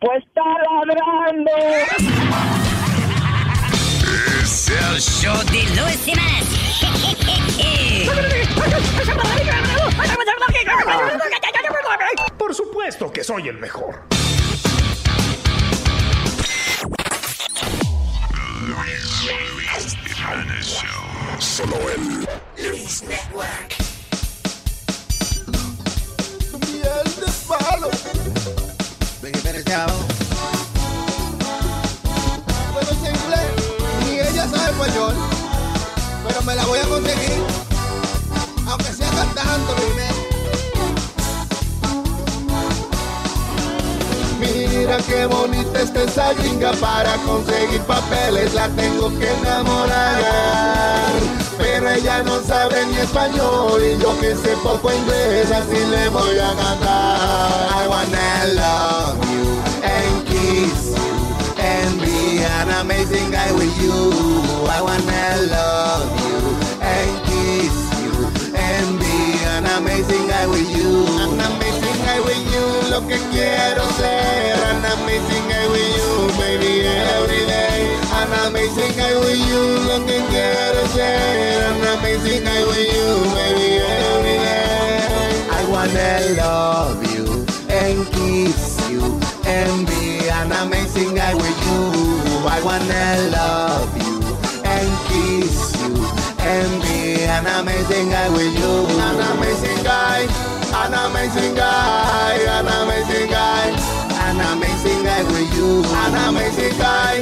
Pues está ladrando. Es el show de Luis Jiménez. Por supuesto que soy el mejor. Luis Jiménez Show. Solo en Luis Network. Miel de palo. Bueno, es inglés, ni ella sabe español, pero me la voy a conseguir, aunque sea cantando primero. Mira qué bonita está esa gringa para conseguir papeles, la tengo que enamorar. Pero ella no sabe ni español y yo que sé poco inglés, así le voy a cantar. I wanna love you and kiss you and be an amazing guy with you. I wanna love you and kiss you and be an amazing guy with you. Lo que quiero ser. An amazing guy with you, baby, every day. An amazing guy with you, lo que quiero ser. An amazing guy with you, baby, every day. I wanna love you and kiss you and be an amazing guy with you. I wanna love you and kiss you and be an amazing guy with you. An amazing guy, an amazing guy, an amazing guy, an amazing guy with you. An amazing guy,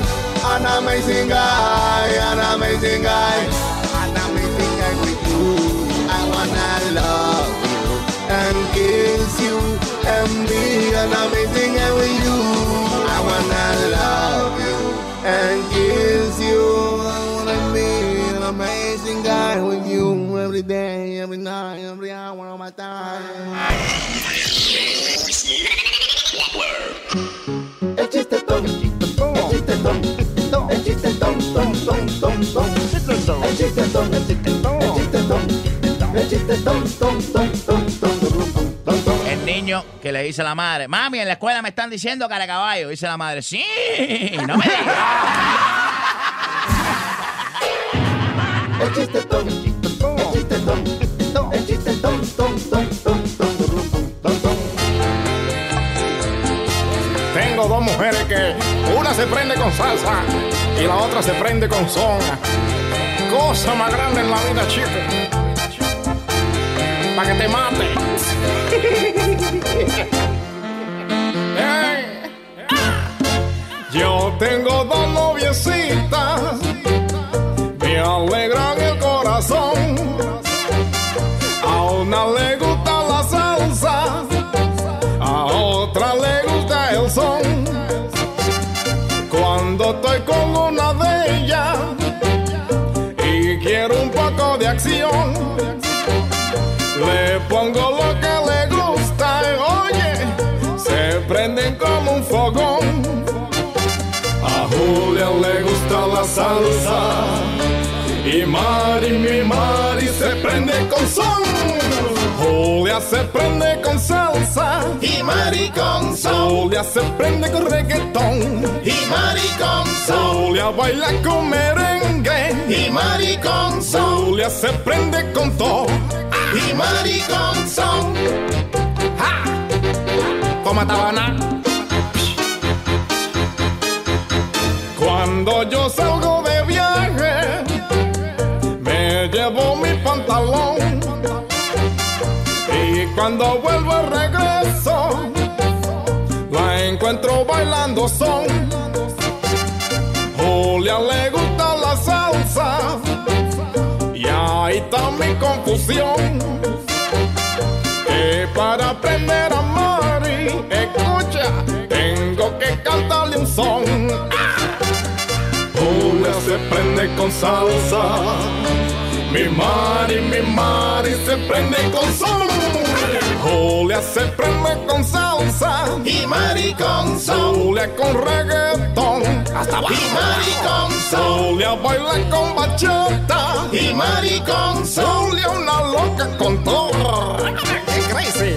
an amazing guy, an amazing guy, an amazing guy with you. I wanna love you and kiss you and be an amazing guy with you. I wanna love you and every day, every night, every hour of my time. El chiste el chiste chiste chiste chiste chiste niño que le dice a la madre, mami, en la escuela me están diciendo cara caballo. Dice la madre, sí, no me digas. El chiste ton, el chiste ton, el chiste ton, ton, ton, ton, ton, ton, ton. Tengo dos mujeres que una se prende con salsa y la otra se prende con son. Cosa más grande en la vida, chico. Para que te mate. Yo tengo dos noviecitas, me alegran el una le gusta la salsa, a otra le gusta el son. Cuando estoy con una de ellas y quiero un poco de acción, le pongo lo que le gusta oye, se prenden como un fogón. A Julia le gusta la salsa y Mari, mi Mari se prende con son. Julia se prende con salsa y Mari con son. Julia se prende con reggaetón y Mari con son. Julia baila con merengue y Mari con son. Julia se prende con todo y Mari con son. ¡Ja! Toma tabana. Cuando yo salgo de Y cuando vuelvo regreso, la encuentro bailando son. Julia le gusta la salsa, y ahí está mi confusión. Que para aprender a Mari, escucha, tengo que cantarle un son. ¡Ah! se prende con salsa. Mi Mari, mi Mari se prende con sol. Julia se prende con salsa. Y Mari con sol. Julia con reggaetón. Hasta abajo. Y Mari con sol. Julia baila con bachata. Y Mari con sol. Julia una loca con todo. ¡Qué crazy!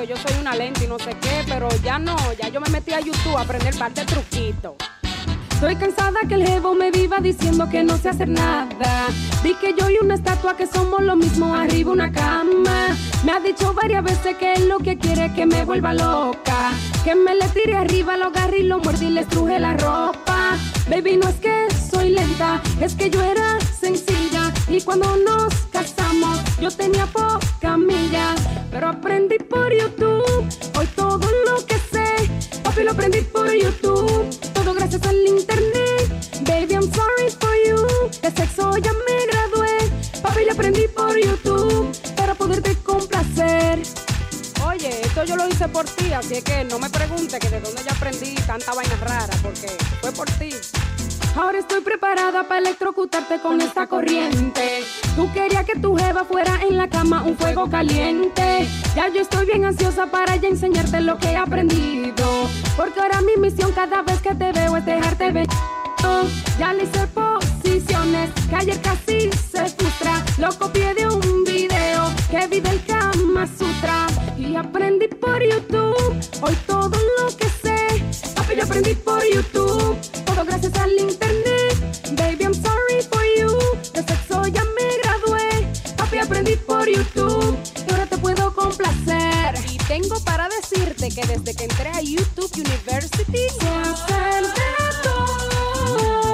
que yo soy una lenta y no sé qué, pero ya no, ya yo me metí a YouTube a aprender parte de truquitos. Estoy cansada que el jevo me viva diciendo que no sé hacer nada. Di que yo y una estatua que somos lo mismo arriba una cama. Me ha dicho varias veces que es lo que quiere que me vuelva loca. Que me le tire arriba, lo agarre y lo muerde y le estruje la ropa. Baby, no es que soy lenta, es que yo era sencilla. Y cuando nos casamos, yo tenía poca milla. Pero aprendí por YouTube, hoy todo lo que sé. Papi, lo aprendí por YouTube, todo gracias al internet. Baby, I'm sorry for you, de sexo ya me gradué. Papi, lo aprendí por YouTube, para poderte complacer. Oye, esto yo lo hice por ti, así es que no me pregunte que de dónde yo aprendí tanta vaina rara, porque fue por ti. Ahora estoy preparada para electrocutarte con esta corriente. Tú querías que tu jeva fuera en la cama un fuego caliente. Ya yo estoy bien ansiosa para ya enseñarte lo que he aprendido. Porque ahora mi misión cada vez que te veo es dejarte ver. Ya le hice posiciones que ayer casi se frustra. Lo copié de un video que vi del Kama Sutra. Y aprendí por YouTube, hoy todo lo que sé. Papi, yo aprendí por YouTube, todo gracias al internet. Baby, I'm sorry for you, de sexo ya me gradué. Papi, aprendí por YouTube, y ahora te puedo complacer. Y tengo para decirte que desde que entré a YouTube University, sé hacer de todo.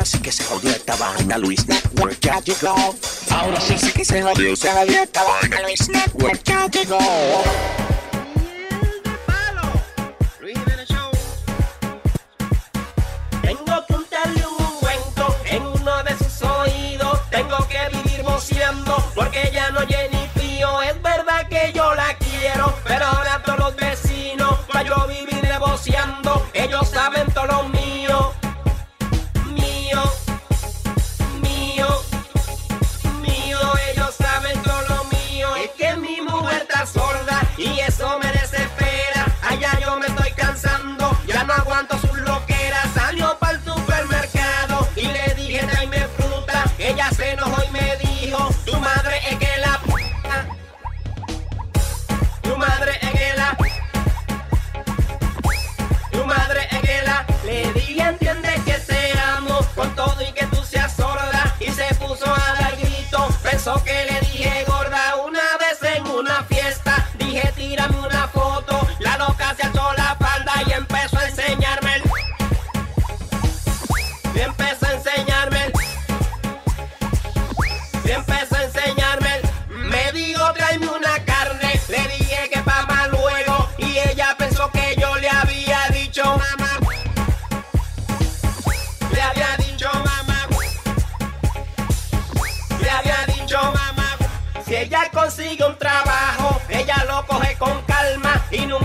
Oye, que se jodió esta vaina, Luis Network ya llegó. Ahora sí, sí que se jodió, se jodió esta vaina, Luis Network ya llegó. Tengo que untarle un cuento en uno de sus oídos. Tengo que vivir boceando porque ya no oye ni frío. Es verdad que yo la quiero, pero ahora todos los vecinos, para yo vivir boceando, ellos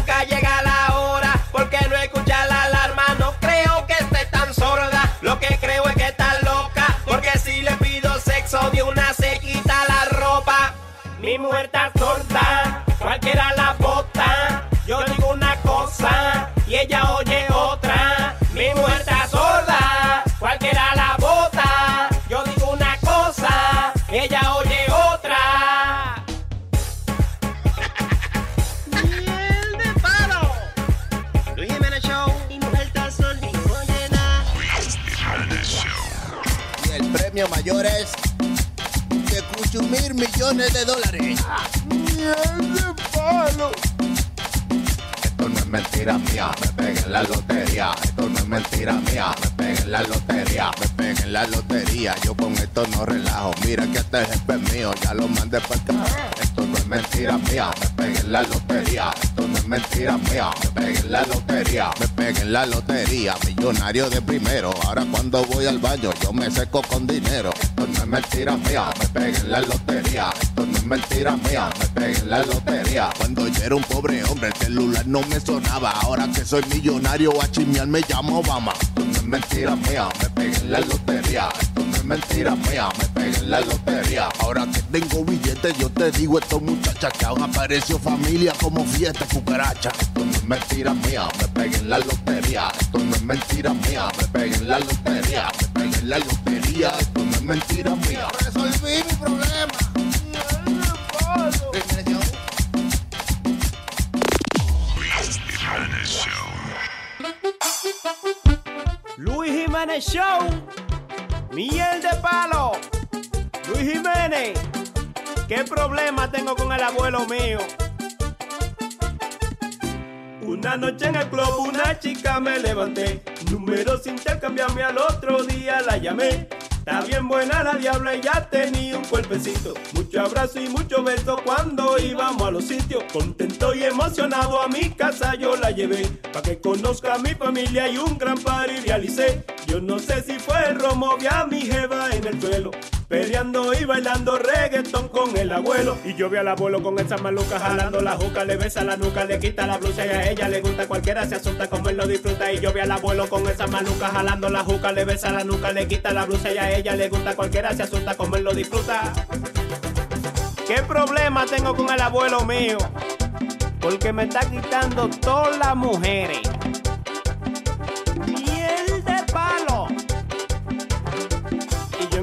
calma millones de dólares. Esto no es mentira mía, me pegué en la lotería. Esto no es mentira mía, me pegué en la lotería. Me pegué en la lotería, yo con esto no relajo. Mira que este jefe es mío, ya lo mandé para acá. Esto no es mentira mía, me pegué en la lotería. Esto no es mentira mía, me pegué en la lotería. Me pegué en la lotería, millonario de primero. Ahora cuando voy al baño, yo me seco con dinero. Esto no es mentira mía, me pegué en la lotería. Es mentira mía, me pegué en la lotería. Cuando yo era un pobre hombre, el celular no me sonaba. Ahora que soy millonario, a chismear me llamo Obama. Esto no es mentira mía, me pegué en la lotería. Esto no es mentira mía, me pegué en la lotería. Ahora que tengo billetes, yo te digo esto muchachas que aún apareció familia como fiesta cucaracha. Esto no es mentira mía, me pegué en la lotería. Esto no es mentira mía, me pegué en la lotería. Me pegué en la lotería, esto no es mentira mía. Resolví mi problema. Jiménez Show. Miel de palo. Luis Jiménez. ¿Qué problema tengo con el abuelo mío? Una noche en el club una chica me levanté. Números intercambiarme al otro día la llamé. Está bien buena la diabla y ya tenía un cuerpecito. Mucho abrazo y mucho beso cuando íbamos a los sitios. Contento y emocionado a mi casa yo la llevé. Pa' que conozca a mi familia y un gran party realicé. Yo no sé si fue el romo, vi a mi jeva en el suelo. Peleando y bailando reggaetón con el abuelo. Y yo vi al abuelo con esa maluca jalando la juca. Le besa la nuca, le quita la blusa y a ella le gusta. Cualquiera se asusta como lo disfruta. Y yo vi al abuelo con esa maluca jalando la juca. Le besa la nuca, le quita la blusa y a ella le gusta. Cualquiera se asusta como lo disfruta. ¿Qué problema tengo con el abuelo mío? Porque me está quitando todas las mujeres.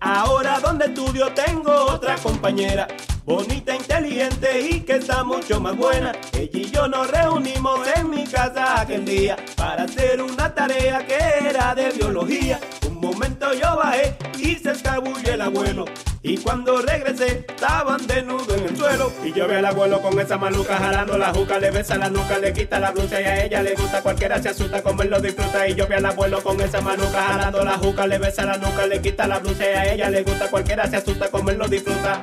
Ahora donde estudio tengo otra compañera. Bonita, inteligente y que está mucho más buena. Ella y yo nos reunimos en mi casa aquel día para hacer una tarea que era de biología. Un momento yo bajé y se escabulle el abuelo. Y cuando regresé, estaban desnudos en el suelo. Y yo vi al abuelo con esa maluca jalando la juca, le besa la nuca, le quita la blusa y a ella le gusta. Cualquiera se asusta como lo disfruta. Y yo vi al abuelo con esa maluca jalando la juca, le besa la nuca, le quita la blusa y a ella le gusta. Cualquiera se asusta como lo disfruta.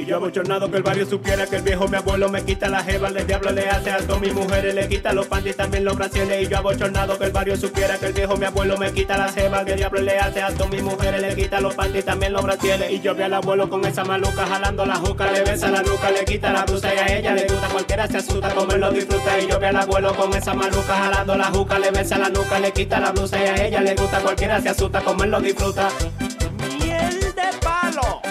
Y yo abochornado que el barrio supiera que el viejo mi abuelo me quita la jeva, el diablo le hace alto, mi mujer le quita los panties también los brasiles. Y yo abochornado que el barrio supiera que el viejo mi abuelo me quita la jeva, que el diablo le hace alto, mi mujer le quita los panties también los brasiles. Y yo vi al abuelo con esa maluca jalando la juca, le besa la nuca, le quita la blusa y a ella le gusta, cualquiera se asusta como él disfruta. Y yo vi al abuelo con esa maluca jalando la juca, le besa la nuca, le quita la blusa y a ella le gusta, cualquiera se asusta como él lo disfruta. Miel de palo.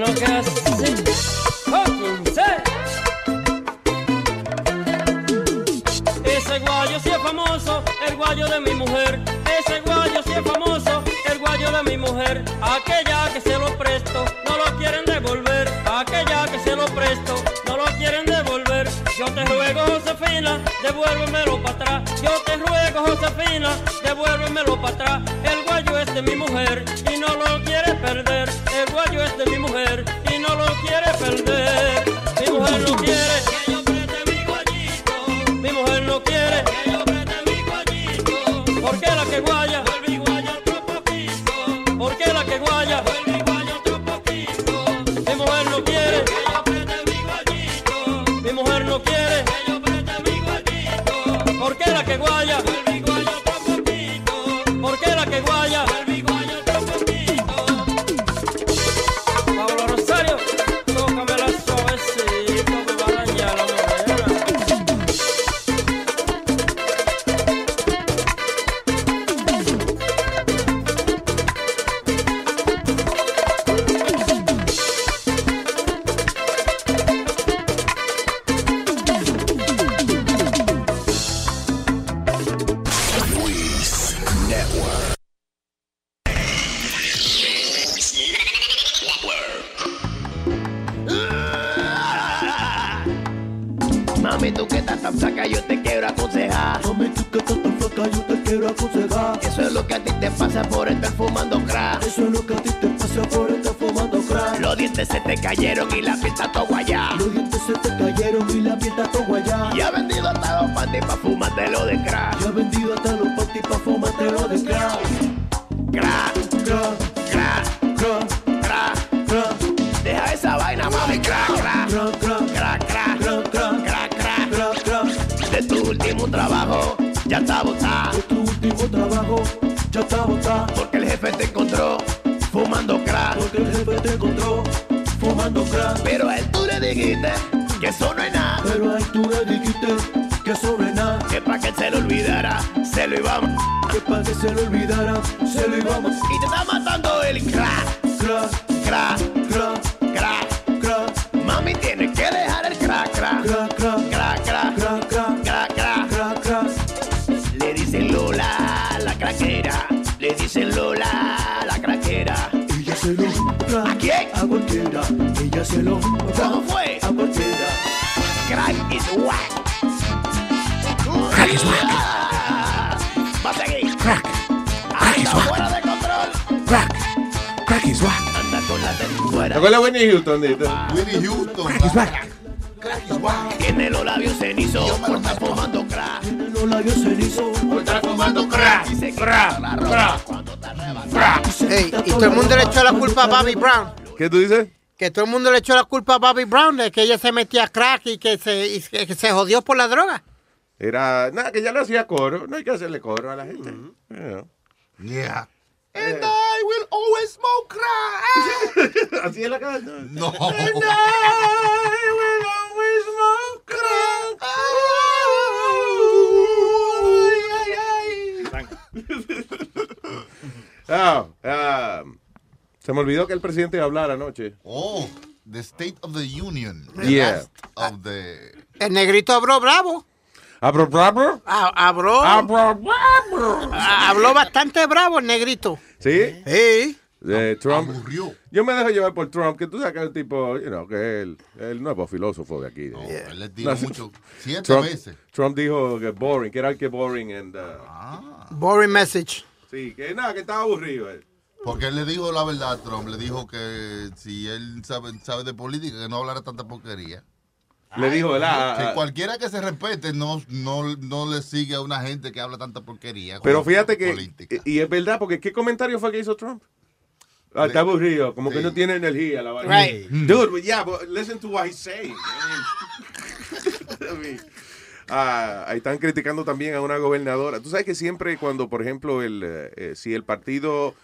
lo que hace. Ese guayo sí es famoso, el guayo de mi mujer. Ese guayo sí es famoso, el guayo de mi mujer. Aquella que se lo presto, no lo quieren devolver. Aquella que se lo presto, no lo quieren devolver. Yo te ruego, Josefina, devuélvemelo para atrás. Yo te ruego, Josefina, devuélvemelo para atrás. El guayo es de mi mujer y no lo quiere perder el guayo es de mi mujer. Whitney Houston, dice. Ah. Whitney Houston. Crack is back. Crack is back. Tiene los labios cenizo, por estar fumando crack. Tiene los labios cenizo, por estar fumando crack. Dice crack, crack, crack. Ey, y todo el mundo le echó la culpa a Bobby Brown. ¿Qué tú dices? que todo el mundo le echó la culpa a Bobby Brown de que ella se metía crack y que se, y que se jodió por la droga. Era, nada, que ya lo hacía coro, no hay que hacerle coro a la gente. Mm -hmm. yeah. yeah. Me olvidó que el presidente iba a hablar anoche. Oh, the State of the Union. The Yeah. last of the... El negrito habló bravo. ¿Abro, bravo? Ha- Habló. Abro, bravo. ha- Habló bastante bravo el negrito. ¿Sí? Sí. De Trump. Yo me dejo llevar por Trump, que tú sabes que es el tipo, you know, que es el, el nuevo filósofo de aquí. él le tiró mucho, siete Trump, veces. Trump dijo que boring, que era el que boring. And, uh, Boring message. Sí, que nada, que estaba aburrido. él. Porque él le dijo la verdad a Trump. Le dijo que si él sabe, sabe de política, que no hablara tanta porquería. Le dijo, ¿verdad? Que Ah, cualquiera que se respete no, no, no le sigue a una gente que habla tanta porquería. Pero fíjate que, política. y es verdad, porque ¿qué comentario fue que hizo Trump? Ah, está aburrido, como que no tiene energía la vaina. Right. Dude, but yeah, but listen to what he's saying. I mean, ah, ahí están criticando también a una gobernadora. Tú sabes que siempre cuando, por ejemplo, el, eh, si el partido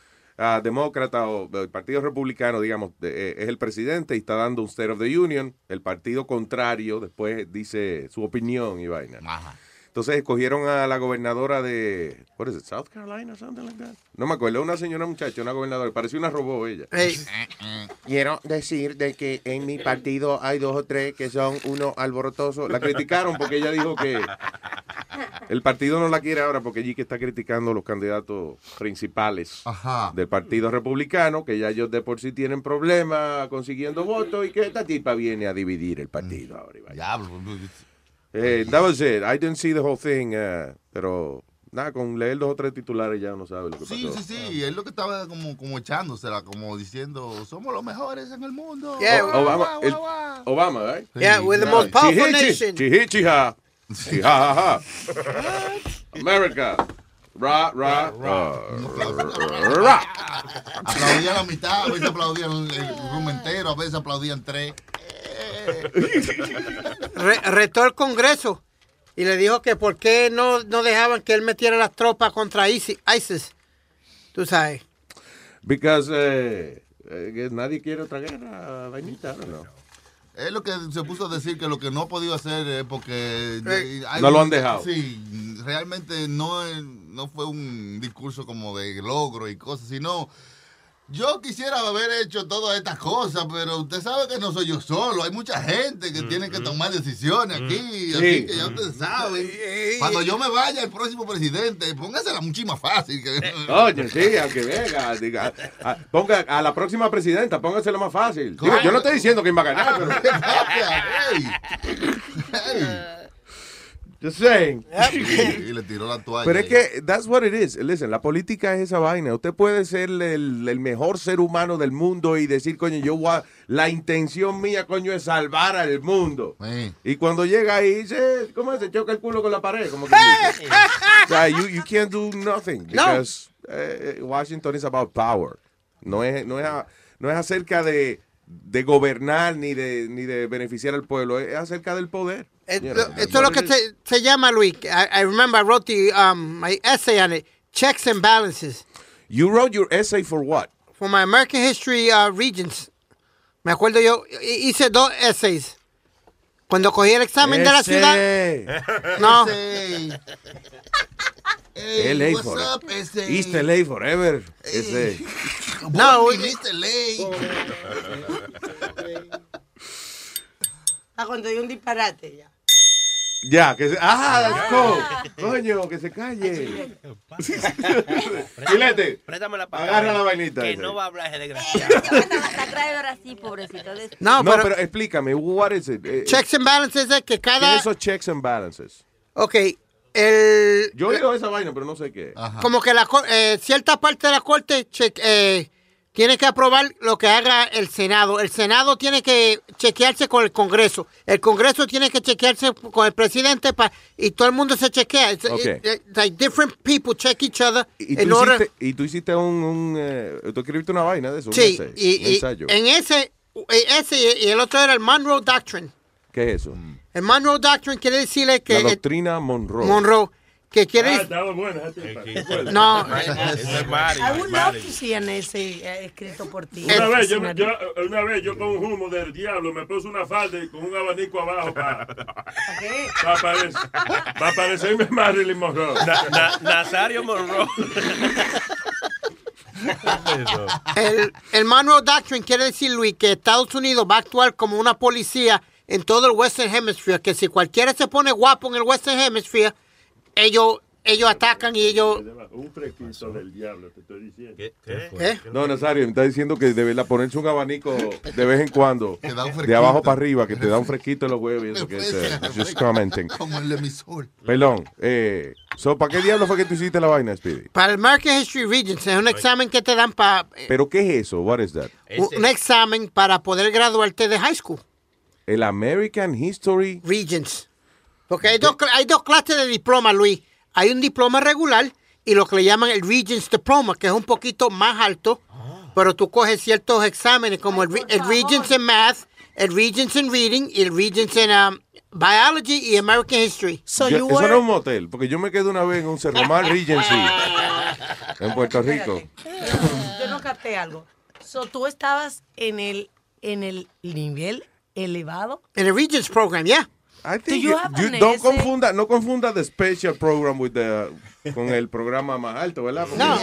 demócrata o el partido republicano, digamos, de- eh, es el presidente y está dando un State of the Union, el partido contrario después dice su opinión y vaina. Entonces escogieron a la gobernadora de, what is it, South Carolina, something like that? No me acuerdo, una señora muchacha, una gobernadora, parecía una robó ella. Quiero decir de que en mi partido hay dos o tres que son unos alborotosos. La criticaron porque ella dijo que el partido no la quiere ahora porque allí que está criticando los candidatos principales del partido republicano, que ya ellos de por sí tienen problemas consiguiendo votos y que esta tipa viene a dividir el partido ahora. y vaina. Eh, that was it. I didn't see the whole thing, uh, pero nada, con leer dos o tres titulares ya uno sabe lo que Sí, pasó. sí, sí. Es lo que estaba como, como echándosela, como diciendo, somos los mejores en el mundo. Yeah, O- Obama, el- Obama, right? Yeah, we're the most powerful Chihichi, nation. chihichi, ha. Chi, ha, ha, ha. America. Ra, ra, ra, ra. Aplaudían la mitad, a veces aplaudían el, el room entero, a veces aplaudían tres. Re- retó el Congreso y le dijo que por qué no, no dejaban que él metiera las tropas contra ISI- ISIS. Tú sabes. Because eh, eh, nadie quiere otra guerra, vainita, know. Es lo que se puso a decir que lo que no ha podido hacer es porque... Eh, hay no lo han dejado. Sí, realmente no, no fue un discurso como de logro y cosas, sino... Yo quisiera haber hecho todas estas cosas, pero usted sabe que no soy yo solo. Hay mucha gente que tiene que tomar decisiones aquí. Sí. Así que ya ustedes saben. Cuando yo me vaya, el próximo presidente, póngasela mucho más fácil. Que... Oye, sí, a que venga. diga, a- a- ponga a la próxima presidenta, póngaselo más fácil. Digo, yo no estoy diciendo quién va a ganar, pero. Just saying. y le tiró la toalla. Pero es que, that's what it is. Listen, la política es esa vaina. Usted puede ser el, el mejor ser humano del mundo y decir, coño, yo voy a- la intención mía, coño, es salvar al mundo. Y cuando llega ahí, dice, ¿cómo es? Se choca el culo con la pared. Como que dice. O sea, you, you can't do nothing. No. Because eh, Washington is about power. No es, no es, a- no es acerca de, de gobernar ni de, ni de beneficiar al pueblo. Es acerca del poder. You know, that's Esto es lo que se, se llama, Luis. I, I remember I wrote the, um, my essay on it. Checks and balances. You wrote your essay for what? For my American History uh, Regions. Me acuerdo yo, hi- hice dos essays. Cuando cogí el examen de la ciudad. No. LA what's forever. up, ese? East LA forever. Ese. No, viniste ley. Ah, cuando hay un disparate ya. Ya, que se. ¡Ah, co- Coño, que se calle. Filete. Préstame la Agarra la vainita. Que esa. no va a hablar ese desgraciado. Está traidor así, pobrecito. de- No, No, pero, pero, explícame, what is it? Eh, checks and balances es que ¿Qué es cada. esos checks and balances? Ok, el. Yo he oído esa vaina, pero no sé qué. Como que la, eh, cierta parte de la corte che- eh, tiene que aprobar lo que haga el Senado. El Senado tiene que chequearse con el Congreso. El Congreso tiene que chequearse con el presidente pa- y todo el mundo se chequea. It's- Ok. it- it- like different people check each other. Y in tú, order- hiciste, y tú hiciste un, un, eh, tú escribiste una vaina de eso, un sí, y, un y ensayo. en ese, eh, ese y el otro era el Monroe Doctrine. ¿Qué es eso? El Monroe Doctrine quiere decirle que La doctrina Monroe. Monroe. que quiere... Ah, estaba buena. No. I would love to see an essay eh, escrito por ti. Una vez, yo, yo- una vez yo con un humo del diablo me puse una falda y con un abanico abajo para pa parecerme Marilyn Monroe. Na- na- Nazario Monroe. El, el Monroe Doctrine quiere decir, Luis, que Estados Unidos va a actuar como una policía en todo el Western Hemisphere, que si cualquiera se pone guapo en el Western Hemisphere, ellos, ellos atacan y ellos... Un fresquito del diablo, te estoy diciendo. ¿Qué? No, Nazario, me está diciendo que debe ponerse un abanico de vez en cuando, un de abajo para arriba, que te da un fresquito en los huevos. y eso que es, eh, just commenting. Como el emisor. Perdón, eh, so, ¿para qué diablo fue que tú hiciste la vaina, Speedy? Para el American History Regents es un examen que te dan para... ¿Pero qué es eso? What is that? Un examen para poder graduarte de high school. El American History Regents. Porque hay dos, hay dos clases de diploma, Luis. Hay un diploma regular y lo que le llaman el Regents Diploma, que es un poquito más alto, pero tú coges ciertos exámenes como el, el Regents in Math, el Regents in Reading y el Regents in um, Biology y American History. Yo- eso no es un motel, porque yo me quedé una vez en un Cerro Mar Regency en Puerto Rico. Yo no capté algo. So, tú estabas en el, en el nivel elevado. En el Regents Program, yeah. I think you you- have you an don't essay? confunda, no confunda the special program with the, con el programa más alto, ¿verdad? Porque- No,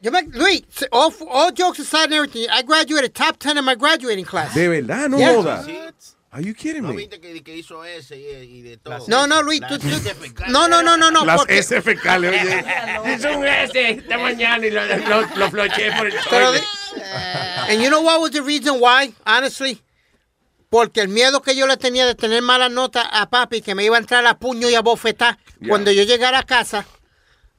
yo me, Luis, all, all jokes aside and everything, I graduated top 10 in my graduating class. De verdad, no Yeah. Are you kidding ¿No me? No, no, Luis, tú- tú- no, no, no, no, no. Las porque- S fecales, oye. Hizo un S esta mañana y lo, lo, lo floché por el Pero toilet. And you know what was the reason why, honestly? Porque el miedo que yo le tenía de tener malas notas a papi, que me iba a entrar a puño y a bofetar cuando yo llegara a casa,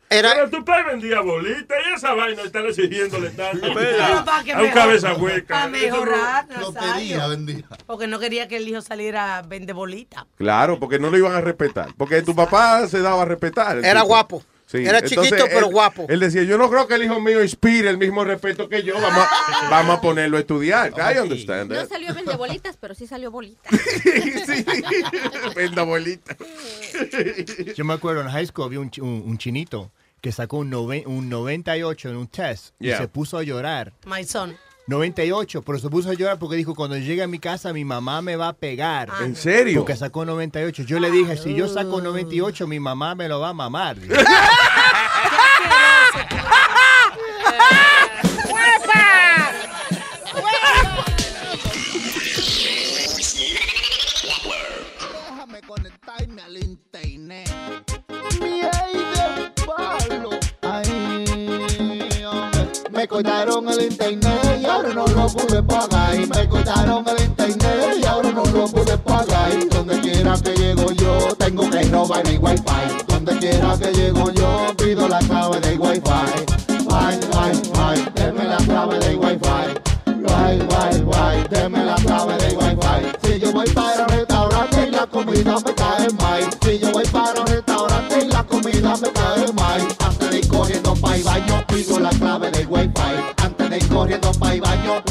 era... Pero tu padre vendía bolitas y esa vaina están exigiéndole tanto. Pero para que a un mejor- cabeza hueca. Para mejorar, Lotería Nazario. vendía. Porque no quería que el hijo saliera a vender bolitas. Claro, porque no lo iban a respetar. Porque tu papá se daba a respetar. Era tipo. guapo. Sí, Era entonces, chiquito, pero él- guapo. Él decía, yo no creo que el hijo mío inspire el mismo respeto que yo. Vamos a, vamos a ponerlo a estudiar. I understand No salió vende bolitas, pero sí salió bolita. Venda bolita. Yo me acuerdo en high school había un, un- un chinito que sacó un, nove- un 98 en un test Yeah. y se puso a llorar. My son. 98, pero se puso a llorar porque dijo, cuando llegue a mi casa mi mamá me va a pegar. ¿En serio? Porque sacó 98. Yo le dije, si yo saco 98, mi mamá me lo va a mamar. Déjame conectarme al internet. Me cortaron el internet lo pude pagar. Y me cortaron el internet y ahora no lo pude pagar. Y donde quiera que llego yo, tengo que robar mi wifi. Donde quiera que llego yo, pido la clave del wifi. Wi, wi, wi, deme la clave del wifi. Wi, wi, wi, deme la clave del wifi. Si yo voy para un restaurante y la comida me cae mal. Si yo voy para un restaurante y la comida me cae mal. Antes de ir corriendo para el baño, pido la clave del wifi. Antes de ir corriendo para el baño,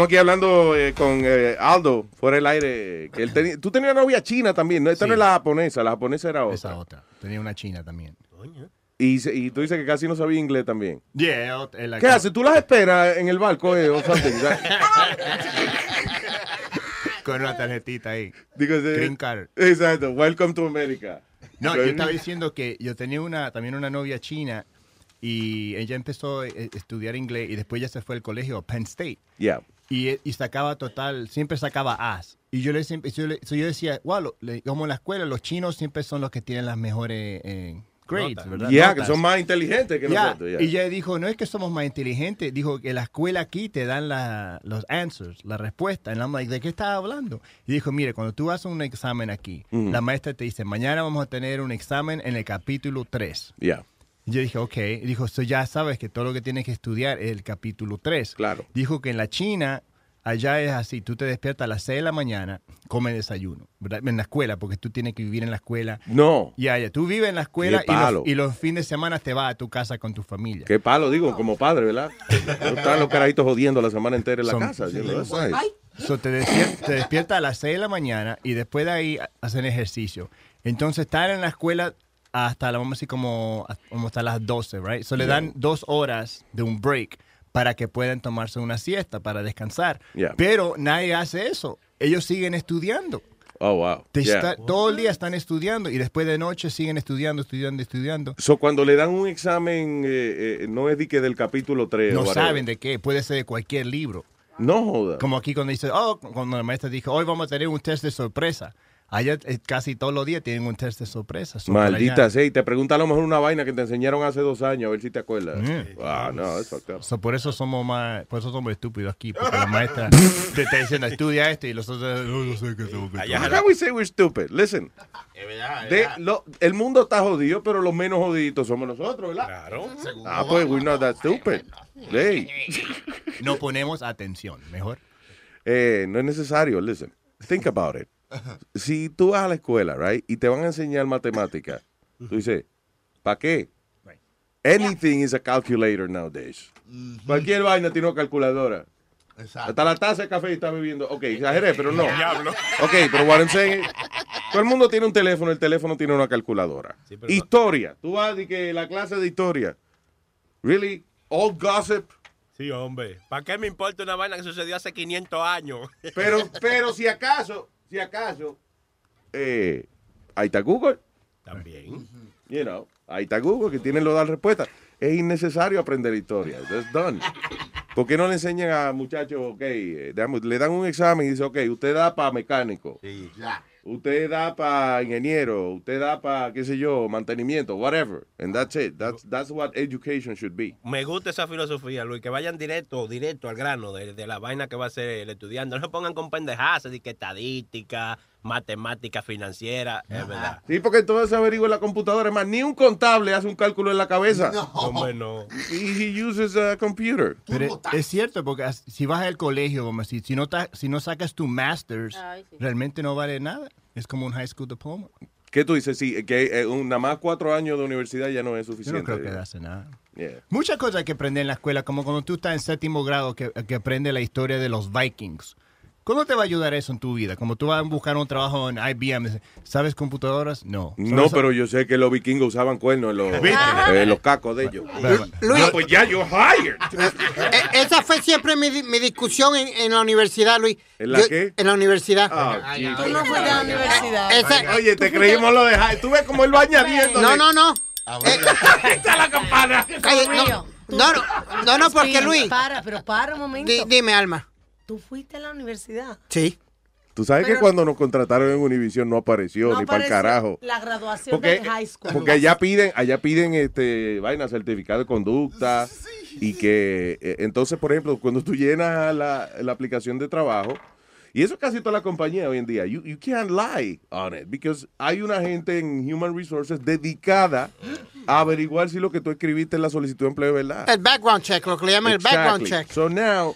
Estábamos aquí hablando eh, con eh, Aldo, fuera del aire. Que él tenía- tú tenías una novia china también, ¿no? Esta no es la japonesa, la japonesa era otra. Esa otra. Tenía una china también. Y, tú dices que casi no sabía inglés también. Yeah, la- ¿Qué haces? ¿Tú las esperas en el barco eh, o something? Con una tarjetita ahí. Digo, Green card. Exacto. Welcome to America. No, yo estaba diciendo que yo tenía una también una novia china y ella empezó a eh, estudiar inglés y después ya se fue al colegio Penn State. Yeah. Y, y sacaba total, siempre sacaba As. Y yo le siempre, yo, le- so yo decía, wow, le- como en la escuela, los chinos siempre son los que tienen las mejores eh, grades, Notas. ¿verdad? Yeah, que son más inteligentes que Ya, nosotros. yeah. Y ella dijo, no es que somos más inteligentes, dijo que la escuela aquí te dan la, los answers, la respuesta. And I'm like, ¿de qué estás hablando? Y dijo, mire, cuando tú haces un examen aquí, Mm. la maestra te dice, mañana vamos a tener un examen en el capítulo 3. Yeah. Y yo dije, ok. Y dijo, so ya sabes que todo lo que tienes que estudiar es el capítulo 3. Claro. Dijo que en la China, allá es así, tú te despiertas a las 6 de la mañana, come desayuno, ¿verdad? En la escuela, porque tú tienes que vivir en la escuela. No. Ya, ya, tú vives en la escuela y los, y los fines de semana te vas a tu casa con tu familia. Qué palo, digo, como padre, ¿verdad? No están los carajitos jodiendo la semana entera en la Son- casa. nice. So, te, despier- te despiertas a las 6 de la mañana y después de ahí hacen ejercicio. Entonces, estar en la escuela hasta, vamos a decir, como, como hasta las 12, right? So, le Yeah. dan dos horas de un break para que puedan tomarse una siesta, para descansar. Yeah. Pero nadie hace eso. Ellos siguen estudiando. Oh, wow. Yeah. está- todo el día están estudiando y después de noche siguen estudiando, estudiando, estudiando. So, cuando le dan un examen, eh, eh, no es de que del capítulo 3. No saben de qué, puede ser de cualquier libro. No joda. Como aquí cuando dice, oh, cuando la maestra dijo, hoy vamos a tener un test de sorpresa. Allá eh, casi todos los días tienen un test de sorpresa. Maldita sea, y te pregunta a lo mejor una vaina que te enseñaron hace dos años, a ver si te acuerdas. Mm. Ah, no, es up. So, por eso somos más, por eso somos estúpidos aquí, porque la maestra te está diciendo estudia esto y los otros no, no sé qué tengo que How estudiar". can we say we're stupid? Listen. De- lo- el mundo está jodido, pero los menos jodiditos somos nosotros, ¿verdad? Claro. Ah, pues we're not that stupid. Hey. No ponemos atención, mejor. Eh, no es necesario, listen. Think about it. Si tú vas a la escuela, right, y te van a enseñar matemática, tú dices, ¿para qué? Anything is a calculator nowadays. Cualquier vaina tiene una calculadora. Hasta la taza de café está bebiendo. Ok, exageré, pero no. Diablo. Ok, pero what I'm saying, todo el mundo tiene un teléfono, el teléfono tiene una calculadora. historia. Tú vas de que la clase de historia. Really? Old gossip. Sí, hombre. ¿Para qué me importa una vaina que sucedió hace 500 años? Pero, pero si acaso, si acaso, eh, ahí está Google. También. You know, ahí está Google que tiene lo de las respuestas. Es innecesario aprender historia. That's done. ¿Por qué no le enseñan a muchachos, ok, eh, le dan un examen y dice, ok, usted da para mecánico, usted da para ingeniero, usted da para, qué sé yo, mantenimiento, whatever. And that's it. That's, that's what education should be. Me gusta esa filosofía, Luis, que vayan directo, directo al grano de, de la vaina que va a hacer el estudiante. No se pongan con pendejadas, de que estadística, matemática financiera, es verdad. Sí, porque todo se averigua en la computadora. Es más, ni un contable hace un cálculo en la cabeza. Hombre, no. He, he uses a computer. Pero es cierto, porque si vas al colegio, como si, si, no, ta- si no sacas tu master's, realmente no vale nada. Es como un high school diploma. ¿Qué tú dices? Sí, que eh, un- nada más cuatro años de universidad ya no es Yo suficiente. no creo que hace nada. Yeah. Muchas cosas hay que aprender en la escuela, como cuando tú estás en séptimo grado, que, que aprende la historia de los vikings. ¿Cómo te va a ayudar eso en tu vida? Como tú vas a buscar un trabajo en IBM, ¿sabes computadoras? No. No, ¿Sabes- pero yo sé que los vikingos usaban cuernos en los, en los cacos de ellos. Luis. Ah, pues ya, yo hired. Eh, Esa fue siempre mi, di- mi discusión en, en la universidad, Luis. ¿En la Yo- qué? En la universidad. Ah, chico. Tú no fuiste a la universidad. Esa- Oye, te creímos lo de high. Tú ves cómo él va añadiendo. No, no, no. Está la campana. No, no, no, no, no, porque Luis. Para, pero para un momento. Di- dime, Alma. Tú fuiste a la universidad. Sí. Tú sabes que cuando nos contrataron en Univision no apareció No ni para el carajo. La graduación Porque, de high school. porque allá piden, allá piden este vaina certificado de conducta y que eh, entonces, por ejemplo, cuando tú llenas la, la aplicación de trabajo, y eso casi toda la compañía hoy en día, you, you can't lie on it, because hay una gente en Human Resources dedicada a averiguar si lo que tú escribiste en la solicitud de empleo es verdad. El background check, lo que le llaman el background check. So now,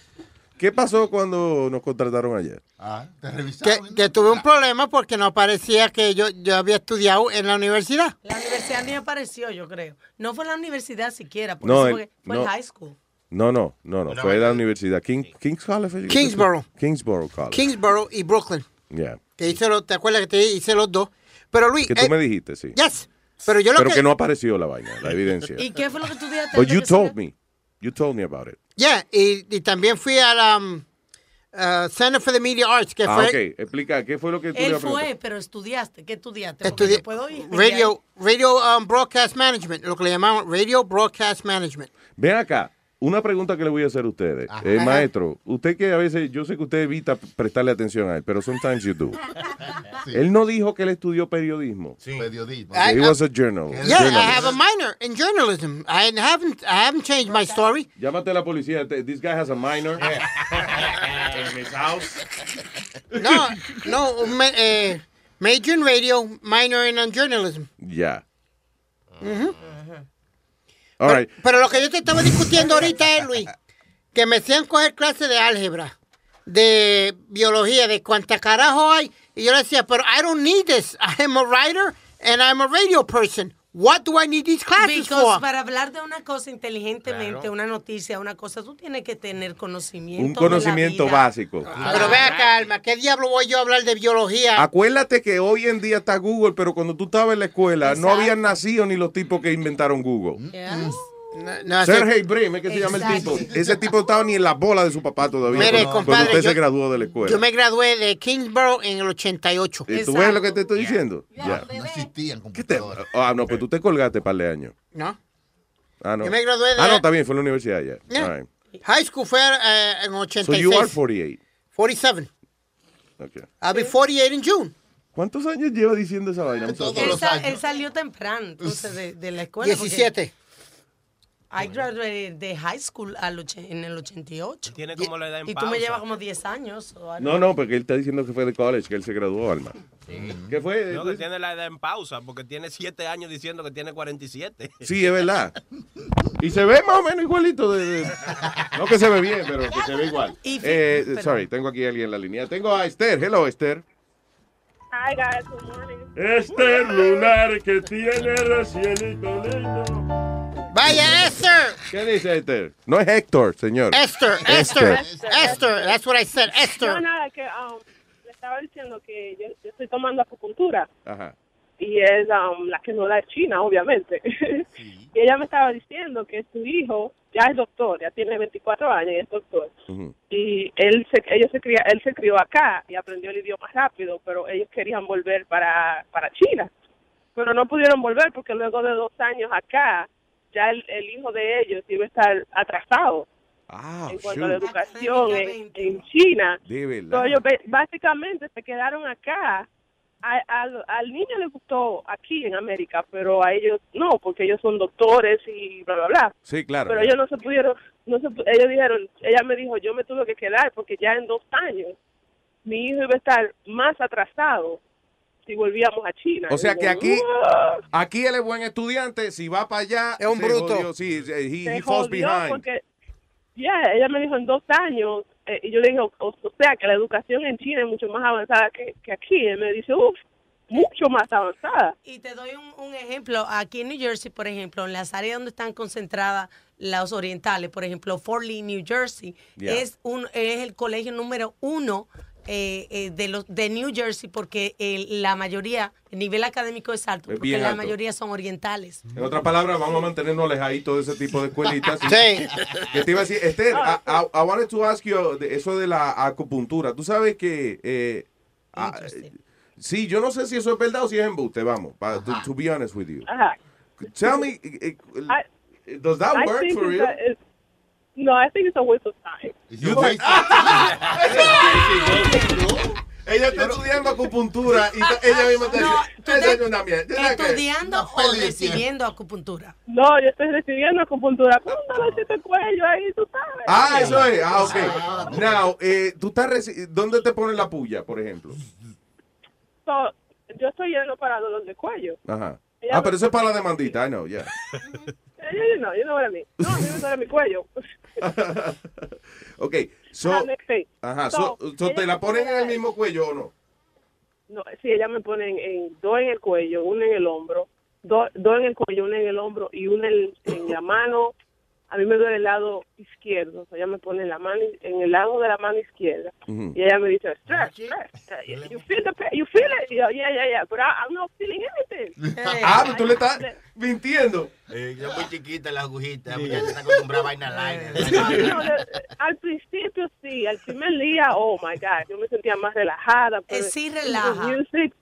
¿qué pasó cuando nos contrataron ayer? Ah, te Que, revisaron. que tuve un problema porque no parecía que yo, yo había estudiado en la universidad. La universidad ni apareció, yo creo. No fue la universidad siquiera, por No, fue, fue no. el high school. No, no, no, no, fue la universidad. King, King's College. Kingsborough. Kingsborough College. Kingsborough y Brooklyn. Yeah. Que hice los, ¿Te acuerdas que te hice los dos? Pero Luis. Que tú eh, me dijiste, sí. Yes. Pero yo lo Pero que. que no apareció la vaina, la evidencia. ¿Y qué fue lo que estudiaste? But antes you told me. You told me about it. Yeah, y, y también fui a la um, uh, Center for the Media Arts, que Ah, fue. ok. Explica, ¿qué fue lo que tú Él fue, pero estudiaste. ¿Qué estudiaste? Porque Estudié yo puedo ir. radio, radio um, Broadcast Management, lo que le llamaban Radio Broadcast Management. Ven acá. Una pregunta que le voy a hacer a ustedes. Eh, maestro, usted que a veces, yo sé que usted evita prestarle atención a él, pero sometimes you do. Él no dijo que él estudió periodismo. Periodismo. He was a journalist. Yeah, I have a minor in journalism. I haven't, I haven't changed my story. Llámate a la policía. This guy has a minor. in his house. No, no, ma- eh, major in radio, minor in journalism. Ya. Ujú. All right. Pero lo que yo te estaba discutiendo ahorita es, Luis, que me hacían coger clases de álgebra, de biología, de cuánta carajo hay. Y yo le decía, pero I don't need this. I'm a writer and I'm a radio person. What do I need these classes Because for? para hablar de una cosa inteligentemente, una noticia, una cosa, tú tienes que tener conocimiento. Un de la conocimiento vida. básico. Pero vea, calma, ¿qué diablo voy yo a hablar de biología? Acuérdate que hoy en día está Google, pero cuando tú estabas en la escuela no habían nacido ni los tipos que inventaron Google. No, Sergey Brin, es que se llama el tipo. Ese tipo estaba ni en la bola de su papá todavía. Mire, cuando, compadre, cuando usted yo- se graduó de la escuela. Yo me gradué de Kingsborough en el 88. ¿Y ¿Tú ves lo que te estoy diciendo? Ya. No existían ¿Qué te- Ah, no, pues tú te colgaste par de años. ¿No? Ah, no. Yo me gradué de- Ah, no, está bien, fue en la universidad ya. Yeah. All right. High school fue eh, en So 86. you are 48. 47. Okay. I'll be 48 in June. ¿Cuántos años lleva diciendo esa vaina? Él, sa- él salió temprano, entonces, de, de la escuela. porque 17. I graduated de high school al en el 88. Tiene como la edad en Y tú me pausa. llevas como 10 años. don't No, no, porque él está diciendo que fue de college, que él se graduó, Alma. ¿Qué fue? No, que tiene la edad en pausa, porque tiene siete años diciendo que tiene 47. Sí, es verdad. Y se ve más o menos igualito. De, de- No que se ve bien, pero que se ve igual. Eh, perdón. sorry, tengo aquí a alguien en la línea. Tengo a Esther. Hello, Esther. Hi guys, good morning. Este lunar que tiene el cielito lindo. Vaya, Esther. ¿Qué dice Esther? No es Héctor, señor. Esther, Esther, Esther. That's what I said, No, Esther. nada, que um, le estaba diciendo que yo, yo estoy tomando acupuntura Ajá. y es um, la que no la es China, obviamente. y ella me estaba diciendo que su hijo ya es doctor, ya tiene 24 años y es doctor. Y él se, ellos se cría, él se crió acá y aprendió el idioma rápido, pero ellos querían volver para, para China. Pero no pudieron volver porque luego de dos años acá, ya el, el hijo de ellos iba a estar atrasado Ah, en cuanto a la educación en, en China. So, ellos básicamente se quedaron acá. A- al, al niño le gustó aquí en América, pero a ellos no, porque ellos son doctores y bla, bla, bla. Sí, claro. Pero ellos no se pudieron, no se, ellos dijeron, ella me dijo, yo me tuve que quedar porque ya en dos años mi hijo iba a estar más atrasado si volvíamos a China. O sea que aquí, aquí él es buen estudiante, si va para allá, Es un se bruto. jodió. Sí, he, he falls jodió behind. porque ya ella me dijo en dos años eh, y yo le dije o, o sea que la educación en China es mucho más avanzada que, que aquí y él me dice uff mucho más avanzada Y te doy un, un ejemplo. Aquí en New Jersey, por ejemplo, en las áreas donde están concentradas los orientales, por ejemplo, Fort Lee, New Jersey, Yeah. es, un, es el colegio número uno eh, eh, de los de New Jersey porque el- la mayoría, el nivel académico es alto, Es porque bien la alto. mayoría son orientales. En otras palabras, vamos a mantenernos alejaditos de ese tipo de escuelitas. Sí. Que te iba a decir, Esther, I, I- I wanted to ask you de eso de la acupuntura. Tú sabes que... eh, ah, sí, yo no sé si eso es verdad o si es embuste, vamos. pa- to, to be honest with you. Ajá. Tell me, eh, eh, does that I work for it's- no, I think it's a waste of time. You think- Ella está estudiando acupuntura y ta- ella misma está No, diciendo, "Esa es una mierda". ¿Sabes qué? ¿Estudiando o recibiendo acupuntura? No, yo estoy recibiendo acupuntura con un dolorcito de cuello ahí, tú sabes. Ah, eso es. Ah, ok. Now, eh, tú estás reci- ¿dónde te ponen la puya, por ejemplo? So, yo estoy yendo para dolor de cuello. Ajá. Ella Ah, pero eso es para la demandita, I know, yeah. Eh, No, yo no voy a mí. No, a mí me duele mi cuello. Ok, so, ajá, So, so, ¿te la ponen pone en el mismo cuello o no? No, sí, ella me pone en, en- dos en el cuello, una en el hombro, dos, dos en el cuello, una en el hombro y una en, en la mano. A mí me duele el lado izquierdo, o sea, ella me pone en la mano en el lado de la mano izquierda Ujú. y ella me dice, stress, stress, uh, you feel the pain, you feel it, Y yo, yeah, yeah, yeah, but I, I'm not feeling anything. Ah, pero tú le estás mintiendo. Eh, yo muy chiquita la agujita, porque está acostumbrada a vaina No, line. no, de- al principio sí, al primer día, oh my God, yo me sentía más relajada. pero- sí relaja. Music,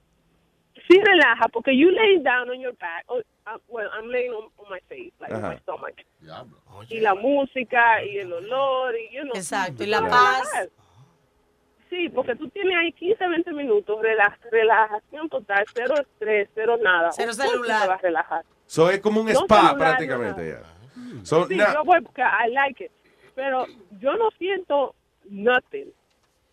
sí relaja, porque you lay down on your back, uh, well, I'm laying on, on my face, like on my stomach. Y la música, y el olor, y you know, Exacto, y la paz. Sí, porque tú tienes ahí 15, 20 minutos, rela- relajación total, cero estrés, cero nada. Cero celular. te vas a relajar. So es como un No spa celular, prácticamente, ya. So, Sí, yo voy porque I like it. Pero yo no siento nothing.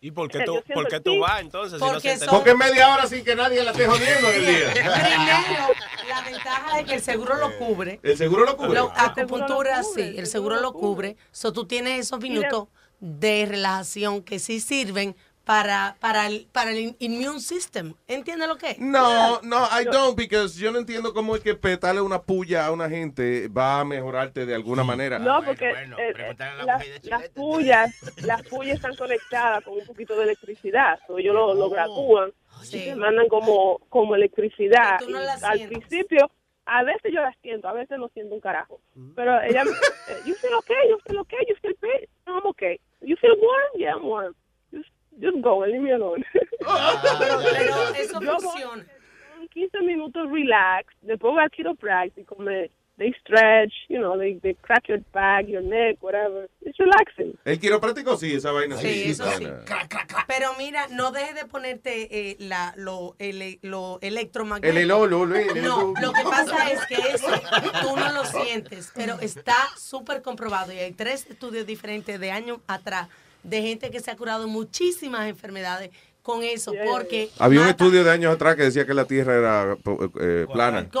¿Y por qué Eh, tú, por qué tú vas entonces? Si no porque Porque media hora sin que nadie la esté jodiendo en el día. Primero, la ventaja es que el seguro lo cubre. ¿El seguro lo cubre? Lo- acupuntura, sí, el seguro lo cubre. So, tú tienes esos minutos de relajación que sí sirven para, para, el, para el immune system. ¿Entiendes lo que es? No, no, I don't, because yo no entiendo cómo es que petarle una puya a una gente va a mejorarte de alguna manera. No, porque eh, las, las pullas, las pullas están conectadas con un poquito de electricidad. So, ellos lo, lo gratúan y te mandan como, como electricidad. No al sientes. principio, a veces yo las siento, a veces no siento un carajo. Pero ella, me- eh, you feel okay, you feel okay, you feel pain. I'm okay. You feel warm? Yeah, I'm warm. Just, go, and leave me alone. Pero, pero eso Yo funciona. son 15 minutos relax, después voy al quiropráctico, me, they stretch, you know, they, they crack your back, your neck, whatever. It's relaxing. El quiropráctico sí, esa vaina sí. Sí, eso sí. Vaina. Pero mira, no dejes de ponerte eh, la, lo, ele- lo El electromagnético. elo, lo, lo, el- No, lo que pasa es que eso tú no lo sientes, pero está súper comprobado y hay tres estudios diferentes de años atrás de gente que se ha curado muchísimas enfermedades con eso, porque Había un mata- estudio de años atrás que decía que la Tierra era eh, plana.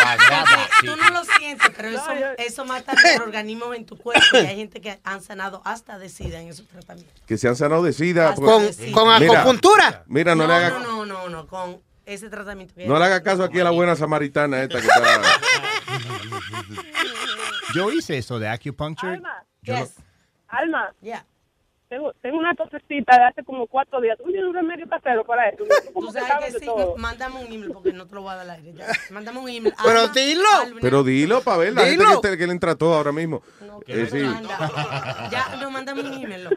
Yeah. Tú no lo sientes, pero eso, eso mata los organismos en tu cuerpo y hay gente que han sanado hasta de SIDA en esos tratamientos. Que se han sanado de sida. De. ¿Con Mira, acupuntura? Mira, no, le haga, No, no, no, no, con ese tratamiento. que no le haga caso aquí a la buena samaritana esta que está... Yo hice eso de acupuncture. Alma, Yo yes. Alma, Yeah. Tengo, tengo una tosecita de hace como cuatro días. ¿Tú tienes un remedio casero para eso? Tú que sabes que de sí, todo. mándame un email porque no te lo voy a dar al aire. Ya. Mándame un email. Pero dilo. Pero dilo para ver, la gente Dilo. que, te- que le entra todo ahora mismo. Eh, sí. manda. Ya, no, mándame un email. loco.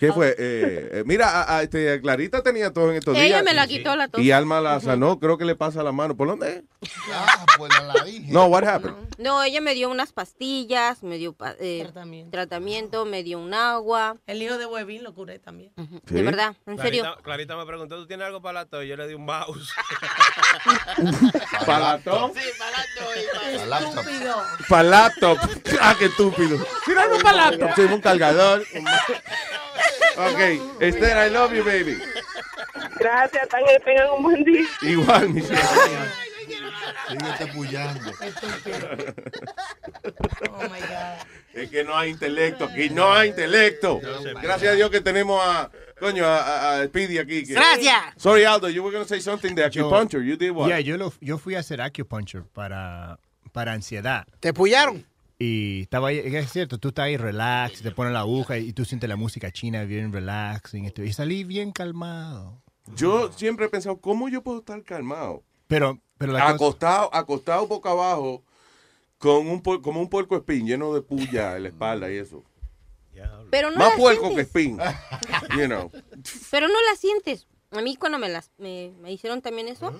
¿Qué fue? Eh, eh, mira, a, a, este, Clarita tenía todo en estos días. Ella me la quitó la tos. Y Alma la sanó, creo que le pasa la mano. ¿Por dónde es? Ah, pues la, la dije. No, what happened? No, ella me dio unas pastillas, me dio eh, tratamiento. me dio un agua. El hijo de Huevín lo curé también. Sí. De verdad, en serio. Clarita, Clarita me preguntó, ¿tú tienes algo para la tos? Yo le di un mouse. ¿Para la tos? Sí, para la Estúpido. Para laptop. Ah, qué estúpido. Tira algo para laptop. Sí, un cargador. ok, Esther, I love you, baby. Gracias, tengan, tengan un buen día. Igual, mi Síguete pullando. Oh my God. Es que no hay intelecto aquí, no hay intelecto. Gracias a Dios que tenemos a, coño, a, Speedy aquí. que- Gracias. Sorry, Aldo, you were going to say something de Yo- acupuncture. You did what? Yeah, yo, lo- yo fui a hacer acupuncture para, para ansiedad. ¿Te pullaron? Y estaba ahí, es cierto, tú estás ahí relax, te ponen la aguja y tú sientes la música china bien relaxing. Y salí bien calmado. Yo siempre he pensado, ¿cómo yo puedo estar calmado? Pero, pero la cosa- acostado, acostado boca abajo, con un como un puerco espín lleno de puya en la espalda y eso. Pero no Más la puerco que espín. You know. Pero no la sientes. A mí cuando me las me, me hicieron también eso,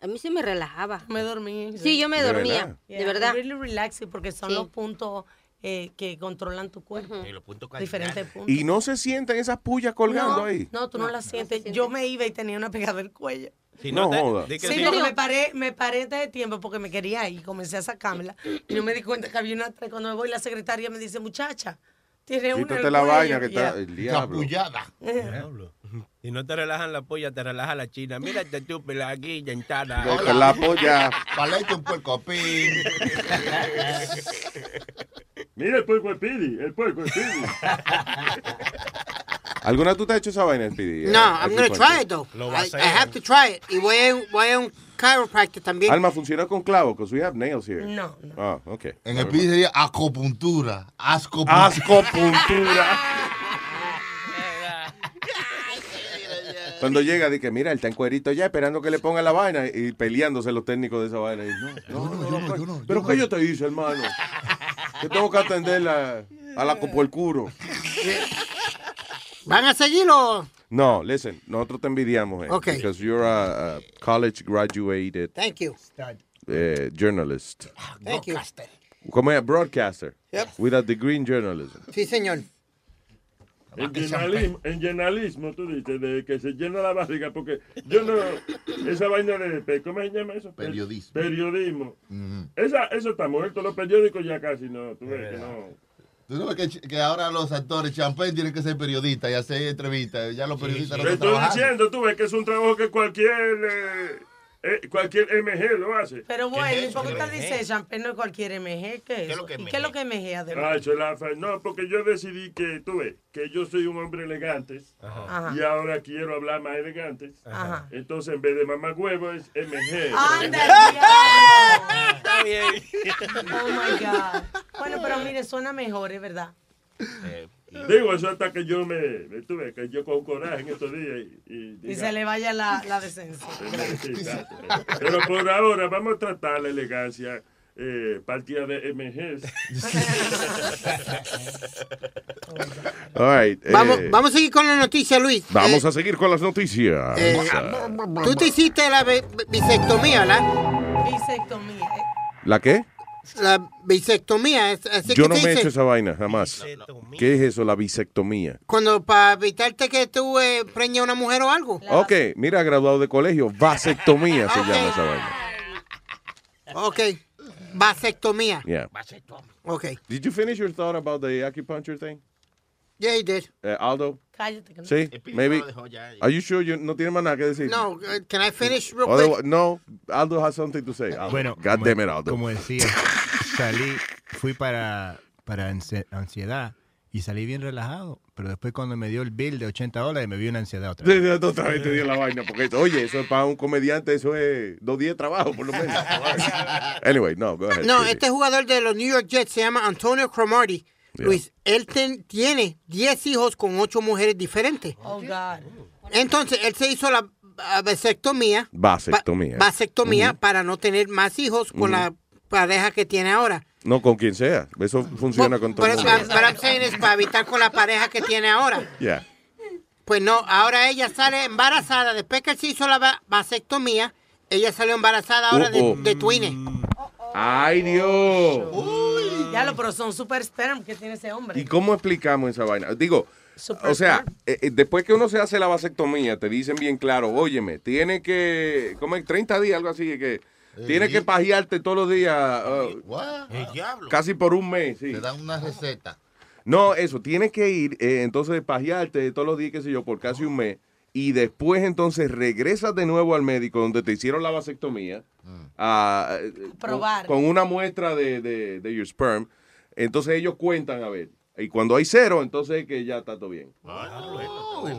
a mí se me relajaba. Me dormí. Sí, yo me ¿De dormía, verdad? de verdad. Really relaxing porque son Sí. los puntos eh, que controlan tu cuerpo. los puntos Diferentes puntos. Y no se sienten esas puyas colgando no, ahí. No, tú no, las sientes. Yo me iba y tenía una pegada del cuello. Si No joda. que Sí, si- porque me paré, me paré de tiempo porque me quería ir y comencé a sacármela. Y no me di cuenta que había una tres. Cuando me voy, la secretaria me dice, muchacha, tiene una. Quítate el la cuello". vaina que está el diablo. Diablo. Si no te relajan la polla, te relaja la china. Mira este estúpido aquí, dentada. Deja la polla. Palete un puerco pin. Mira el puerco espiri, el puerco espiri. ¿Alguna tú te has hecho esa vaina, Speedy? No, I'm gonna try it though. Lo I, have to try it. Y voy a, voy a un chiropractor también. Alma, ¿funciona con clavo? Because we have nails here. No, Ah, ok. En el PID sería acupuntura. Ascopuntura. Ascopuntura. Cuando llega, dice, mira, él está en cuerito ya esperando que le ponga la vaina y peleándose los técnicos de esa vaina. Y, no, no, no, no, Pero ¿qué yo te hice, hermano? Que tengo que atender la- a la por el culo. ¿Van a seguirlo? No, listen, nosotros te envidiamos, eh, Ok. because you're a, a college graduated Thank you. eh, journalist. Thank you. ¿Cómo es? Broadcaster. Yep. With a degree in journalism. Sí, señor. En llenalismo, en llenalismo, tú dices, de que se llena la barriga, porque yo no, esa vaina de, ¿cómo se llama eso? Periodismo. Periodismo. Esa, eso está muerto, los periódicos ya casi no, tú ves que no. Tú sabes que, que ahora los actores champagne tienen que ser periodistas y hacer entrevistas. Ya los periodistas Te no están estoy trabajando. diciendo, tú ves que es un trabajo que cualquier, eh, eh, cualquier MG lo hace. Pero bueno, ¿Qué es ¿y eso, por qué usted dice champán no es cualquier MG? ¿Qué es? qué es lo que MG además? Ah, eso es la fa- No, porque yo decidí que, tú ves, que yo soy un hombre elegante Ajá. y ahora quiero hablar más elegante. Ajá. Entonces, en vez de mamá huevo, es MG. ¡Anda, Está bien. Oh my God. Bueno, pero mire, suena mejor, es verdad. Digo, eso hasta que yo me, me tuve, que yo con coraje en estos días y, y se le vaya la, la decencia. Sí. Pero por ahora vamos a tratar la elegancia eh, partida de MGs. All right, eh, Vamos, vamos a seguir con la noticia, Luis. vamos Eh, a seguir con las noticias. eh, Tú te hiciste la bi- bisectomía, ¿verdad? Bisectomía. ¿La qué? La bisectomía. es- así Yo que no me he hecho esa vaina, jamás. ¿Qué es eso, la bisectomía? Cuando para evitarte que tú eh, preñes a una mujer o algo. Ok, mira, graduado de colegio, vasectomía se llama esa vaina. Ok. Vasectomía. Yeah. Ok. Did you finish your thought about the acupuncture thing? Yeah, he did. Eh, Aldo? Cállate. que no- Sí, maybe. Are you sure you no tiene más nada que decir? No, uh, can I finish real Otherwise- quick? no, Aldo has something to say. Aldo. Bueno, God como, damn it, Aldo. como decía, salí, fui para, para ansi- ansiedad y salí bien relajado. Pero después cuando me dio el bill de 80 dólares me dio una ansiedad otra vez. Otra vez te dio la vaina, porque oye, eso es para un comediante, eso es dos días de trabajo, por lo menos. anyway, no, go ahead. No, este jugador de los New York Jets se llama Antonio Cromartie. Yeah. Luis, él ten- tiene 10 hijos con 8 mujeres diferentes. Oh, God. Entonces, él se hizo la vasectomía. Vasectomía. vasectomía para no tener más hijos con la pareja que tiene ahora. No, con quien sea. Eso funciona con todo el Pero mundo. saying es para evitar con la pareja que tiene ahora. Yeah. Pues no, ahora ella sale embarazada. Después que él se hizo la va- vasectomía, ella salió embarazada ahora de, Uh, oh. de twines. ¡Ay, Dios! Ya lo, pero son super sperm que tiene ese hombre. ¿Y cómo explicamos esa vaina? Digo, Super o sea, eh, eh, después que uno se hace la vasectomía, te dicen bien claro, óyeme, tiene que, ¿cómo es? 30 días, algo así, que tiene que pajearte todos los días, uh, What? El diablo. casi por un mes, sí. Te dan una receta. No, eso, tienes que ir, eh, entonces, pajearte todos los días, qué sé yo, por casi un mes, y después entonces regresas de nuevo al médico donde te hicieron la vasectomía, a, eh, Probar. Con, con una muestra de, de, de your sperm, entonces ellos cuentan, a ver, Y cuando hay cero, entonces es que ya está todo bien.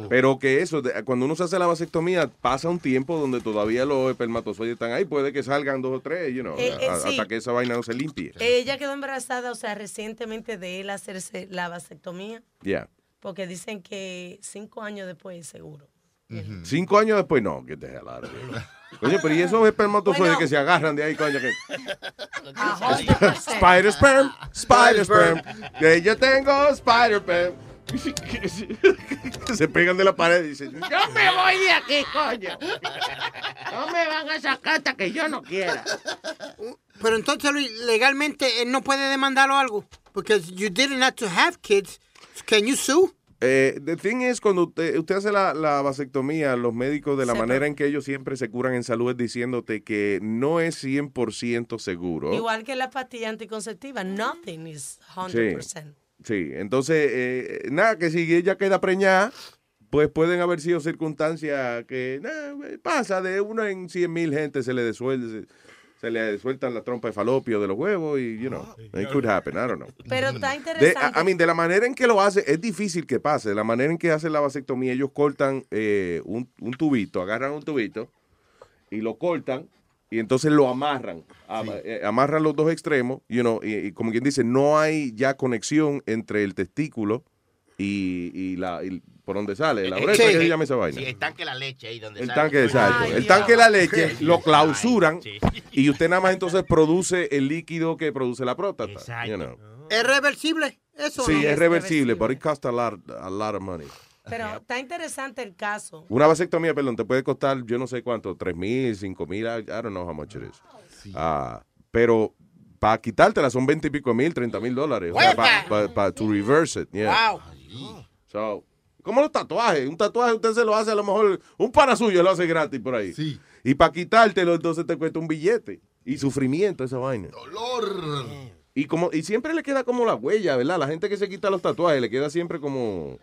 Pero que eso, cuando uno se hace la vasectomía, pasa un tiempo donde todavía los espermatozoides están ahí. Puede que salgan dos o tres, you know, Eh, eh, a- sí. hasta que esa vaina no se limpie. Ella quedó embarazada, o sea, recientemente de él hacerse la vasectomía, Ya. porque dicen que cinco años después seguro. Cinco años después, no, que te jalaron. Coño, pero y esos espermatozoides que se agarran de ahí, coño, que... Spider sperm, spider sperm. Que yo tengo spider sperm. se pegan de la pared y dicen, Yo me voy de aquí, coño. No me van a sacar hasta que yo no quiera. Pero entonces, Luis, legalmente él no puede demandarlo algo. Porque you did it not to have kids. Can you sue? Eh, the thing is, cuando usted, usted hace la, la vasectomía, los médicos, de la Sí, manera en que ellos siempre se curan en salud, es diciéndote que no es 100% seguro. Igual que la pastilla anticonceptiva, nothing is 100%. Sí, entonces, eh, nada, que si ella queda preñada, pues pueden haber sido circunstancias que nah, pasa, de uno en 100 mil gente se le desuelve, se, se le sueltan la trompa de falopio de los huevos y, you know, it could happen, I don't know. Pero está De, interesante. I mean, de la manera en que lo hace, es difícil que pase. De la manera en que hacen la vasectomía, ellos cortan eh, un, un tubito, agarran un tubito y lo cortan y entonces lo amarran. Am- eh, amarran los dos extremos, you know, y, y como quien dice, no hay ya conexión entre el testículo y, y la, y por donde sale, la uretra, ¿qué se llama esa vaina? Sí, el tanque de la leche ahí donde El sale. tanque, exacto. el tanque de la leche lo clausuran y usted nada más entonces produce el líquido que produce la próstata. you know. ¿Es reversible? Eso Sí, no es reversible, but it costs a lot, a lot of money. Pero está interesante el caso. Una vasectomía, perdón, te puede costar, yo no sé cuánto, tres mil, cinco mil, I don't know how much it is. Ah, pero para quitártela son veinte y pico mil, treinta mil dólares. O sea, para to reverse it, yeah. Wow. So, como los tatuajes. Un tatuaje usted se lo hace a lo mejor, un pana suyo lo hace gratis por ahí. Y para quitártelo, entonces te cuesta un billete. Y sufrimiento esa vaina. Dolor. Y como y siempre le queda como la huella, ¿verdad? La gente que se quita los tatuajes le queda siempre como...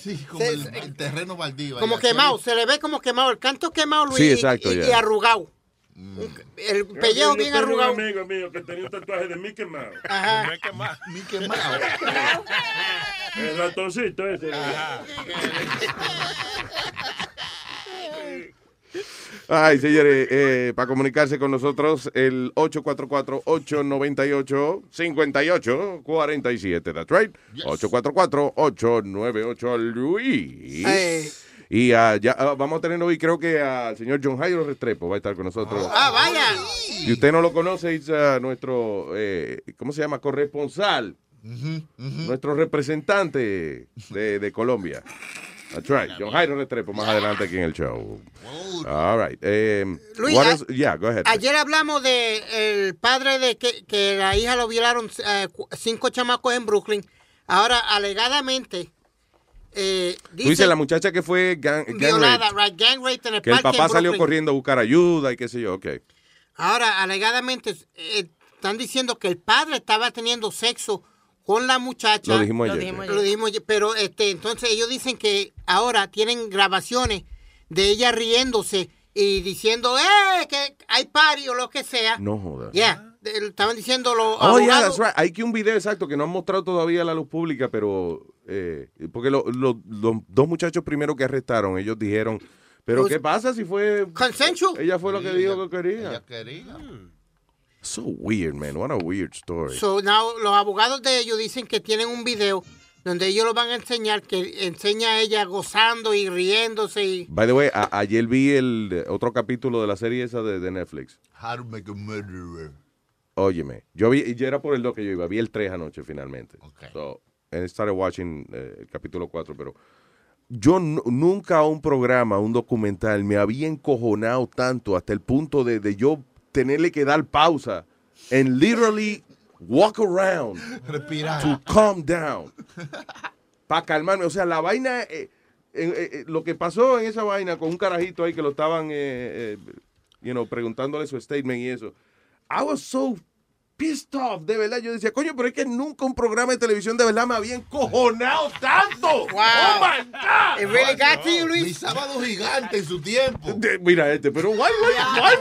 Sí, como el, el terreno baldío. Como quemado, se le ve como quemado, el canto quemado, Luis, Sí, exacto, y arrugado. El pellejo bien arrugado. un amigo mío que tenía un tatuaje de Mickey Mouse. Ajá. Mickey Mouse. El ratoncito ese. Ay, señores, eh, para comunicarse con nosotros, el 844-898-5847. That's right. 844-898-Luis. Eh. Y ah, ya ah, vamos a tener hoy, creo que al señor John Jairo Restrepo va a estar con nosotros. Ah, vaya. Si usted no lo conoce, es ah, nuestro, eh, ¿cómo se llama? Corresponsal. Nuestro representante de, de Colombia. That's right. John Jairo Restrepo más adelante aquí en el show. All right. Um, Luis, a-? Yeah, go ahead. Ayer hablamos de el padre de que, que la hija lo violaron eh, cinco chamacos en Brooklyn. Ahora, alegadamente, eh, dice la muchacha que fue gang, gang violada, raped, right, gang rape en el que el papá en salió corriendo a buscar ayuda y qué sé yo. Ok. Ahora, alegadamente, eh, están diciendo que el padre estaba teniendo sexo con la muchacha. Lo dijimos Lo ayer, dijimos sí. Lo dijimos ayer, pero este, entonces ellos dicen que ahora tienen grabaciones de ella riéndose y diciendo, ¡eh! que hay party o lo que sea. No jodas. Ya, de- estaban diciendo los Oh, yeah, that's right. Hay que un video exacto que no han mostrado todavía a la luz pública, pero eh, porque lo- lo- los dos muchachos primero que arrestaron, ellos dijeron, pero Pues- ¿qué pasa si fue Consensual. Ella fue lo que dijo ella- que quería. Ella quería. So weird, man. What a weird story. So, now, los abogados de ellos dicen que tienen un video donde ellos lo van a enseñar, que enseña a ella gozando y riéndose. Y, By the way, a- ayer vi el otro capítulo de la serie esa de, de Netflix. How to make a murderer. Óyeme, yo vi, yo era por el 2 que yo iba, vi el 3 anoche finalmente. So, and I started watching eh, el capítulo 4, pero yo nu- nunca un programa, un documental me había encojonado tanto hasta el punto de, de yo tenerle que dar pausa and literally walk around Respirar. to calm down. Para calmarme. O sea, la vaina, eh, eh, eh, lo que pasó en esa vaina con un carajito ahí que lo estaban, eh, eh, you know, preguntándole su statement y eso. I was so pissed off, de verdad. Yo decía, coño, pero es que nunca un programa de televisión de verdad me había encojonado tanto. Wow. Oh my God. It really got to you, Mi Luis. sábado gigante en su tiempo. De- mira este, pero why, why, why-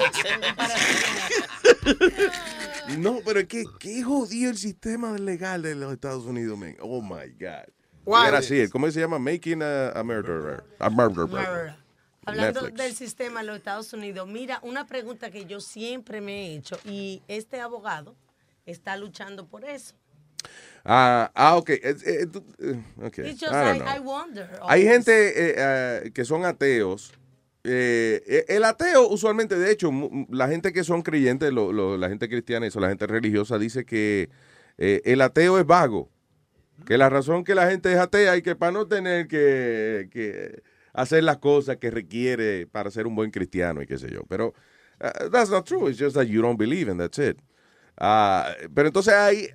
No, pero es que qué jodido el sistema legal de los Estados Unidos, man. Oh my God. Wow. Era así, ¿cómo se llama? Making a, a murderer. A murderer. Murderer. Hablando Netflix. del sistema en los Estados Unidos, mira, una pregunta que yo siempre me he hecho y este abogado está luchando por eso. Ah, ah, ok. Eh, eh, eh, ok. It's just I don't I, know. I wonder. Hay gente eh, que son ateos. Eh, el ateo, usualmente, de hecho, la gente que son creyentes, lo- lo- la gente cristiana, eso, la gente religiosa, dice que eh, el ateo es vago. Que la razón que la gente es atea y que para no tener que, que hacer las cosas que requiere para ser un buen cristiano y qué sé yo. Pero uh, that's not true. It's just that you don't believe and that's it. Ah, pero entonces hay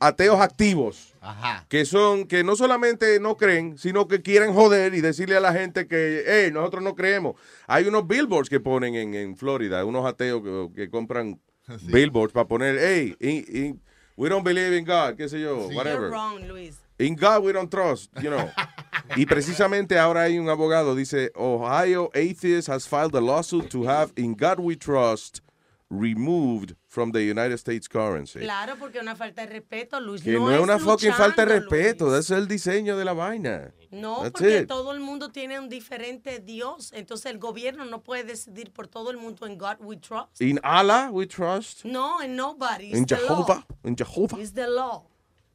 ateos activos Ajá. que son que no solamente no creen, sino que quieren joder y decirle a la gente que, hey, nosotros no creemos. Hay unos billboards que ponen en, en Florida, unos ateos que, que compran billboards para poner, hey, in- in- we don't believe in God, qué sé yo, You're whatever. wrong, Luis. In God we don't trust, you know. y precisamente ahora hay un abogado, dice, Ohio Atheist has filed a lawsuit to have In God we trust removed from the United States currency. Claro, porque una falta de respeto, Luis. Que no, es una fucking falta de respeto, ese es el diseño de la vaina. No, That's porque it. todo el mundo tiene un diferente Dios. Entonces el gobierno no puede decidir por todo el mundo en God we trust. In Allah we trust. No, en nobody. It's law. Jehovah. In Jehovah. It's the law.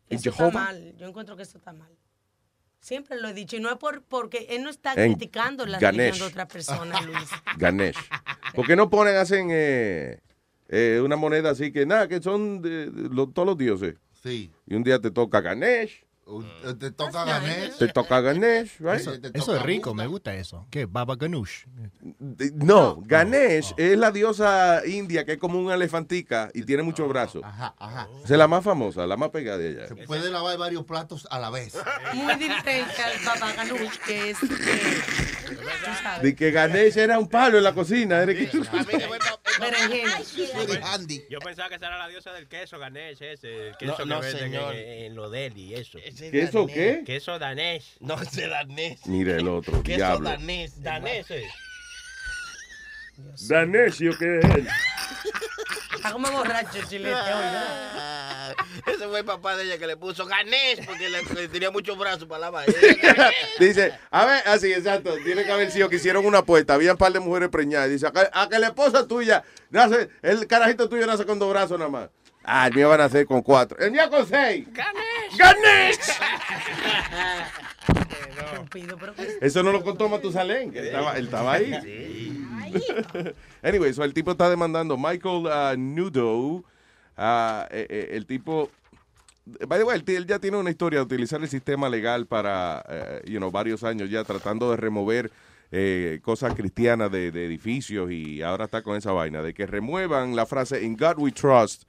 Jehovah. mal. Yo encuentro que eso está mal. Siempre lo he dicho. Y no es por, porque él no está En criticando la Ganesh. religión de otra persona, Luis. Ganesh. ¿Por qué no ponen, hacen eh, eh, una moneda así que nada, que son de- de lo- todos los dioses? Sí. Y un día te toca Ganesh, Te toca Ganesh. te toca Ganesh, right? Eso, eso es rico, me gusta eso. ¿Qué? Baba Ganoush. De- No, Ganesh es la diosa india que es como una elefantica y tiene muchos brazos. Ajá, ajá. Esa es la más famosa, la más pegada de allá. Puede lavar varios platos a la vez. Muy diferente al Baba Ganoush, que es... eh, De que Ganesh era un palo en la cocina. era que- berenjena. Yo pensaba que esa era la diosa del queso, Ganesh, ese. El queso No, que no, venden señor. En, en lo deli, eso. ¿Queso qué? Queso danés. No, ese danés. Mira el otro, Queso diablo. danés. Danés, eh. Danesio, que es él? Está como borracho, chilete. Ah, Ese fue el papá de ella que le puso Ganesh porque le, le tenía muchos brazos para lavar. Dice, a ver, así, exacto. Tiene que haber sido que hicieron una apuesta. Había un par de mujeres preñadas. Dice, a que, a que la esposa tuya nace, el carajito tuyo nace con dos brazos nada más. Ah, el mío va a nacer con cuatro. El mío con seis. Ganesh. ¡Ganesh! Eso no lo contó Matusalén, que él estaba, él estaba ahí. anyway, so el tipo está demandando Michael uh, Nudo. ah, eh, eh, el tipo. By the way, él, ya tiene una historia de utilizar el sistema legal para, eh, you know, varios años ya tratando de remover eh, cosas cristianas de, de edificios y ahora está con esa vaina de que remuevan la frase In God we trust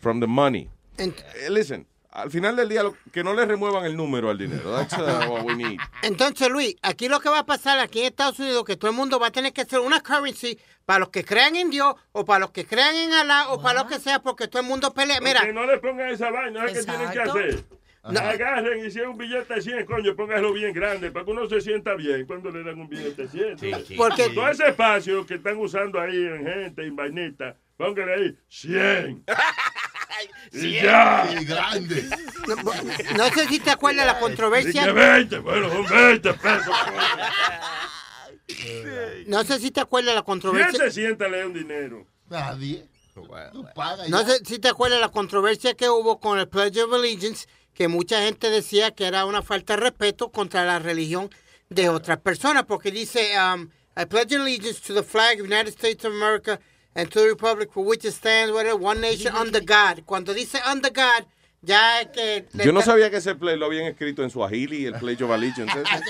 from the money. Eh, listen, al final del día lo- que no le remuevan el número al dinero. That's uh, what we need. Entonces, Luis, aquí lo que va a pasar aquí en Estados Unidos que todo el mundo va a tener que hacer una currency para los que crean en Dios o para los que crean en Alá o para lo que sea porque todo el mundo pelea. Mira, Que no le pongan esa vaina, es que tienen que hacer. No. Agarren y si es un billete de 100, coño, póngaselo bien grande para que uno se sienta bien cuando le dan un billete de 100. Sí, sí. Porque- Todo ese espacio que están usando ahí en gente, en vainita, póngale ahí 100. y ya. grande. no, no sé si te acuerdas la Y controversia. 20, bueno, son 20 pesos. No sé si te acuerdas la ¿Quién controversia. se sienta a leer un dinero? Nadie. Tú pagas No sé si te acuerdas la controversia que hubo con el Pledge of Allegiance, que mucha gente decía que era una falta de respeto contra la religión de otras personas, porque dice, um, I pledge allegiance to the flag of the United States of America and to the republic for which it stands, whatever, one nation under God. Cuando dice under God, ya es que... Yo no sabía que ese play lo habían escrito en Swahili, el Pledge of Allegiance. What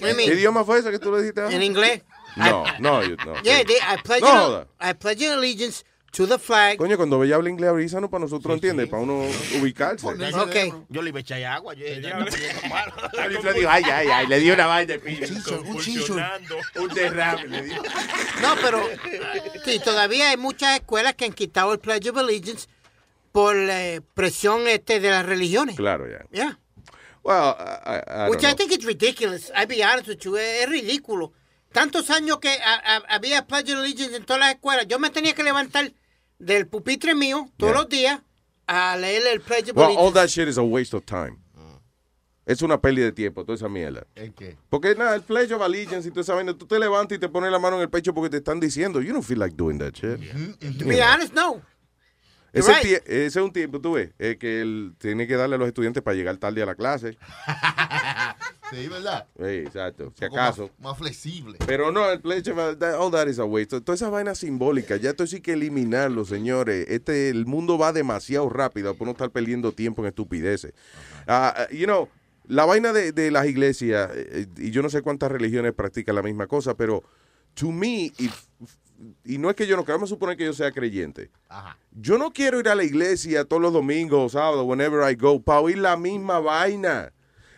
you ¿Qué idioma fue ese que tú le dijiste? En inglés. No, no, no. Yeah, they- I pledge, No an- I pledge an allegiance to the flag. Coño, cuando ella habla inglés avísanos para nosotros, ¿entiendes? Para uno ubicarse. Yo le iba a echar agua. Yo, Le digo, ay, ay, ay, le dio una vaina de pillo. Un derrame le dio. No, pero sí, todavía hay muchas escuelas que han quitado el Pledge of Allegiance por eh, presión este de las religiones. Claro, ya. Yeah. Well, I, I, I Which I think it's ridiculous. I'll be honest with you. Es ridículo. Tantos años que a- a- había Pledge of Allegiance en todas las escuelas. Yo me tenía que levantar del pupitre mío todos Yeah. los días a leer el Pledge of Well, all Allegiance. that shit is a waste of time. Es una pérdida de tiempo, toda esa mierda. ¿El qué? Porque nada, el Pledge of Allegiance y toda esa vaina, tú te levantas y te pones la mano en el pecho porque te están diciendo, you don't feel like doing that shit. To be honest, no. Ese, You're tie- ese es un tiempo, tú ves, eh, que él tiene que darle a los estudiantes para llegar tarde a la clase. Sí, ¿verdad? Sí, exacto, si más- acaso. Más, flexible. Pero no, el that- all that is a waste. Toda esa vaina simbólica, ya esto sí que eliminarlo, señores. Este, el mundo va demasiado rápido por no estar perdiendo tiempo en estupideces. Ah, you know, la vaina de, de las iglesias, eh, y yo no sé cuántas religiones practican la misma cosa, pero to me, if- y no es que yo no, que vamos a suponer que yo sea creyente. Yo no quiero ir a la iglesia todos los domingos, sábados, whenever I go, para oír la misma vaina.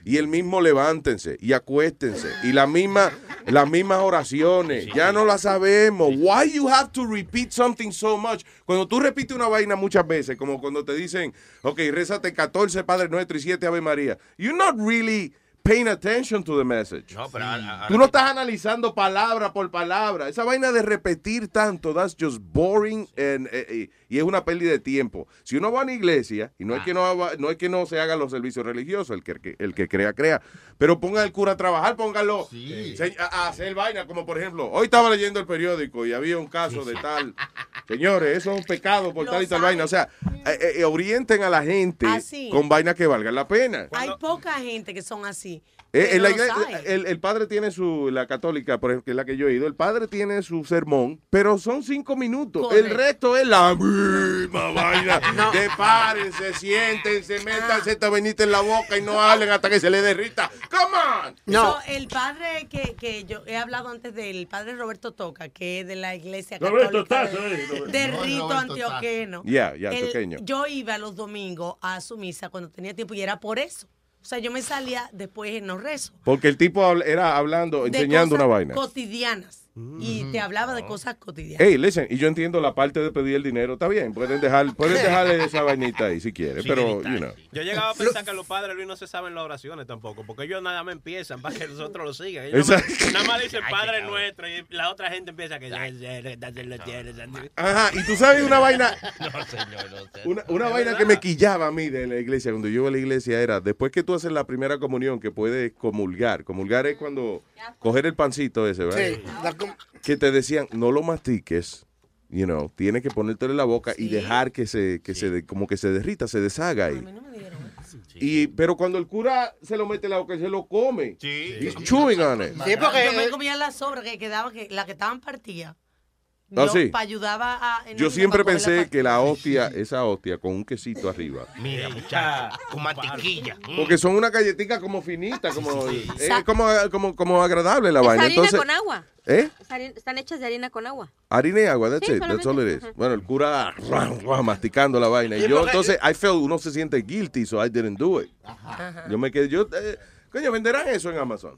Y el mismo levántense y acuéstense. Y la misma, las mismas oraciones. Ya no las sabemos. Why you have to repeat something so much? Cuando tú repites una vaina muchas veces, como cuando te dicen, ok, rézate 14 Padre Nuestro y 7 Ave María. You're not really paying attention to the message. No, pero ahora- ahora- Tú no estás analizando palabra por palabra. Esa vaina de repetir tanto, that's just boring and, eh, eh, y es una pérdida de tiempo. Si uno va a una iglesia, y no es que no, va- no es que no se hagan los servicios religiosos, el que, el que- el que crea, crea, pero ponga al cura a trabajar, póngalo a, a hacer vaina, como por ejemplo, hoy estaba leyendo el periódico y había un caso de tal. Señores, eso es un pecado por Lo tal y tal vaina. O sea, eh, eh, orienten a la gente Así. con vainas que valgan la pena. Hay poca gente que son así. Eh, la iglesia- el, el padre tiene su, la católica, por ejemplo, que es la que yo he ido, el padre tiene su sermón, pero son cinco minutos. El resto es la misma vaina. Que párense, siéntense, métanse esta vainita en la boca y no hablen hasta que se le derrita. Come on. So, el padre que, que yo he hablado antes del padre Roberto Toca, que es de la iglesia Roberto católica Tazo, de, eh, Roberto. de No, Rito Roberto Antioqueno. Ya, ya, Él- antioqueño. Yo iba los domingos a su misa cuando tenía tiempo y era por eso. O sea, yo me salía después en los rezos. Porque el tipo era hablando, de enseñando cosas una vaina. cotidianas. Y te hablaba de cosas cotidianas. Hey, listen, y yo entiendo la parte de pedir el dinero, está bien, pueden dejar, pueden dejarle esa vainita ahí si quieren, Sí, pero, you know. Yo llegaba a pensar que los padres Luis no se saben las oraciones tampoco, porque ellos nada más empiezan para que nosotros lo sigan. Ellos nada más- nada más dicen Padre. Nuestro y la otra gente empieza que... Ajá, y tú sabes una vaina, No, señor, no sé. Una, una ¿De vaina verdad? que me quillaba a mí de la iglesia, cuando yo iba a la iglesia, era después que tú haces la primera comunión, que puedes comulgar. Comulgar es cuando coger el pancito ese, ¿verdad? Sí, la Que te decían, no lo mastiques, you know, tienes que ponértelo en la boca y dejar que se, que se, de- como que se derrita, se deshaga ahí. Y, pero cuando el cura se lo mete en la boca, se lo come. He's chewing on it. Yo me comía las sobras que quedaban, que, las que estaban partidas. Ah, Yo sí. pa- ayudaba a. Yo siempre la pensé que la hostia, esa hostia con un quesito arriba. Mira, muchacha, con mantequilla. Porque son una galletita como finita, como, Sí, sí. es como, como, como agradable la Es vaina. harina Entonces, con agua. ¿Eh? Están hechas de harina con agua. Harina y agua, that's Sí, it, that's all it is. solamente. Bueno, el cura ruah, ruah, masticando la vaina. Y yo entonces, I felt, uno se siente guilty, so I didn't do it. Yo me quedé, yo, eh, coño, venderán eso en Amazon.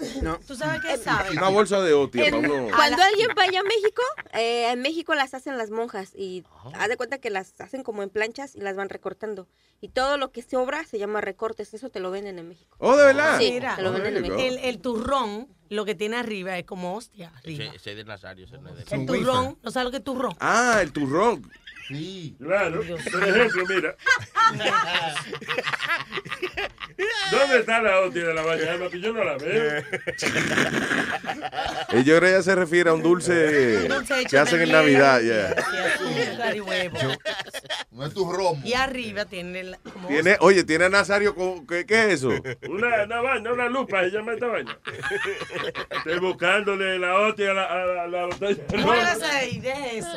¿Tú sabes qué sabes? Una bolsa de hostia En- para uno. Cuando alguien vaya a México, eh, en México las hacen las monjas y haz de cuenta que las hacen como en planchas y las van recortando. Y todo lo que sobra se llama recortes, eso te lo venden en México. Oh, ¿de verdad? Sí, Mira, te lo venden en México. el, el turrón, lo que tiene arriba es como hostia. Arriba. Ese, ese de Nazario, ese no es de El turrón, ¿no sabes lo que es turrón? Ah, el turrón. Sí. Claro. Por ejemplo, mira. ¿Dónde está la hostia de la vaina? Papi? Yo no la veo. Y yo creo que ella se refiere a un dulce, Un dulce hecho que hacen en miel, Navidad, y ya. azúcar y huevo. No es tu romo. Y arriba tiene la- como Tiene, oye, tiene a Nazario, con, ¿qué, qué es eso? Una, una vaina, una lupa, se llama esta vaina. Estoy buscándole la hostia a la, a la, a la botella. No. Eso.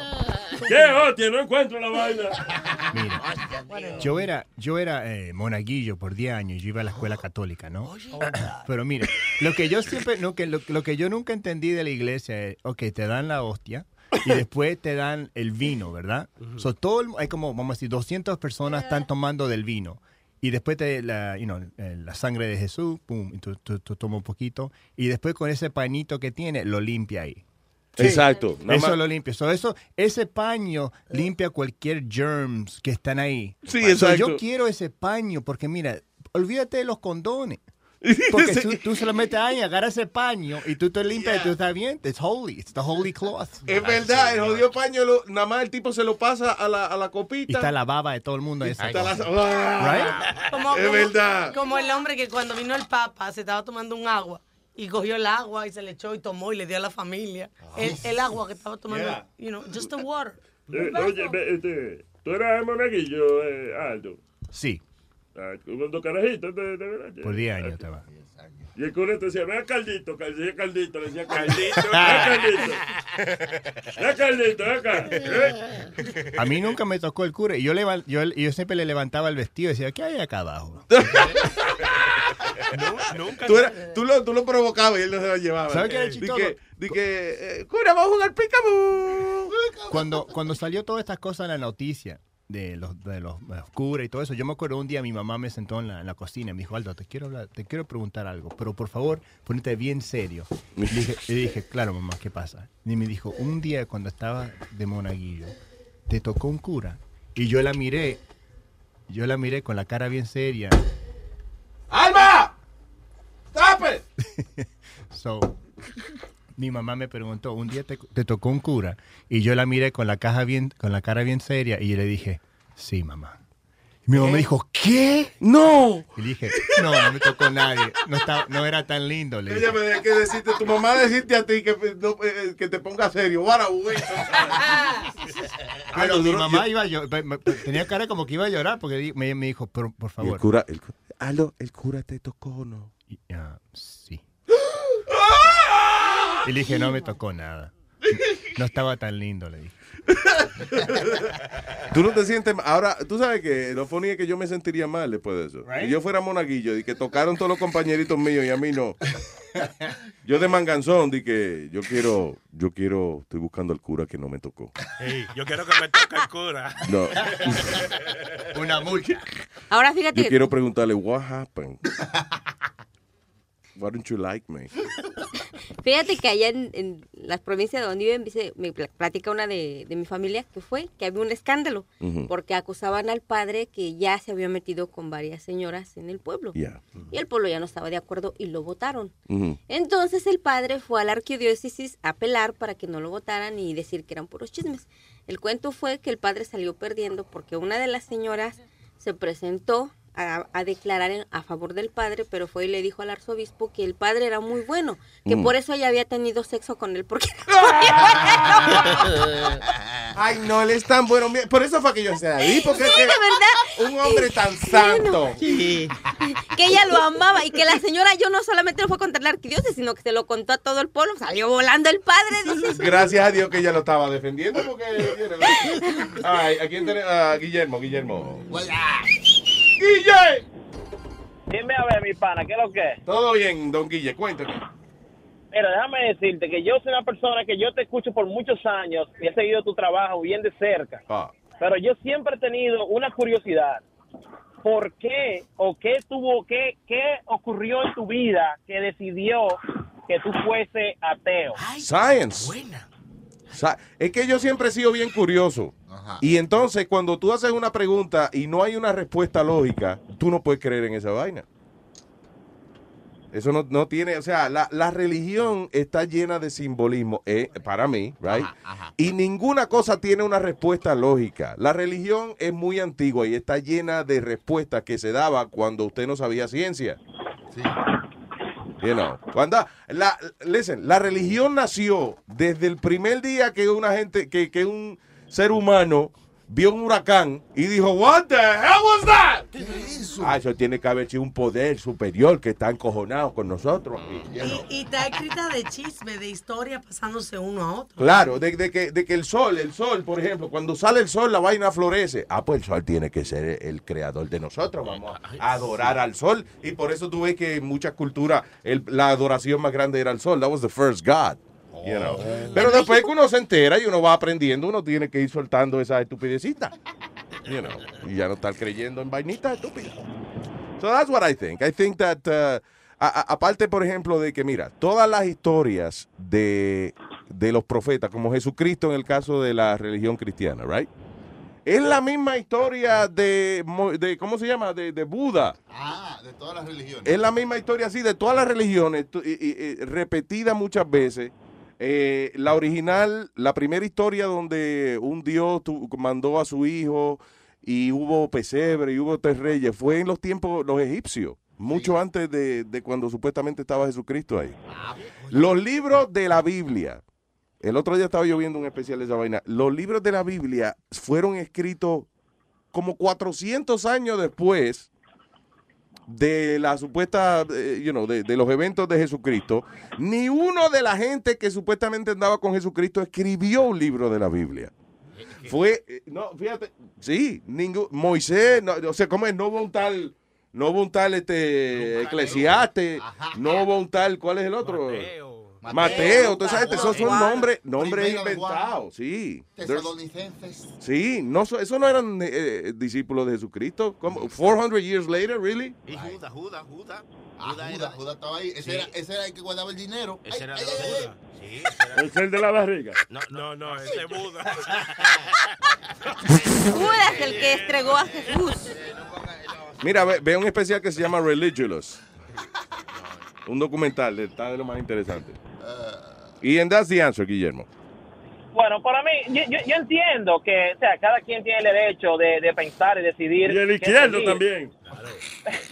¿Qué hostia? No encuentro la vaina. Yo era, yo era eh, monaguillo por 10 años, yo iba a la escuela católica, ¿no? Pero mira, lo que yo siempre, no, que lo, lo que yo nunca entendí de la iglesia es, ok, te dan la hostia y después te dan el vino, ¿verdad? So, todo el- hay como, vamos a decir, 200 personas están tomando del vino. Y después te, la, you know, eh, la sangre de Jesús, pum, y tú, tú, tú tomas un poquito. Y después con ese pañito que tiene, lo limpia ahí. Exacto. Nada Eso más- lo limpia. So, eso, ese paño limpia cualquier germs que están ahí. Sí, So, exacto. yo quiero ese paño porque, mira, olvídate de los condones. Porque tú, tú se lo metes ahí, agarras ese paño y tú te limpias y tú estás bien. It's holy. It's the holy cloth. Es verdad, el jodido paño, lo- nada más el tipo se lo pasa a la, a la Y copita. está la baba de todo el mundo. Esa está la-. Ah. Como, Es como- verdad. Como el hombre que cuando vino el Papa se estaba tomando un agua y cogió el agua y se le echó y tomó y le dio a la familia. El, el agua que estaba tomando, Yeah. you know, just the water. Eh, oye, este, tú eras monaguillo, eh, Aldo. Sí, Ah, con dos carajitos, de, de verdad. por 10 años estaba. Y el cura te decía, ve a Caldito, Cal- decía Caldito, le decía Caldito, ve a Caldito. Ve a Caldito, ve acá. ¿eh? A mí nunca me tocó el cura. Y yo, leva- yo, yo siempre le levantaba el vestido y decía, ¿qué hay acá abajo? Tú, era- tú lo, tú lo provocabas y él no se lo llevaba. ¿Sabes qué era Di chistoso? que, di que, eh, cura, vamos a jugar picaboo. Cuando, cuando salió todas estas cosas en la noticia de los, de los, de los curas y todo eso, yo me acuerdo un día mi mamá me sentó en la, en la cocina y me dijo, Aldo, te quiero, hablar- te quiero preguntar algo, pero por favor, ponete bien serio. Y dije, claro, mamá, ¿qué pasa? Y me dijo, un día cuando estaba de monaguillo, te tocó un cura. Y yo la miré, yo la miré con la cara bien seria. ¡Alma! ¡Stop it! So, mi mamá me preguntó, un día te, te tocó un cura y yo la miré con la caja bien, con la cara bien seria y yo le dije, sí, mamá. Y mi mamá me dijo, ¿qué? No. Y le dije, no, no me tocó nadie. No, estaba, no era tan lindo. Le dije. Ella me debe que decirte, tu mamá decirte a ti que, no, eh, que te ponga serio. What a waste of time. Pero mi mamá yo- iba a llorar, tenía cara como que iba a llorar porque me, me dijo, pero por Y favor. el cura, el, Aldo, el cura te tocó o no. Y, ah, sí. Y le dije, no me tocó nada. No estaba tan lindo, le dije. Tú no te sientes mal. Ahora, tú sabes que lo funny es que yo me sentiría mal después de eso. Si yo fuera monaguillo y que tocaron todos los compañeritos míos y a mí no. Yo de manganzón di que yo quiero, yo quiero, estoy buscando al cura que no me tocó. Yo quiero que me toque el cura. No. Una multa. Ahora fíjate Yo quiero preguntarle, what happened? Why don't you like me? Fíjate que allá en, en las provincias de donde viven, me pla- platica una de, de mi familia que fue que había un escándalo Ujú. porque acusaban al padre que ya se había metido con varias señoras en el pueblo. Yeah. Y el pueblo ya no estaba de acuerdo y lo votaron. Ujú. Entonces el padre fue a la arquidiócesis a apelar para que no lo votaran y decir que eran puros chismes. El cuento fue que el padre salió perdiendo porque una de las señoras se presentó a, a declarar en- a favor del padre, pero fue y le dijo al arzobispo que el padre era muy bueno, que Mm. por eso ella había tenido sexo con él, porque Ay, no, él es tan bueno. Por eso fue que yo se la porque Sí, es que de verdad. un hombre tan santo. que ella lo amaba y que la señora yo no solamente lo fue a contar a la arquidiócesis, sino que se lo contó a todo el pueblo, salió volando el padre. dice. Gracias a Dios que ella lo estaba defendiendo, porque. Ay, ¿a quién tenemos? A Guillermo, Guillermo. ¡Guille! Dime a ver, mi pana, ¿qué es lo que es? Todo bien, don Guille, cuéntame. Mira, déjame decirte que yo soy una persona que yo te escucho por muchos años y he seguido tu trabajo bien de cerca. Ah. Pero yo siempre he tenido una curiosidad. ¿Por qué o qué tuvo, qué, qué ocurrió en tu vida que decidió que tú fuese ateo? Science. Es que yo siempre he sido bien curioso. Y entonces, cuando tú haces una pregunta y no hay una respuesta lógica, tú no puedes creer en esa vaina. Eso no, no tiene, o sea, la, la religión está llena de simbolismo, eh, para mí, right? Y ninguna cosa tiene una respuesta lógica. La religión es muy antigua y está llena de respuestas que se daba cuando usted no sabía ciencia. You know, cuando la, listen, la religión nació desde el primer día que una gente, que, que un ser humano vio un huracán y dijo, What the hell was that? Ah, eso tiene que haber sido un poder superior que está encojonado con nosotros. Y, you know. Y, y está escrita de chisme, de historia pasándose uno a otro. Claro, de, de que, de que el sol, el sol, por ejemplo, cuando sale el sol, la vaina florece. Ah, pues el sol tiene que ser el creador de nosotros. Vamos a adorar al sol. Y por eso tú ves que en muchas culturas el- la adoración más grande era el sol. That was the first God. You know. Pero después que uno se entera y uno va aprendiendo, uno tiene que ir soltando esa estupidecita. You know, y ya no estar creyendo en vainitas estúpidas. So that's what I think. I think that, uh, a- a- aparte, por ejemplo, de que, mira, todas las historias de, de los profetas, como Jesucristo en el caso de la religión cristiana, right? Es la misma historia de, de ¿cómo se llama? De, de Buda. Ah, de todas las religiones. Es la misma historia así de todas las religiones, tu- y- y- y repetida muchas veces. Eh, la original, la primera historia donde un dios tu- mandó a su hijo y hubo pesebre y hubo tres reyes, fue en los tiempos los egipcios, mucho antes de, de cuando supuestamente estaba Jesucristo ahí. Los libros de la Biblia, el otro día estaba yo viendo un especial de esa vaina, los libros de la Biblia fueron escritos como 400 años después de la supuesta, eh, you know, de, de los eventos de Jesucristo, ni uno de la gente que supuestamente andaba con Jesucristo escribió un libro de la Biblia. Fue, eh, no, fíjate, sí, ningún, Moisés, no, o sea, ¿cómo es? No hubo un tal, no hubo un tal, este, eclesiaste, no hubo un tal, ¿cuál es el otro? Mateo, toda esa gente, esos son nombres, nombres inventados, sí. Tesalonicenses. Sí, no, so- eso no eran eh, eh, discípulos de Jesucristo. ¿Cómo? 400 years later, really? Y Judas, Judas, Judas. Ah, Judas, Judas estaba ahí. Ese, Sí. era, ese era el que guardaba el dinero. Ese Ay, era ay, de los ay, Judas. ay. Sí, ese era- Es el de la barriga. No, no, no, ese es Buda. Judas, el que entregó a Jesús. Mira, ve, ve un especial que se llama Religious. Un documental, está de lo más interesante. Y en That's the Answer, Guillermo. Bueno, para mí, yo, yo, yo entiendo que, o sea, cada quien tiene el derecho de, de pensar y decidir. Y el qué izquierdo también.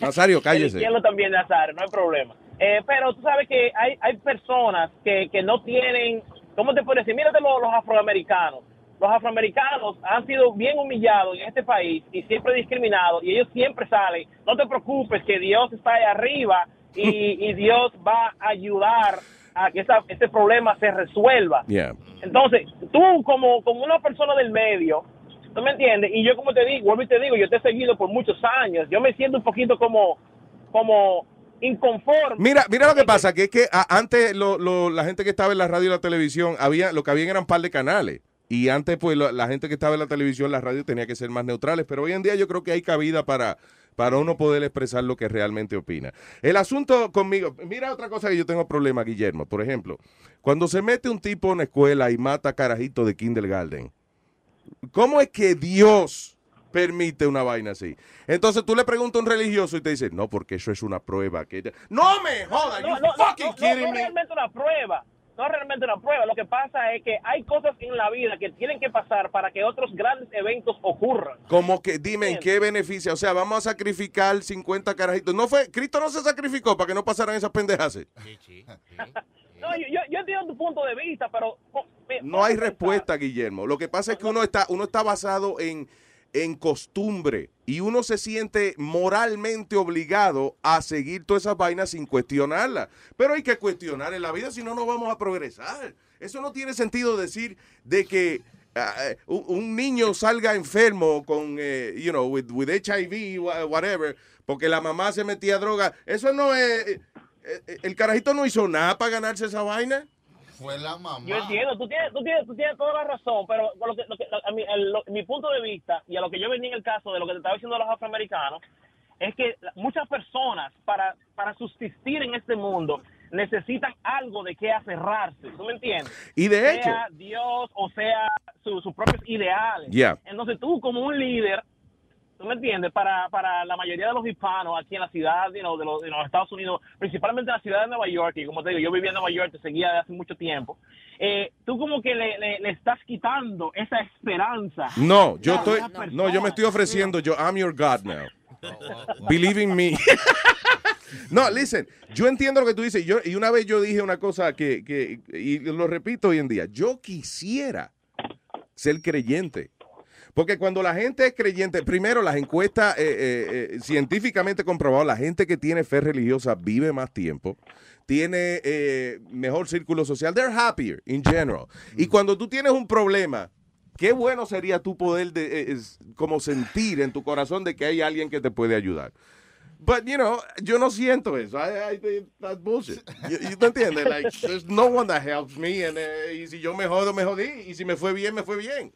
Nazario, El cállese. izquierdo también, Nazario, no hay problema. Eh, pero tú sabes que hay, hay personas que, que no tienen, ¿cómo te puedo decir? Mírate los, los afroamericanos. Los afroamericanos han sido bien humillados en este país y siempre discriminados y ellos siempre salen. No te preocupes que Dios está ahí arriba y, y Dios va a ayudar a que esa, ese problema se resuelva. Yeah. Entonces, tú como, como una persona del medio, ¿tú me entiendes? Y yo como te digo, vuelvo y te digo, yo te he seguido por muchos años. Yo me siento un poquito como, como inconforme. Mira, mira lo que pasa, que es que antes lo- lo- la gente que estaba en la radio y la televisión, había, lo que habían eran un par de canales. Y antes, pues, la gente que estaba en la televisión, la radio, tenía que ser más neutrales. Pero hoy en día yo creo que hay cabida para, para uno poder expresar lo que realmente opina. El asunto conmigo, mira otra cosa que yo tengo problema, Guillermo. Por ejemplo, cuando se mete un tipo en una escuela y mata carajitos de kindergarten, ¿cómo es que Dios permite una vaina así? Entonces tú le preguntas a un religioso y te dice, no, porque eso es una prueba. que No me jodas, No, you no, no, fucking no, no, kidding no me. realmente una prueba. No es realmente una prueba. Lo que pasa es que hay cosas en la vida que tienen que pasar para que otros grandes eventos ocurran. Como que dime en qué beneficia. O sea, vamos a sacrificar 50 carajitos. No fue, Cristo no se sacrificó para que no pasaran esas pendejas. No, yo, yo, entiendo tu punto de vista, pero... oh, me- No hay respuesta, Guillermo. Lo que pasa es que uno está, uno está basado en, en costumbre y uno se siente moralmente obligado a seguir todas esas vainas sin cuestionarlas. Pero hay que cuestionar en la vida, si no, no vamos a progresar. Eso no tiene sentido decir de que eh, un, niño salga enfermo con, eh, you know, with, with HIV, wha- whatever, porque la mamá se metía droga. Eso no es... eh, el carajito no hizo nada para ganarse esa vaina. Fue la mamá. Yo entiendo, tú tienes, tú tienes, tú tienes toda la razón, pero lo que, lo que- a mi, el- lo- mi punto de vista y a lo que yo venía en el caso de lo que te estaba diciendo los afroamericanos, es que muchas personas para, para subsistir en este mundo necesitan algo de qué aferrarse, ¿tú me entiendes? Y de sea hecho- Dios o sea su- sus propios ideales. Yeah. Entonces tú como un líder, ¿tú me entiendes? Para, para la mayoría de los hispanos aquí en la ciudad you know, de, los, de los Estados Unidos, principalmente en la ciudad de Nueva York, y como te digo, yo vivía en Nueva York, te seguía desde hace mucho tiempo, eh, tú como que le, le- le estás quitando esa esperanza. No, yo estoy, no, yo me estoy ofreciendo, yo, I'm your God now. Believe in me. no, listen, yo entiendo lo que tú dices. Yo, y una vez yo dije una cosa que, que, y lo repito hoy en día, yo quisiera ser creyente. Porque cuando la gente es creyente, primero las encuestas eh, eh, eh, científicamente comprobado, la gente que tiene fe religiosa vive más tiempo, tiene eh, mejor círculo social, they're happier in general. Y cuando tú tienes un problema, qué bueno sería tú poder de- eh, es- como sentir en tu corazón de que hay alguien que te puede ayudar. But, you know, yo no siento eso. I, I that's bullshit. You, you te entiendes? Like, there's no one that helps me. And, eh, y si yo me jodo, me jodí. Y si me fue bien, me fue bien.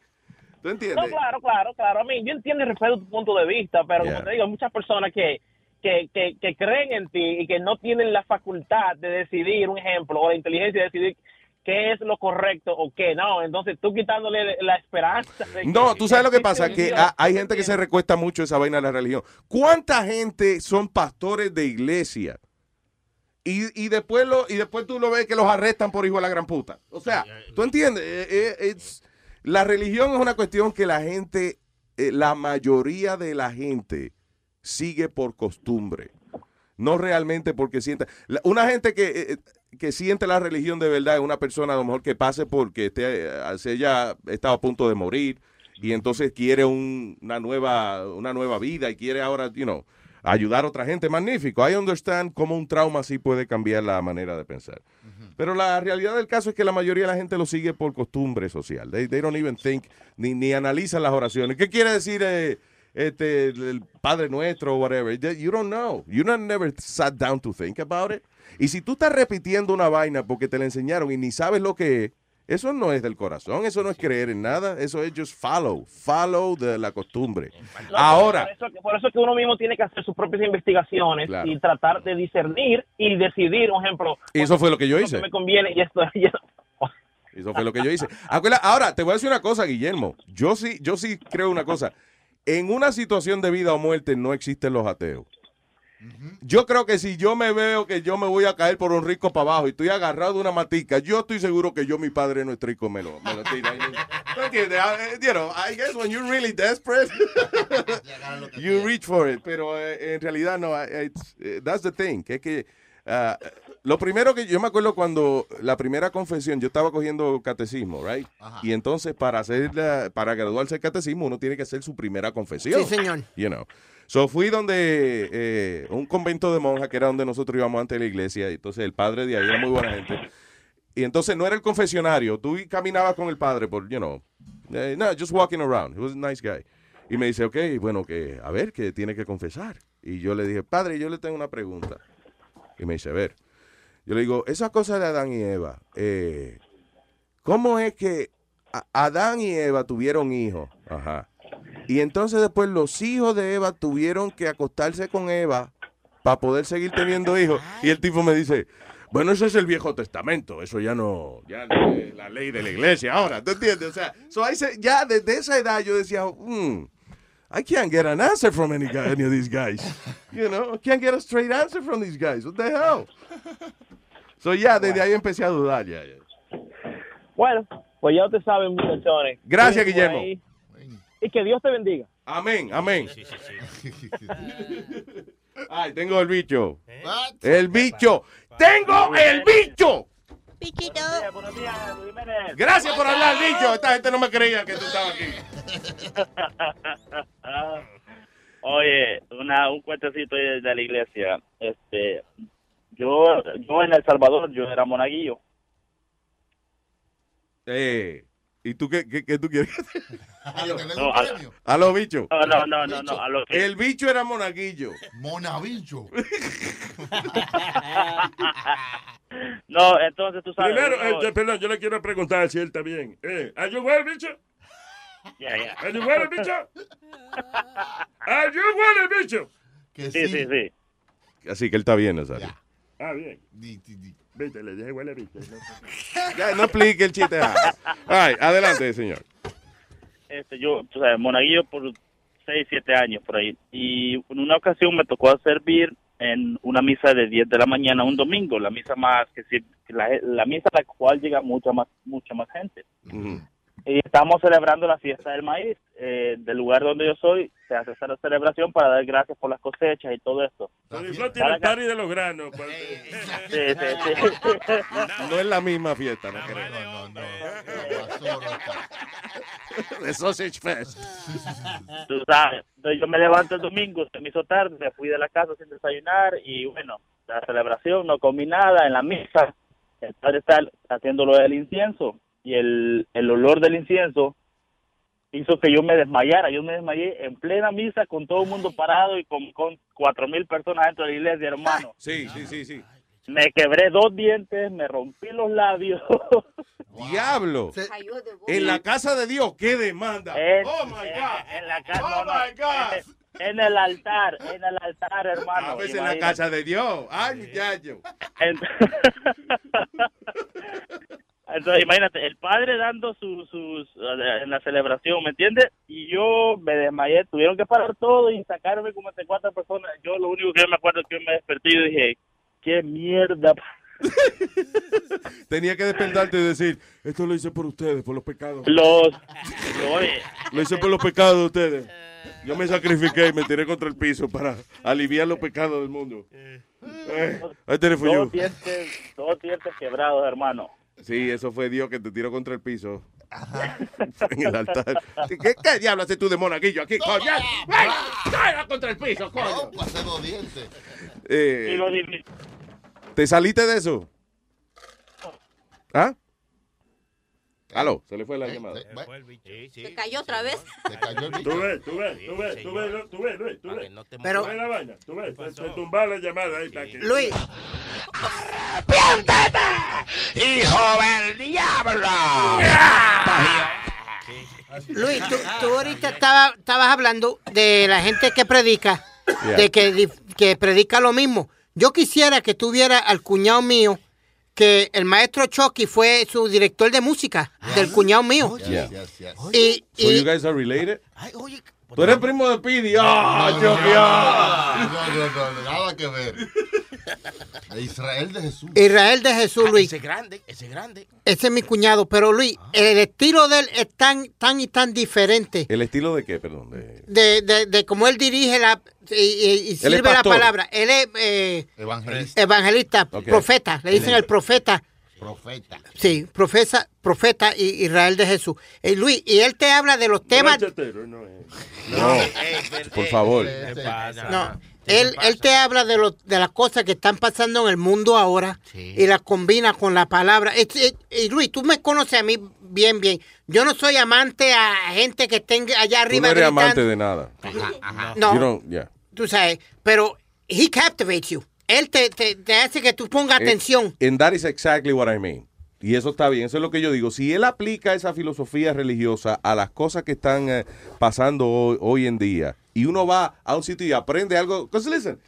¿Tú entiendes? No, claro, claro, claro. A mí, yo entiendo y respeto tu punto de vista, pero Yeah. como te digo, hay muchas personas que, que, que, que creen en ti y que no tienen la facultad de decidir, un ejemplo, o la inteligencia de decidir qué es lo correcto o qué no. Entonces tú quitándole la esperanza. de No, tú sabes lo que pasa, que Dios. hay gente que se recuesta mucho esa vaina de la religión. ¿Cuánta gente son pastores de iglesia? Y, y después lo, y después tú lo ves que los arrestan por hijo de la gran puta. O sea, ¿tú entiendes? Eh, eh, it's- la religión es una cuestión que la gente, eh, la mayoría de la gente sigue por costumbre. No realmente porque sienta. Una gente que, eh, eh, que siente la religión de verdad es una persona a lo mejor que pase porque esté, se haya estado a punto de morir y entonces quiere un- una, nueva, una nueva vida y quiere ahora, you know, ayudar a otra gente. Magnífico. I understand cómo un trauma así puede cambiar la manera de pensar. Pero la realidad del caso es que la mayoría de la gente lo sigue por costumbre social. They, don't even think, ni, ni analizan las oraciones. ¿Qué quiere decir eh, este, el Padre Nuestro o whatever? You don't know. You never sat down to think about it. Y si tú estás repitiendo una vaina porque te la enseñaron y ni sabes lo que es, eso no es del corazón, eso no es creer en nada, eso es just follow, follow de la costumbre. No, Ahora, Por eso, que- por eso que uno mismo tiene que hacer sus propias investigaciones Claro. y tratar de discernir y decidir, un ejemplo. Y eso fue lo que yo hice. me conviene y esto. y esto- Eso fue lo que yo hice. Ahora, te voy a decir una cosa, Guillermo. Yo sí, yo sí creo una cosa. En una situación de vida o muerte no existen los ateos. Yo creo que si yo me veo que yo me voy a caer por un rico para abajo y estoy agarrado de una matica, yo estoy seguro que yo, mi padre nuestrico, me lo, me lo tira. ¿No entiendes? Ah, eh, You know, I guess when you're really desperate, you reach for it. Pero eh, en realidad no, it's, eh, that's the thing. Que es que ah, lo primero que yo me acuerdo cuando la primera confesión, yo estaba cogiendo catecismo, right? Y entonces para hacer la- para graduarse el catecismo uno tiene que hacer su primera confesión. Sí, señor. You know. So fui donde eh, un convento de monjas, que era donde nosotros íbamos antes de la iglesia, y entonces el padre de ahí era muy buena gente. Y entonces no era el confesionario, tú caminabas con el padre por, you know, eh, no, just walking around. He was a nice guy. Y me dice, ok, bueno, que a ver, que tiene que confesar. Y yo le dije, padre, yo le tengo una pregunta. Y me dice, a ver. Yo le digo, esa cosa de Adán y Eva, eh, ¿cómo es que Adán y Eva tuvieron hijos? Ajá. Y entonces después los hijos de Eva tuvieron que acostarse con Eva para poder seguir teniendo hijos. Y el tipo me dice, bueno, eso es el Viejo Testamento, eso ya no, ya no es la ley de la iglesia ahora, ¿tú entiendes? O sea, so ahí se- ya desde esa edad yo decía, hmm, I can't get an answer from any, guy, any of these guys. You know, I can't get a straight answer from these guys. What the hell? So ya, desde ahí empecé a dudar ya. ya. Bueno, pues ya ustedes saben, muchachones. Gracias, Guillermo. ahí. Y que Dios te bendiga. Amén, amén. Ay, tengo el bicho. El bicho. ¡Tengo el bicho! Gracias por hablar, bicho. Esta gente no me creía que tú estabas aquí. Oye, una, un cuentecito de, de la iglesia. Este, yo, yo en El Salvador, yo era monaguillo. Eh, ¿Y tú qué, qué, qué tú quieres? No, a, A los bichos. no, no, no, no, no, a lo que- El bicho era monaguillo. Monabicho. no, entonces tú sabes. Primero, eh, perdón, yo le quiero preguntar si él está bien. Eh, ¿Are you well, bicho? Ya, ya. ¿Are you well, bicho? ¿Are you well, bicho? Sí, sí, sí. Así que él está bien, Nazario. Ah, bien. Viste, le dije huele. Ya, no explique el chiste. Ay, adelante, señor. Este, yo, tú sabes, monaguillo por 6, 7 años por ahí. Y en una ocasión me tocó servir en una misa de 10 de la mañana un domingo, la misa más que la, la misa a la cual llega mucha más mucha más gente. Y estamos celebrando la fiesta del maíz. Eh, del lugar donde yo soy, se hace esa celebración para dar gracias por las cosechas y todo esto. No tiene el party de los granos. pues. Sí, sí, sí. No es la misma fiesta, no creo. No, no, The Sausage Fest. Tú sabes, entonces yo me levanto el domingo, se me hizo tarde, me fui de la casa sin desayunar y bueno, la celebración, no comí nada en la misa, el padre está haciéndolo del incienso y el, el olor del incienso hizo que yo me desmayara, yo me desmayé en plena misa con todo el mundo parado y con, con cuatro mil personas dentro de la iglesia, hermano. Sí, sí, sí, sí. Me quebré dos dientes, me rompí los labios. Diablo. En la casa de Dios, ¿qué demanda? En, oh my God. en- en la casa, Oh no, my God. En, en el altar, en el altar, hermano. A veces en la casa de Dios. Ay, muchacho. Ent- Entonces, imagínate, el padre dando sus, sus, eh, en la celebración, ¿me entiendes? Y yo me desmayé, tuvieron que parar todo y sacarme como entre cuatro personas. Yo lo único que me acuerdo es que me desperté y dije, qué mierda. Tenía que despertarte y decir, esto lo hice por ustedes, por los pecados. Los, Lo hice por los pecados de ustedes. Yo me sacrifiqué y me tiré contra el piso para aliviar los pecados del mundo. Eh, ahí tenés dos dientes quebrados, hermano. Sí, eso fue Dios que te tiró contra el piso. en el altar. ¿Qué, qué diablo haces tú de monaguillo aquí, coño? ¡Ven! ¡Cállate contra el piso, coño! Dos dientes. Eh, Y lo divi- ¿Te saliste de eso? ¿Ah? Aló, se le fue la llamada. Se cayó otra vez. Tú ves, tú ves, tú ves, tú ves, tú ves, Luis, tú ves. Pero- Tú ves la vaina, tú ves, se, se tumba la llamada ahí, está aquí. Luis. ¡Hijo del diablo! Luis, tú, tú ahorita estaba- estabas hablando de la gente que predica, Yeah. de que, que predica lo mismo. Yo quisiera que tuviera al cuñado mío, que el maestro Chucky fue su director de música, del cuñado mío. Yeah. Y, So y- you guys are related? Tú eres primo de Pidi. ¡Ah, Chucky! ah! No, no, no, no, nada que ver. De Israel de Jesús. Israel de Jesús, Luis. Ese es grande, ese es grande. Ese es mi cuñado, pero Luis, el estilo de él es tan, tan y tan diferente ¿El estilo de qué, perdón? De... de, de, de cómo él dirige la y, y- y es sirve la palabra. Él es eh, Evangelista. evangelista, profeta, le dicen el profeta. Profeta. Sí, profesa, profeta y Israel de Jesús. Eh, Luis, y él te habla de los temas. No, por favor. No, él, él te habla de, lo, de las cosas que están pasando en el mundo ahora y las combina con la palabra. Y Luis, tú me conoces a mí bien, bien. Yo no soy amante a gente que esté allá Tú arriba no eres gritando. amante de nada. No. You don't- yeah. Tú sabes, pero he captivates you. Él te, te, te hace que tú pongas atención. And that is exactly what I mean. Y eso está bien, eso es lo que yo digo. Si él aplica esa filosofía religiosa a las cosas que están eh, pasando hoy, hoy en día, y uno va a un sitio y aprende algo, listen,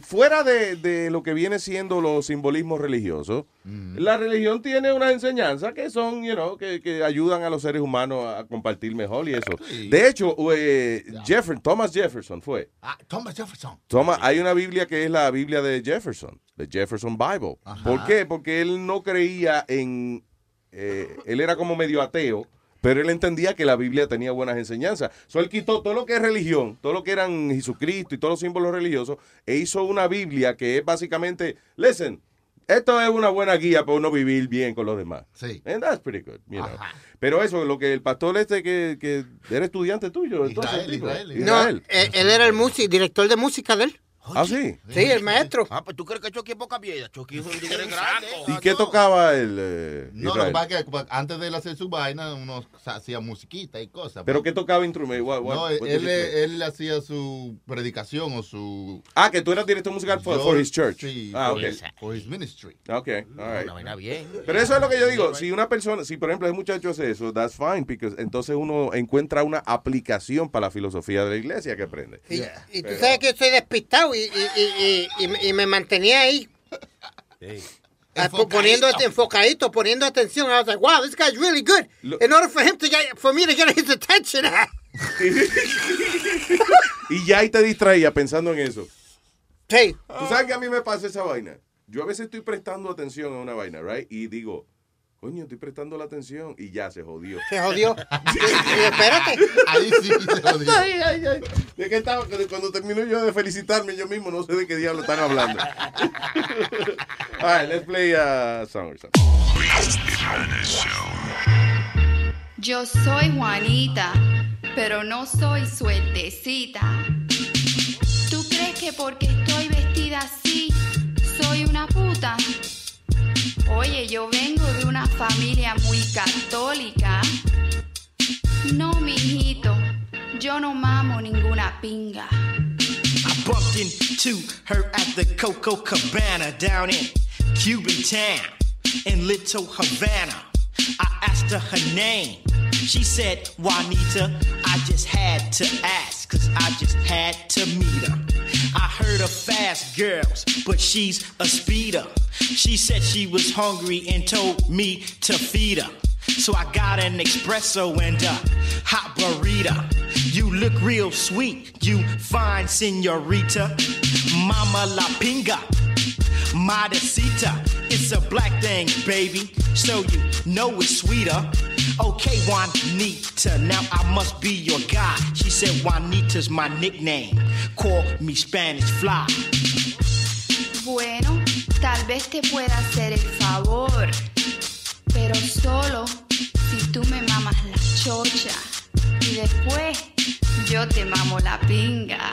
fuera de, de lo que viene siendo los simbolismos religiosos, la religión tiene unas enseñanzas que son, you know, que, que ayudan a los seres humanos a compartir mejor y eso. De hecho, eh, Jefferson, Thomas Jefferson fue. Ah, Thomas Jefferson. Hay una Biblia que es la Biblia de Jefferson, de Jefferson Bible. ¿Por qué? Porque él no creía en... eh, él era como medio ateo, pero él entendía que la Biblia tenía buenas enseñanzas. So, él quitó todo lo que es religión, todo lo que eran Jesucristo y todos los símbolos religiosos, e hizo una Biblia que es básicamente, listen, esto es una buena guía para uno vivir bien con los demás. Sí. And that's pretty good, you know. Pero eso, lo que el pastor este que, que era estudiante tuyo, entonces, Israel, tipo, Israel, No, Israel. él, él era el músico, director de música de él. Ah, sí. Sí, el maestro. Ah, pues tú crees que Chucky es poca piedra. Chucky es un tigre grande. ¿Y qué tocaba el eh, No, lo Israel? que pasa es que pues, antes de él hacer su vaina, uno hacía musiquita y cosas. ¿Pero qué tocaba instrumento? What- what- No, what did él, he play? él hacía su predicación o su... Ah, que tú eras director musical for, Yo- for his church. Sí, ah, for ok. his- for his ministry. Ok, all right. Una vaina bien. Pero eso es lo que yo digo. Si una persona, si por ejemplo el muchacho hace eso, that's fine, because entonces uno encuentra una aplicación para la filosofía de la iglesia que aprende. Y, y tú Pero- sabes que yo soy despistado y, y, y, y, y me- y me mantenía ahí. ah, po- Poniendo enfocadito, poniendo atención. I was like, wow, this guy's really good. In order for him to get, for me to get his attention. Y ya ahí te distraía pensando en eso. Sí. Tú sabes que a mí me pasa esa vaina. Yo a veces estoy prestando atención a una vaina, right? Y digo, coño, estoy prestando la atención y ya se jodió. Se jodió. Y- y espérate. Ahí sí se jodió. Ay, ay, ay. ¿De qué estaba? Cuando termino yo de felicitarme yo mismo, no sé de qué diablo están hablando. All right, let's play a song or something. Yo soy Juanita, pero no soy suertecita. ¿Tú crees que porque estoy vestida así, soy una puta? Oye, yo vengo de una familia muy católica. No, mijito, yo no mamo ninguna pinga. I bumped into her at the Coco Cabana down in Cuban town in Little Havana. I asked her her name. She said, Juanita, I just had to ask, cause I just had to meet her. I heard of fast girls, but she's a speeder. She said she was hungry and told me to feed her. So I got an espresso and a hot burrito. You look real sweet, you fine senorita. Mama la pinga, modesita. It's a black thing, baby, so you know it's sweeter. Okay, Juanita, now I must be your guy. She said Juanita's my nickname. Call me Spanish Fly. Bueno, tal vez te pueda hacer el favor, pero solo si tú me mamas la chocha y después yo te mamo la pinga.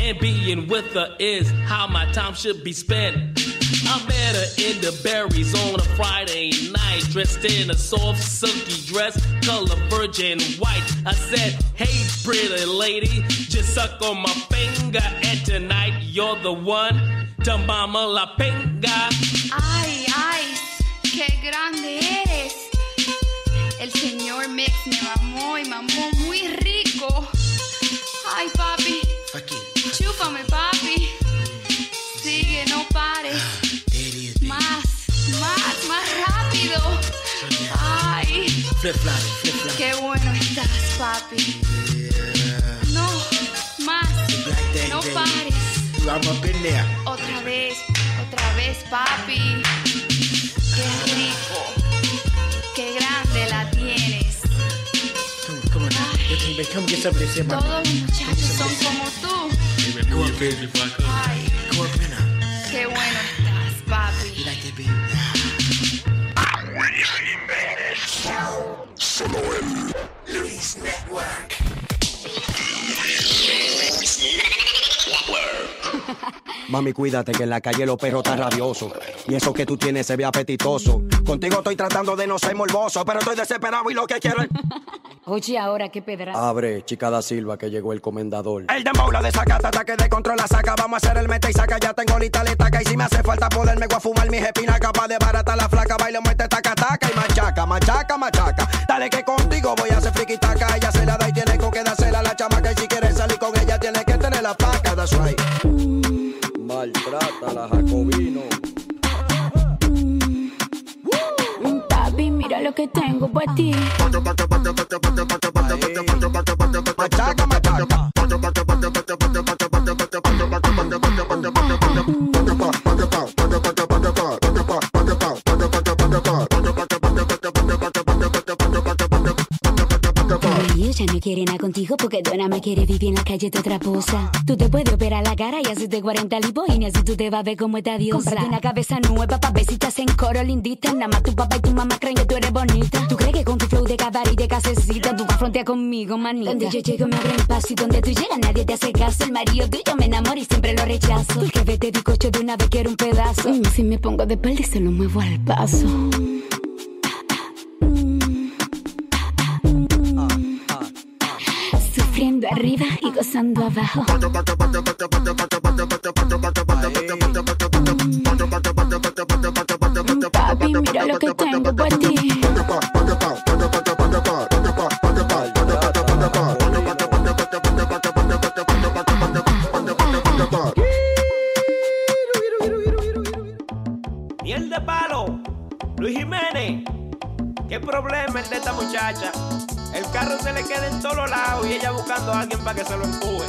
And being with her is how my time should be spent. I met her in the berries on a Friday night, dressed in a soft, silky dress, color virgin white. I said, Hey, pretty lady, just suck on my finger, and tonight you're the one to mama la pinga. Ay, ay, qué grande eres. El señor Mix me mamó y mamó muy rico. Ay, papi. Chúpame, papi. Sigue, no pares. Más, más, más rápido. Ay, qué bueno estás, papi. No, más. No pares. Otra vez, otra vez, papi. Qué rico. Qué grande la tienes. Todos los muchachos son como tú. Go up in. Ay, Go up in now. qué bueno estás, papi. You like that, baby? Solo en Luis Network. Mami, cuídate que en la calle los perros están rabiosos. Y eso que tú tienes se ve apetitoso. Contigo estoy tratando de no ser morboso, pero estoy desesperado y lo que quiero es. Oye, ahora qué pedra. Abre, chica da Silva, que llegó el comendador. El dembow la desacata, ataque de control la saca. Vamos a hacer el mete y saca. Ya tengo lista la estaca. Y si me hace falta poderme voy a fumar mis espinas. Capaz de barata la flaca. Baile, muerte, taca, taca. Y machaca, machaca, machaca. Dale que contigo voy a hacer friki taca. Ella se la da y tiene con que dársela a la chamaca. Y si quieres salir con ella, tiene que tener la paca. That's right. Maltrata la Jacobino. Papi, mira lo que tengo para ti. Ya no quiere nada contigo porque tú nada más quieres vivir en la calle de otra cosa. Tú te puedes operar la cara y hacerte 40 lipo y ni así tú te vas a ver como esta diosa. Cómprate una cabeza nueva pa' ver si estás en coro lindita. Nada más tu papá y tu mamá creen que tú eres bonita. ¿Tú crees que con tu flow de cabaret y de casecita tú vas a frontear conmigo, manita? Donde yo llego me abren paso y donde tú llegas nadie te hace caso. El marido tuyo me enamora y siempre lo rechazo. Porque vete bizcocho de una vez quiero un pedazo. Mm, si me pongo de espalda y se lo muevo al paso. Sufriendo arriba y gozando abajo. Papi, mira lo que tengo para ti. Miel de palo. Luis Jiménez. ¿Qué problema es de esta muchacha? El carro se le queda en todos lados y ella buscando a alguien para que se lo empuje.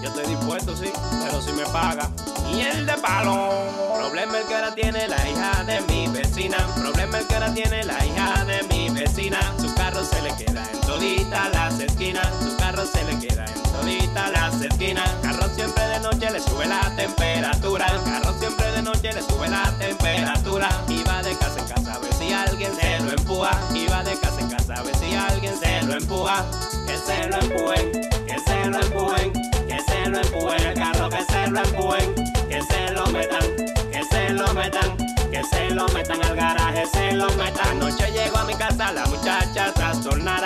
Yo estoy dispuesto, sí, pero si me paga. Miel de palo. Problema el que ahora tiene la hija de mi vecina. Problema el que ahora tiene la hija de mi vecina. Su carro se le queda en todita las esquinas. Su carro se le queda en todita las esquinas. Carro siempre de noche le sube la temperatura. El carro siempre de noche le sube la temperatura. Y de casa en casa a ver si alguien se lo empuja. Va de casa en casa a ver si alguien se empuja, que se lo empujen, que se lo empujen, que se lo empujen el carro, que se lo empujen, que se lo metan, que se lo metan, que se lo metan al garaje, se lo metan. Anoche llegó a mi casa la muchacha trastornada,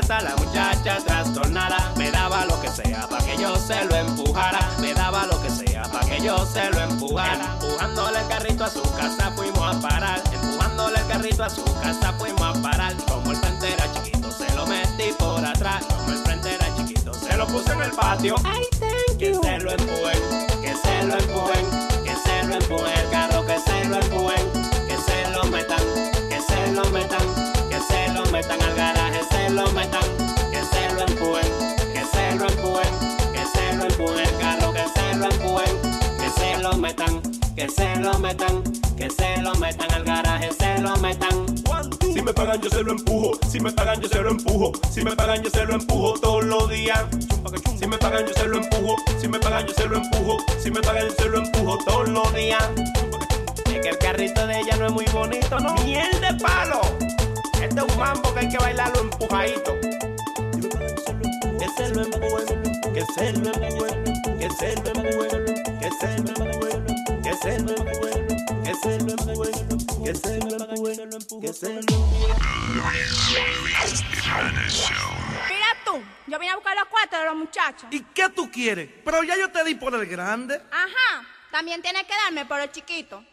casa la muchacha trastornada, me daba lo que sea para que yo se lo empujara, me daba lo que sea para que yo se lo empujara, empujándole el carrito a su casa fuimos a parar, empujándole el carrito a su casa fuimos a parar, como el frente era chiquito se lo metí por atrás, como el frente era chiquito se lo puse en el patio, que se lo empujen, que se lo empujen, que se lo empujen el carro, que se lo empujen, que se lo metan, que se lo metan, que se lo metan al lo metan, que se lo empujen, que se lo empujen, que se lo empujen el carro, que se lo empujen, que se lo metan, que se lo metan, que se lo metan al garaje, se lo metan. Si me pagan yo se lo empujo, si me pagan yo se lo empujo, si me pagan yo se lo empujo todos los días. Si me pagan yo se lo empujo, si me pagan yo se lo empujo, si me pagan yo se lo empujo todos los días. Es que el carrito de ella no es muy bonito, ¿no? Miel de palo. Este es un mambo que hay que bailarlo empujadito. Que se lo empujen, que se lo empujen, que se lo empujen, que se lo empujen, que se lo empujen, que se lo empujen, que se lo empujen, que se lo Mira tú, yo vine a buscar los cuartos de los muchachos. ¿Y qué tú quieres? Pero ya yo te di por el grande. Ajá, también tienes que darme por el chiquito.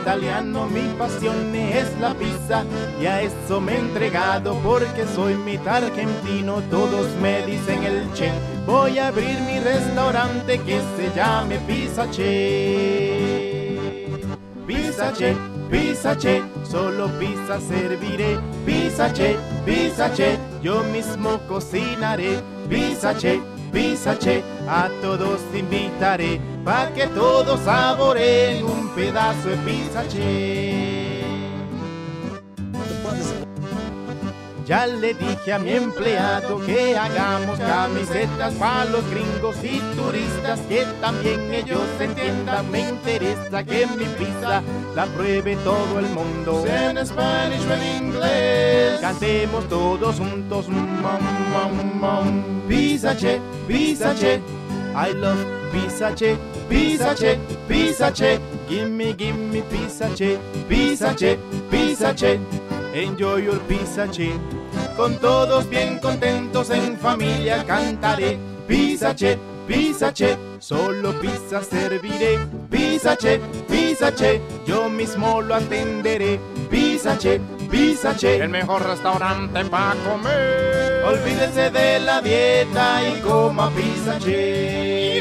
Italiano, mi pasión es la pizza y a eso me he entregado porque soy mitad argentino, todos me dicen el che. Voy a abrir mi restaurante que se llame Pizza Che. Pizza Che, Pizza Che, solo pizza serviré. Pizza Che, Pizza Che, yo mismo cocinaré. Pizza Che, Pizza Che, a todos invitaré pa' que todos saboreen pedazo de pizza Che. Ya le dije a mi empleado que hagamos camisetas para los gringos y turistas, que también ellos entiendan. Me interesa que mi pizza la pruebe todo el mundo. En Spanish o en inglés. Cantemos todos juntos. Mom, mom, mom. Pizza Che, Pizza Che. I love Pizza Che, Pizza Che, Pizza Che. Gimme, gimme Pizza Che, Pizza Che, Pizza Che. Enjoy your Pizza Che. Con todos bien contentos en familia cantaré. Pizza Che, Pizza Che. Solo pizza serviré. Pizza Che, Pizza Che. Yo mismo lo atenderé. Pizza Che, Pizza Che. El mejor restaurante para comer. Olvídese de la dieta y coma Pizza Che.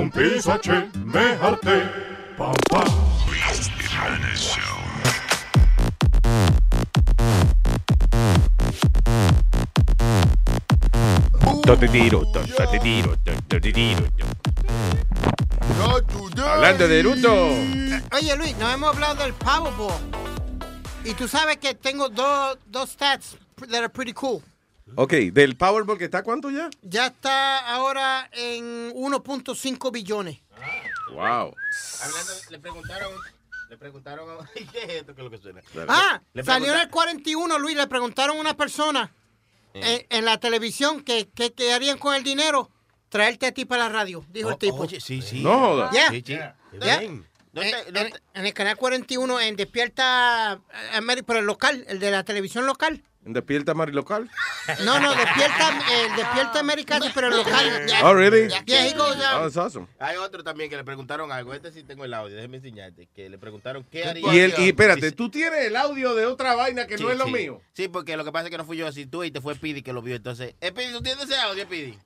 Con Pizza Che me harté. Pam, pam. Te tiro, te tiro, te tiro. Hablando de Naruto. Eh, Oye, Luis, no hemos hablado del Powerball. Y tú sabes que tengo dos, dos stats that are pretty cool. Ok, del Powerball que está cuánto ya? Ya está ahora en 1.5 billones. Wow. Hablando, le preguntaron, le preguntaron, ¿qué es esto que es lo que suena? Ah, Le salió en preguntaron- el 41, Luis. Le preguntaron a una persona en, en la televisión que, que, que harían con el dinero. Traerte a ti para la radio, dijo el tipo. Oye, sí, sí. No jodas. Yeah. Sí, sí. Yeah. En, en- en el canal 41, en Despierta América, pero el local, el de la televisión local. ¿En Despierta Marilocal? No, no, Despierta, eh, Despierta América, pero el local. Oh, really? Yeah, he goes Oh, out. that's awesome. Hay otro también que le preguntaron algo. Este sí tengo el audio, déjeme enseñarte. Que le preguntaron qué haría. Y, el, y espérate, tú tienes el audio de otra vaina que Sí, no es lo mío. Sí, porque lo que pasa es que no fui yo, si tú y te fue Pidi que lo vio. Entonces, eh, Pidi, ¿tú tienes ese audio, Pidi?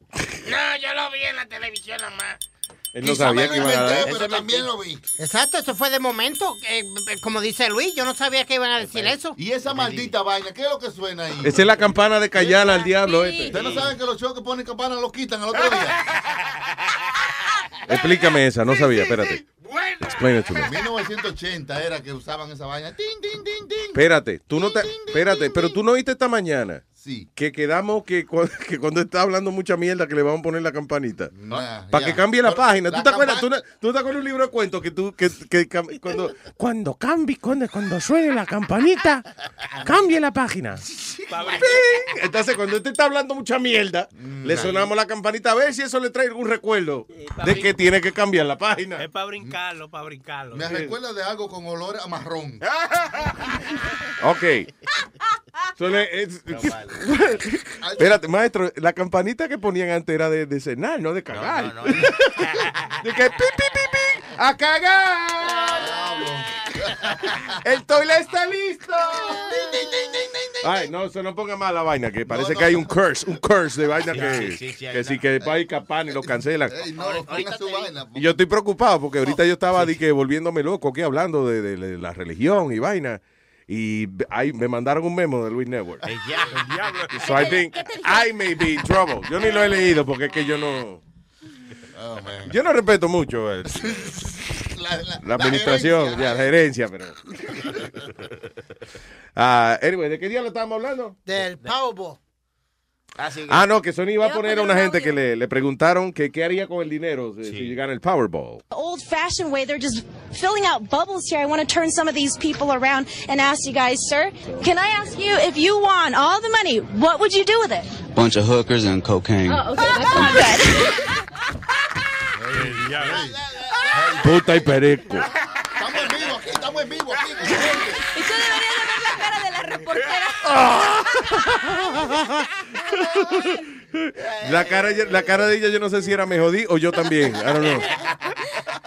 no, yo lo vi en la televisión nada más. Él no sabía que iban a dar. Eso me- lo vi. Exacto, eso fue de momento. eh, como dice Luis, yo no sabía que iban a decir eso. Y esa maldita vaina, ¿qué es lo que suena ahí? Esa es la campana de callar al diablo este. Ustedes no saben que los shows que ponen campana los quitan al otro día. Explícame esa, no sabía, espérate. Explain it to me. En 1980 era que usaban esa vaina. Tin, tin, tin, tin. Espérate, tú no te, espérate, pero tú no viste esta mañana Sí. que quedamos que, cu- que cuando está hablando mucha mierda que le vamos a poner la campanita. Nah, Para que cambie la Pero página. ¿Tú la te acuerdas? ¿Tú, te acuerdas un libro de cuentos que tú que, cuando cuando cambie cuando cuando suene la campanita cambie la página. ¡Ping! Entonces cuando usted está hablando mucha mierda, le sonamos la campanita a ver si eso le trae algún recuerdo de que tiene que cambiar la página. Es para brincarlo, para brincarlo. Me recuerda de algo con olor a marrón. Ok. So, le- es- Espérate, maestro, la campanita que ponían antes era de, de cenar, no de cagar. de que pi, pi, pi, pi, a cagar. El toilet está listo. Ay, no, se no ponga mal la vaina, que parece que hay un curse, un curse de vaina Sí, que sí, sí, sí, hay que sí que después hay capan y lo cancelan. Ey, no, ponga su vaina. Y yo estoy preocupado porque ahorita yo estaba di que volviéndome loco aquí hablando de, de- de la religión y vaina. Y ahí me mandaron un memo de Luis Network. So I think I may be in trouble. Yo ni lo he leído porque es que yo no. Oh, man. Yo no respeto mucho el- La, la- la administración, gerencia. ya, la gerencia, pero. Ah, anyway, ¿de qué día lo estábamos hablando? Del Powerball. Ah, no, que Sony iba a poner a una gente que le, le preguntaron que qué haría con el dinero si, si llegara el Powerball. old fashioned way. They're just filling out bubbles here. I want to turn some of these people around and ask you guys, sir, can I ask you if you won all the money, what would you do with it? Bunch of hookers and cocaine. Oh, okay. That's not good. Puta y perico. Estamos en vivo aquí, estamos en vivo aquí. Y tú deberías de ver la la reportera. La cara, la cara de ella yo no sé si era me jodí o yo también. I don't know.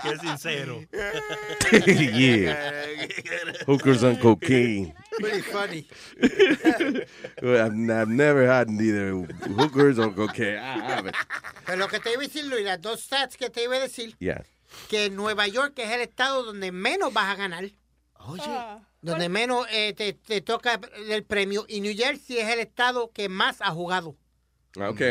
Qué sincero. yeah. Hookers on cocaine. Pretty funny. Well, I've, I've never had neither hookers or cocaine. I haven't. Pero lo que te iba a decir, Luis, las dos stats que te iba a decir, Yeah. que Nueva York es el estado donde menos vas a ganar. Oye. Donde menos eh, te, te toca el premio. Y New Jersey es el estado que más ha jugado. Ah, Ok.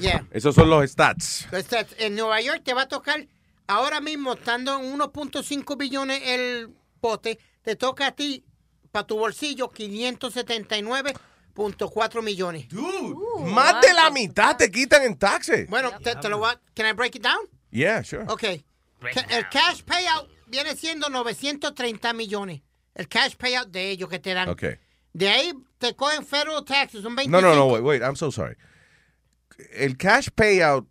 Yeah. Esos son los stats. Los stats. En Nueva York te va a tocar, ahora mismo, estando en 1.5 billones el bote, te toca a ti, para tu bolsillo, 579.4 millones. Más de la mitad te quitan en taxes. Bueno, te, te lo voy a... Can I break it down? Yeah, sure. Ok. Ca- El cash payout viene siendo 930 millones. El cash payout de ellos que te dan. De ahí te cogen federal taxes, un 25. No, no, no, wait, wait, I'm so sorry. El cash payout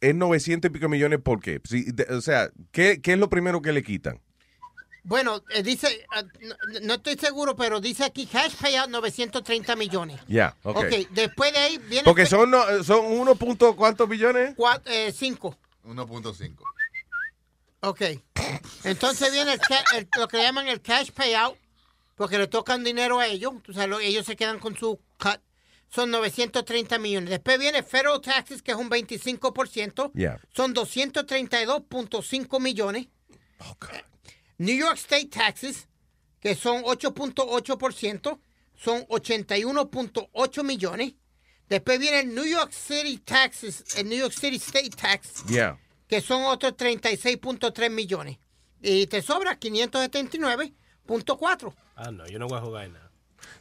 es 900 y pico millones, ¿por qué? Si- de- o sea, ¿qué, ¿qué es lo primero que le quitan? Bueno, eh, dice, ah, no, no estoy seguro, pero dice aquí cash payout 930 millones. Ya, ok. ok, después de ahí viene... Porque son, no, son 1 punto, ¿cuántos billones? 5. 1.5. Ok. Entonces viene el el- lo que llaman el cash payout, porque le tocan dinero a ellos. O sea, lo- ellos se quedan con su cut. Son 930 millones. Después viene federal taxes, que es un 25%. Yeah. Son 232.5 millones. New York State taxes, que son 8.8%, son 81.8 millones. Después viene el New York City taxes, el New York City State tax, Yeah. Que son otros 36.3 millones. Y te sobra 579.4. Ah, no, yo no voy a jugar en nada.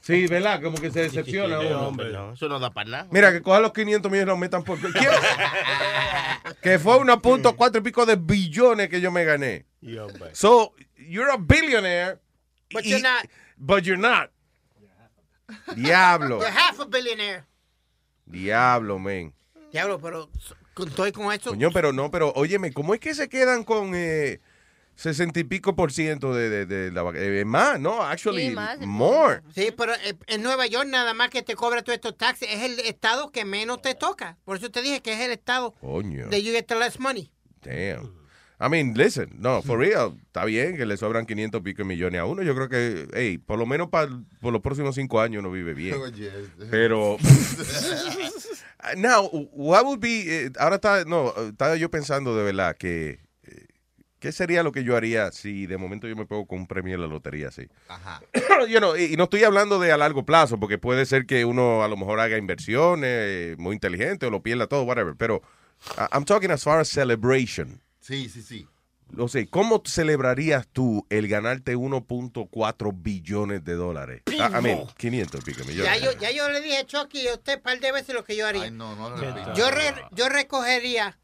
Sí, ¿verdad? Como que se decepciona. Sí, uno. hombre, no. Eso no da para nada. Mira, que cojan los 500 millones y los metan por... ¿Quién? que fue 1.4 y pico de billones que yo me gané. Y hombre. So, you're a billionaire. But y- you're not. But you're not. Diablo. You're half a billionaire. Diablo, man. Diablo, pero estoy con eso. Coño, pero no, pero óyeme, ¿cómo es que se quedan con eh, 60 y pico por ciento de, de, de la vaca- eh, más, no, actually, Sí, más, more. Sí, pero eh, en Nueva York nada más que te cobra todos estos taxes es el estado que menos te toca. Por eso te dije que es el estado Coño. de you get the less money. Damn. I mean, listen, no, for real, está bien que le sobran 500 y pico millones a uno. Yo creo que, hey, por lo menos para por los próximos cinco años uno vive bien. Oye. Pero, now, what would be, eh, ahora está, no, estaba yo pensando de verdad que, eh, ¿qué sería lo que yo haría si de momento yo me pego con un premio en la lotería así? Ajá. You know, y, y no estoy hablando de a largo plazo, porque puede ser que uno a lo mejor haga inversiones eh, muy inteligentes o lo pierda todo, whatever. Pero I'm talking as far as celebration. Sí, sí, sí. O sea, ¿cómo celebrarías tú el ganarte 1.4 billones de dólares? I, I mean, 500 y pico Ya millones. yo, ya yo le dije a Chucky a usted un par de veces lo que yo haría. no, no lo yo, re- yo recogería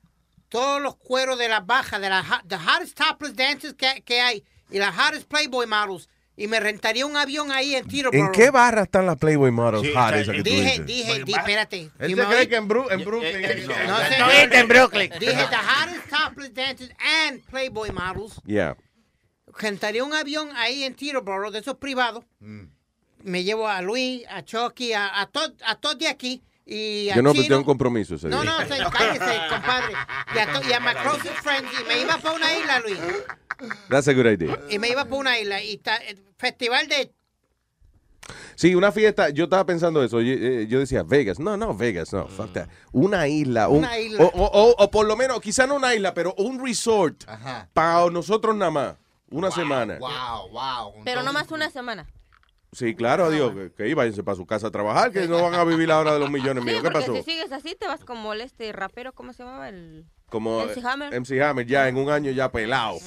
todos los cueros de las bajas, de las the hottest topless dancers que, que hay y las hottest Playboy models y me rentaría un avión ahí en Teterboro. ¿En qué barra están las Playboy Models Sí, hot esa que tú dije, dije, di- espérate. Él se cree que en, Bru- en Brooklyn. No sé. en Brooklyn. Dije the hottest topless dancers and Playboy models. Yeah. Rentaría un avión ahí en Teterboro, de esos privados. Me llevo a Luis, a Chucky, a, a todos a todos de aquí. Y a Yo no tengo un compromiso ese No, día. no, se- cállese, compadre. Y a, to- y a my closest friends. Y me iba para una isla, Luis. That's a good idea. Y me iba para una isla. Y ta- el festival de... Sí, una fiesta, yo estaba pensando eso, yo, eh, yo decía Vegas, no, no, Vegas, no, fuck that. Una isla, un- Una isla. O, o- o- o por lo menos, quizá no una isla, pero un resort para nosotros nada más, una semana. Wow, wow. Pero no más una semana. Sí, claro, adiós, que, que váyanse para su casa a trabajar, que no van a vivir la hora de los millones Sí, míos. ¿Qué porque pasó? si sigues así te vas como el este rapero, ¿cómo se llamaba? El... Como MC Hammer. MC Hammer, ya en un año ya pelado.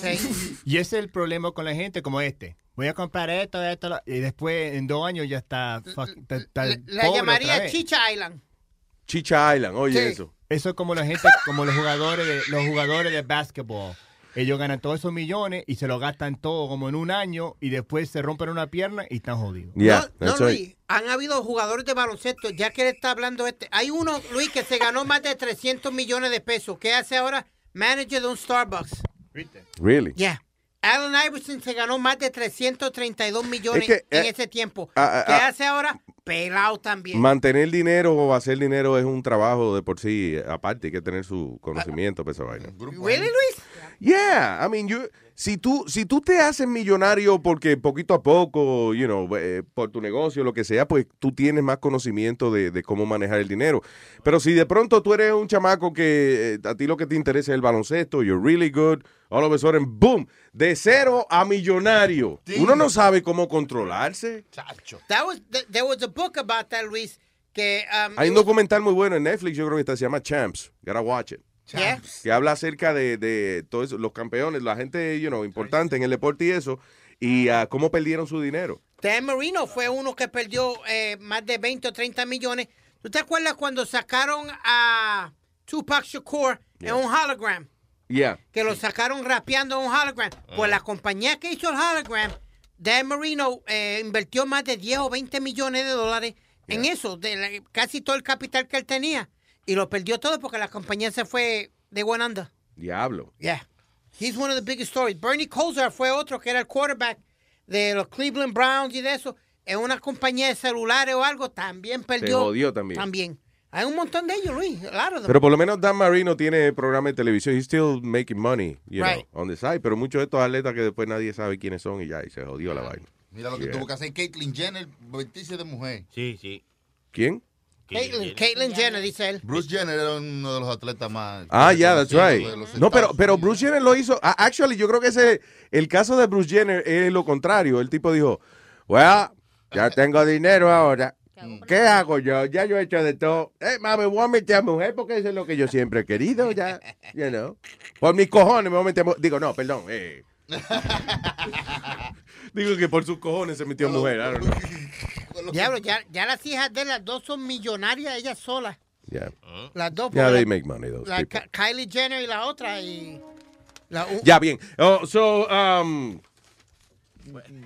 Y ese es el problema con la gente como este. Voy a comprar esto, esto, lo- y después en dos años ya está, fuck- está- está La pobre llamaría otra vez. Chicha Island. Chicha Island, oye Sí. eso. Eso es como la gente, como los jugadores de los jugadores de básquetbol. Ellos ganan todos esos millones y se lo gastan todo como en un año y después se rompen una pierna y están jodidos. Yeah, No, that's Luis, right. han habido jugadores de baloncesto, ya que él está hablando este. Hay uno, Luis, que se ganó más de 300 millones de pesos. ¿Qué hace ahora? manager de un Starbucks. Really? Yeah. Allen Iverson se ganó más de 332 millones Es que, en eh, ese tiempo. ah, ah, ¿Qué ah. hace ahora? Pelado también. Mantener dinero o hacer dinero es un trabajo de por sí, aparte, hay que tener su conocimiento para esa vaina. ¿Really, Luis? Yeah, I mean, you, si tú si tú te haces millonario porque poquito a poco, you know, eh, por tu negocio, lo que sea, pues tú tienes más conocimiento de, de cómo manejar el dinero. Pero si de pronto tú eres un chamaco que eh, a ti lo que te interesa es el baloncesto, you're really good, all of a sudden, boom, de cero a millonario. Uno no sabe cómo controlarse. That was, th- there was a book about that, Luis, que... um, Hay un documental muy bueno en Netflix, yo creo que está, se llama Champs. Gotta watch it. Yeah. Que habla acerca de, de todos los campeones, la gente, you know, importante en el deporte y eso, y ah, cómo perdieron su dinero. Dan Marino fue uno que perdió eh, más de 20 o 30 millones. ¿Tú te acuerdas cuando sacaron a Tupac Shakur en un hologram? Yeah. Que lo sacaron rapeando en un hologram. Pues la compañía que hizo el hologram, Dan Marino eh, invirtió más de 10 o 20 millones de dólares en eso, de la- casi todo el capital que él tenía. Y lo perdió todo porque la compañía se fue de one under. Diablo. Yeah. He's one of the biggest stories. Bernie Kosar fue otro que era el quarterback de los Cleveland Browns y de eso. En una compañía de celulares o algo, también perdió. jodió también. También. Hay un montón de ellos, Luis. Claro. Pero por lo menos Dan Marino tiene programa de televisión. He's still making money, you Right. know, on the side. Pero muchos de estos atletas que después nadie sabe quiénes son y ya, y se jodió la vaina. Mira lo que tuvo que hacer Caitlyn Jenner, vestirse de mujer. Sí, sí. ¿Quién? Caitlyn, Caitlyn Jenner, dice él. Bruce Jenner era uno de los atletas más. Ah, yeah, that's right. No, pero, pero Bruce Jenner lo hizo. ah, Actually, yo creo que ese, el caso de Bruce Jenner es lo contrario. El tipo dijo, well, ya tengo dinero ahora. ¿Qué hago yo? Ya yo he hecho de todo. Eh, mami, voy a meter a mujer porque eso es lo que yo siempre he querido, ya. You know. Por mis cojones me voy a meter a mujer. Digo, no, perdón. eh. Digo que por sus cojones se metió a mujer. I don't know. Diablo, ya, ya las hijas de las dos son millonarias, ellas solas. Yeah. Las dos. Yeah, they la- make money, those la Kylie Jenner y la otra. Y la, Ya, bien. Oh, so, um,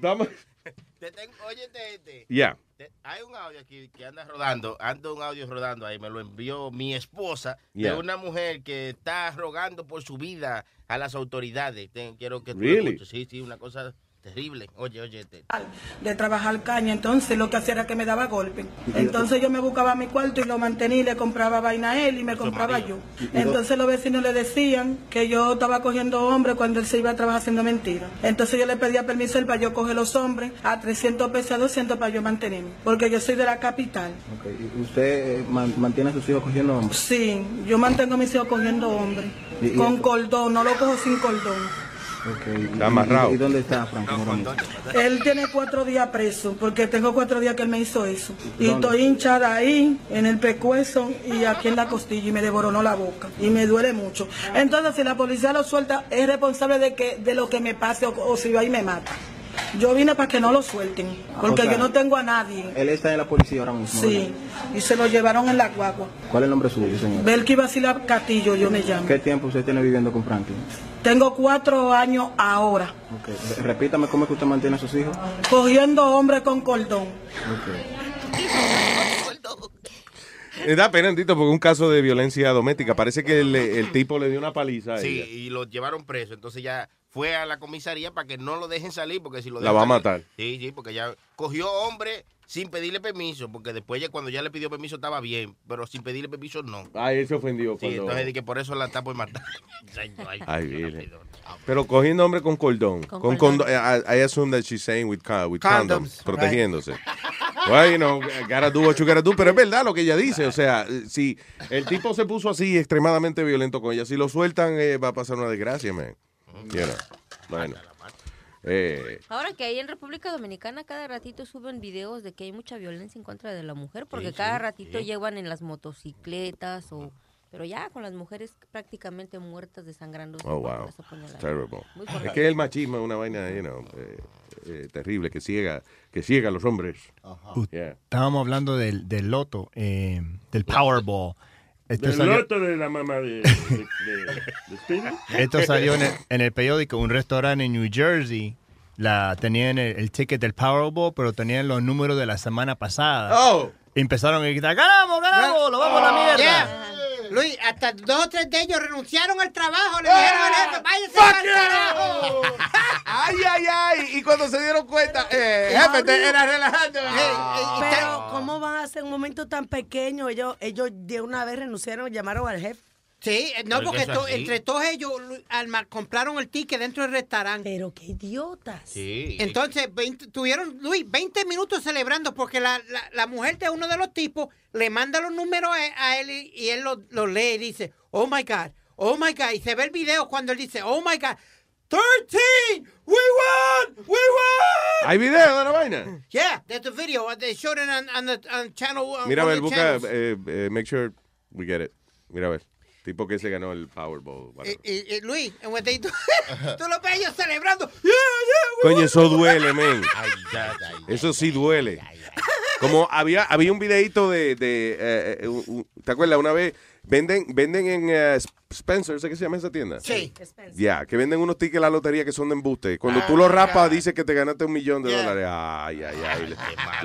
vamos. Te tengo, óyete este. Yeah. Te- Hay un audio aquí que anda rodando, anda un audio rodando ahí, me lo envió mi esposa Yeah. de una mujer que está rogando por su vida a las autoridades. Quiero que tú Really? Sí, sí, una cosa terrible. Oye, oye, de trabajar caña, entonces lo que hacía era que me daba golpe. Entonces yo me buscaba mi cuarto y lo mantenía y le compraba vaina a él y me compraba yo. Entonces los vecinos le decían que yo estaba cogiendo hombres cuando él se iba a trabajar haciendo mentiras. Entonces yo le pedía permiso a él para yo coger los hombres a 300 pesos, a 200 para yo mantenerme, porque yo soy de la capital. Ok, ¿y ¿Usted eh, man- mantiene a sus hijos cogiendo hombres? Sí, yo mantengo a mis hijos cogiendo hombres, Y- y- con cordón, no lo cojo sin cordón. Está amarrado. ¿Y, y dónde está Franco? Él tiene cuatro días preso, porque tengo cuatro días que él me hizo eso. Y ¿Dónde? estoy hinchada ahí, en el pescuezo y aquí en la costilla, y me devoronó la boca. Y me duele mucho. Entonces, si la policía lo suelta, es responsable de que de lo que me pase o, o si va y me mata. Yo vine para que no lo suelten, porque O sea, yo no tengo a nadie. Él está en la policía ahora mismo. Sí, y se lo llevaron en la guagua. ¿Cuál es el nombre suyo, señor? Belki Basila Castillo, yo me llamo. ¿Qué tiempo usted tiene viviendo con Franklin? Tengo cuatro años ahora, Repítame cómo es que usted mantiene a sus hijos. cogiendo hombres con cordón. Ok. Me da pena, Tito, porque es un caso de violencia doméstica. Parece que el, el tipo le dio una paliza a Sí, ella. y lo llevaron preso. Entonces ya fue a la comisaría para que no lo dejen salir, porque si lo La dejan va a matar. Sí, sí, porque ya cogió hombre sin pedirle permiso, porque después ya cuando ya le pidió permiso estaba bien, pero sin pedirle permiso no. Ay, él se ofendió. Sí, cuando- entonces que por eso la está por matar. Ay. Pero cogiendo hombre con cordón. Con Con cordón. condo- I, I assume that she's saying with, with Condoms, condoms, protegiéndose. Well, you know, gotta do what you gotta do, pero es verdad lo que ella dice. O sea, si el tipo se puso así extremadamente violento con ella, si lo sueltan, eh, va a pasar una desgracia, man. You know. Bueno. Eh, Ahora que ahí en República Dominicana cada ratito suben videos de que hay mucha violencia en contra de la mujer, porque Sí, cada sí, ratito sí. llevan en las motocicletas o... Pero ya con las mujeres prácticamente muertas desangrando. oh, wow. Terrible. Es que el machismo es una vaina, you know, eh, eh, terrible, que ciega, que ciega a los hombres. Yeah. Estábamos hablando del, del loto, eh, del Powerball. Esto Del salió, loto de la mamá de, de, de- de Speedy. esto salió en, el, en el periódico, un restaurante en New Jersey. La, tenían el, el ticket del Powerball, pero tenían los números de la semana pasada. Oh. Y empezaron a gritar, ganamos, ganamos, lo vamos a la mierda. Luis, hasta dos o tres de ellos renunciaron al trabajo. Le dijeron al jefe, váyase al carajo. Ay, ay, ay. Y cuando se dieron cuenta, eh, jefe, te era relajando. Pero, ¿cómo van a ser un momento tan pequeño? Ellos, ellos de una vez renunciaron, llamaron al jefe. Sí, eh, no, porque to- entre todos ellos alma- compraron el ticket dentro del restaurante. Pero qué idiotas. Sí. Entonces, 20 tuvieron, Luis, 20 minutos celebrando porque la, la, la mujer de uno de los tipos le manda los números a, a él y, y él los los lee y dice, oh my God, oh my God. Y se ve el video cuando él dice, oh my God, 13, we won, we won. ¿Hay video de la vaina? Yeah, there's a video. They showed it on, on the on channel. on Mira, a ver, of the busca, eh, eh, make sure we get it. Mira, a ver. Tipo que se ganó el Powerball. Y, y- y Luis, and when they do- tú lo ves ellos celebrando. Yeah, yeah, we Coño, eso duele, men. Eso sí duele. Como había, había un videito de, de eh, eh, un- ¿te acuerdas? Una vez venden, venden en eh, Spencer, ¿sé qué se llama esa tienda? Sí. Ya, que venden unos tickets a la lotería que son de embuste. Cuando Ah, tú lo my rapas, God. dice que te ganaste un millón de Yeah. dólares. Ay, ay, ay. Le,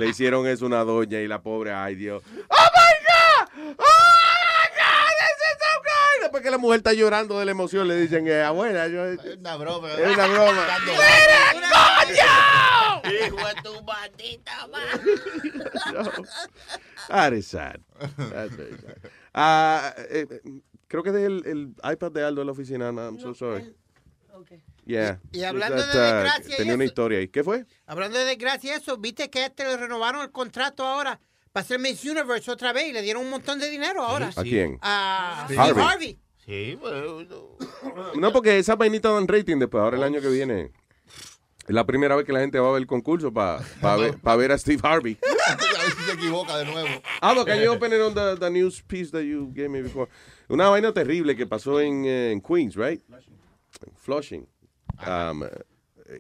le hicieron eso a una doña y la pobre, ay, Dios. ¡Oh, my God! ¡Oh, my God! This is so good! Después que la mujer está llorando de la emoción, le dicen, eh, abuela, yo... Es una broma. Es una broma. Dando- Hijo de tu maldita madre. That is sad. That's very sad. Ah, eh, creo que es el, el iPad de Aldo en la oficina. I'm so sorry. Yeah. Y hablando That, de uh, desgracia y Tenía una eso- historia ahí. ¿Qué fue? Hablando de desgracia, eso, viste que a este le renovaron el contrato ahora para ser Miss Universe otra vez y le dieron un montón de dinero ahora. ¿A quién? A Sí. Steve Harvey. Harvey. Sí, bueno. No, porque esas vainitas dan rating después. Ahora el año que viene. Es la primera vez que la gente va a ver el concurso para ver, pa ver a Steve Harvey. a ver si se equivoca de nuevo. Ah, look, can you open it on the, the news piece that you gave me before? Una vaina terrible que pasó en, eh, en Queens, right? Flushing. Um,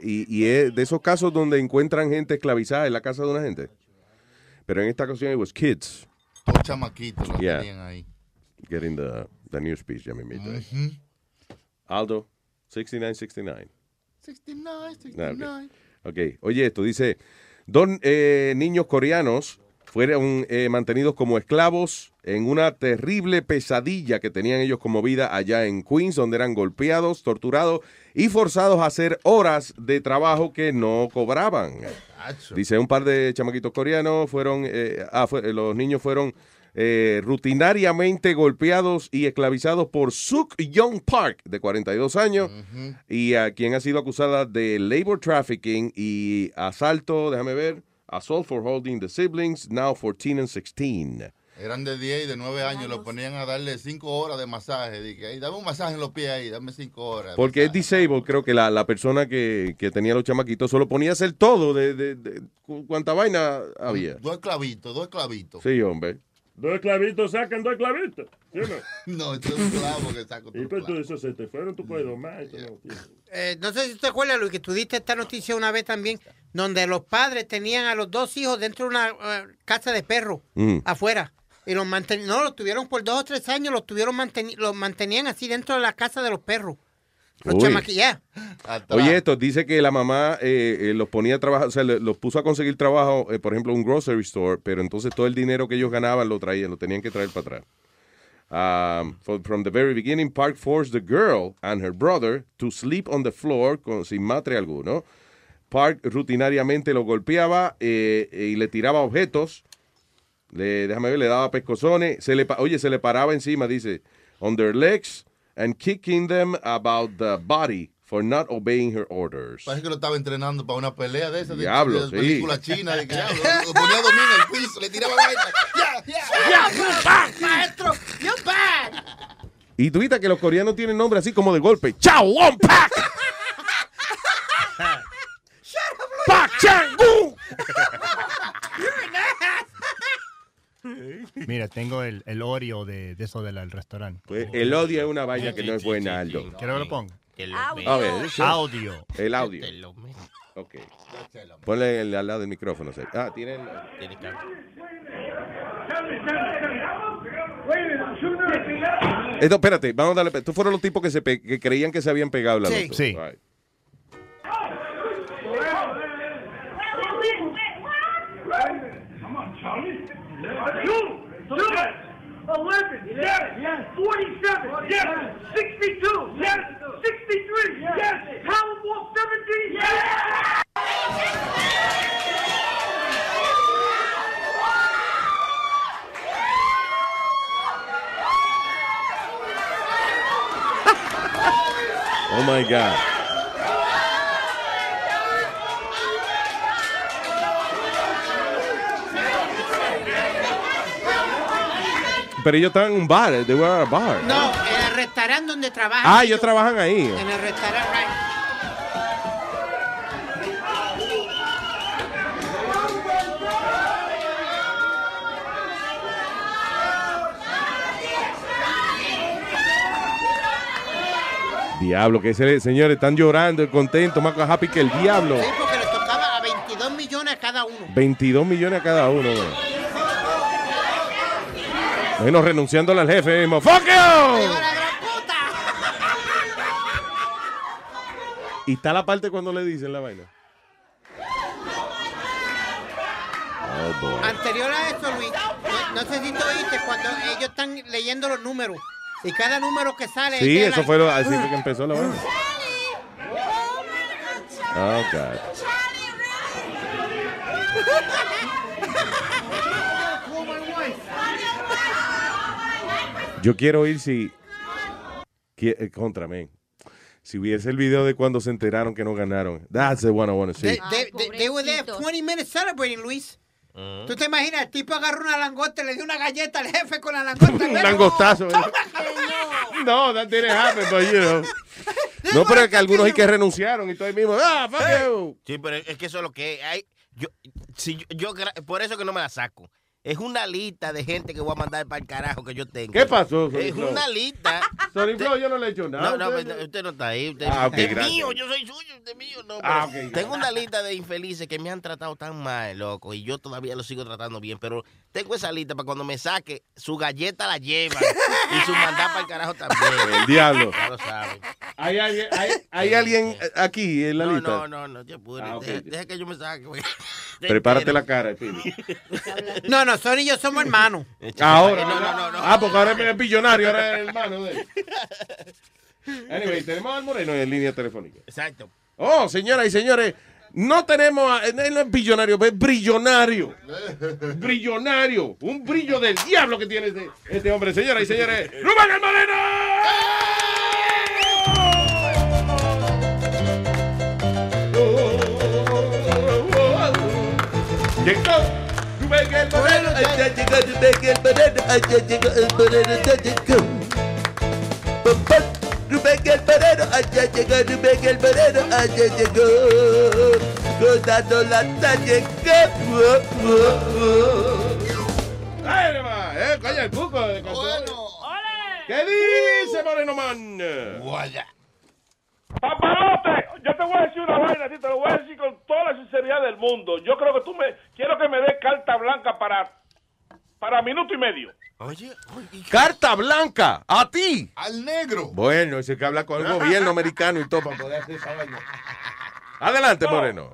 y, y es de esos casos donde encuentran gente esclavizada en la casa de una gente. Pero en esta ocasión it was kids. Dos chamaquitos Yeah. tenían ahí. Getting the, the news piece, ya me meto ahí. Ujú. Aldo, 6969. 69, Ah, 69. Ok, oye esto, dice, dos eh, niños coreanos fueron eh, mantenidos como esclavos en una terrible pesadilla que tenían ellos como vida allá en Queens, donde eran golpeados, torturados y forzados a hacer horas de trabajo que no cobraban. Dice, un par de chamaquitos coreanos fueron, eh, ah, fue- los niños fueron eh, rutinariamente golpeados y esclavizados por Suk Young Park, de 42 años, y a quien ha sido acusada de labor trafficking y asalto, déjame ver, assault for holding the siblings, now 14 and 16. Eran de 10 y de 9 años, lo ponían a darle 5 horas de masaje. Dije, "Ey, dame un masaje en los pies ahí, dame 5 horas. Porque es disabled, creo que la, la persona que, que tenía los chamaquitos solo ponía a hacer todo, de, de, de cu- cuánta vaina había. Dos clavitos, dos clavitos. Sí, hombre. Dos clavitos sacan dos clavitos. ¿Sí o no? No, esto es un clavo que saco. Y pues tú eso se te fueron, tú puedes domar. esto no Eh, no sé si te acuerdas, Luis, que tú diste esta noticia una vez también, donde los padres tenían a los dos hijos dentro de una eh, casa de perro Mm. afuera. Y los mantenían, no, los tuvieron por dos o tres años, los tuvieron manteni- los mantenían así dentro de la casa de los perros. Los Uy. chamaqui- ya. Oye, esto dice que la mamá eh, eh, los ponía a trabajar, o sea, los puso a conseguir trabajo, eh, por ejemplo, un grocery store, pero entonces todo el dinero que ellos ganaban lo traían, lo tenían que traer para atrás. Um, for- from the very beginning, Park forced the girl and her brother to sleep on the floor con, sin matre alguno. Park rutinariamente lo golpeaba eh, y le tiraba objetos. Le, déjame ver, le daba pescozones. Se le, oye, se le paraba encima, dice, on their legs and kicking them about the body for not obeying her orders. Parece que lo estaba entrenando para una pelea de esas de, Diablo, de sí. película china. De que, diablo, lo ponía a dormir en el piso, le tiraba vaina. Ya, Yeah, maestro, you're bad. Y tú viste que los coreanos tienen nombre así como de golpe. ¡Chao, one pack! ¡Pak Chang-gu! Mira, tengo el, el Oreo de, de eso del restaurante. Pues el odio es una vaina que no es buena, Aldo. ¿Quiero que lo ponga? A ver. Audio. El audio. Ok. Ponle el, al lado del micrófono. sí. Ah, tiene el... Esto, espérate, vamos a darle... Estos fueron los tipos que, se pe- que creían que se habían pegado la Sí. Sí. All right. 11, yes, 47, yes, 62, yes, 63, yes, Powerball 17, yes! Oh my God. Pero ellos estaban en un bar, they were at a bar. No, en el restaurante donde trabajan. Ah, ellos trabajan ahí. En el restaurante, right. Diablo, que ese señores están llorando, contentos, más happy que el diablo. Sí, porque les tocaba a 22 millones a cada uno. 22 millones a cada uno. güey. Bueno, renunciándole al jefe mismo. ¡Fuck you! Y está la parte cuando le dicen la vaina. Oh. Anterior a eso, Luis, no, no sé si tú oíste cuando ellos están leyendo los números. Y cada número que sale. Sí, eso la- fue lo, así fue que empezó la vaina. Oh, God. Yo quiero ir si. eh, Contra, men. Si hubiese el video de cuando se enteraron que no ganaron. That's the one I want to see. They, they- they- they were there 20 minutes celebrating, Luis. ¿Tú te imaginas? El tipo agarró una langota y le dio una galleta al jefe con la langota. Un langostazo. No, that didn't happen, but you know. No, pero es que algunos hay que renunciaron y todo el mismo. Ah, fuck you. Sí, pero es que eso es lo que hay. Yo, si yo, yo por eso que no me la saco. Es una lista de gente que voy a mandar para el carajo que yo tengo. ¿Qué pasó, Sony Es una lista. Sony Flow, yo no le he hecho nada. No, no, Usted- usted, usted no está ahí. Usted, Ah, usted es mío, yo soy suyo, usted es mío. No, Ah, pero ok. Tengo una lista de infelices que me han tratado tan mal, loco, y yo todavía lo sigo tratando bien, pero tengo esa lista para cuando me saque, su galleta la lleva y su mandar para el carajo también. El diablo. Ya lo saben. ¿Hay alguien, hay, hay alguien aquí en la No, lista? no, no, no, te apures. Ah, deja, deja que yo me saque. güey. Prepárate la cara, Pidi. No, no, Sony y yo somos hermanos. Ahora. No, no, no, no. Ah, porque ahora es billonario, ahora es el hermano de él. Anyway, tenemos al Moreno en línea telefónica. Exacto. Oh, señoras y señores, no tenemos, a, él no es billonario, es brillonario. Brillonario. Un brillo del diablo que tiene este, este hombre. Señoras y señores, ¡Rubén el Moreno! ¡Ay, nomás! ¡Eh, calla el cuco! Bueno. ¿Qué dice, Moreno Man? Guaya. Papalote, yo te voy a decir una vaina, sí, te lo voy a decir con toda la sinceridad del mundo. Yo creo que tú me, quiero que me des carta blanca para, para minuto y medio. Oye, Carta blanca, a ti. Al negro. Bueno, ese que habla con el gobierno americano y todo para poder hacer esa vaina. Adelante, Moreno.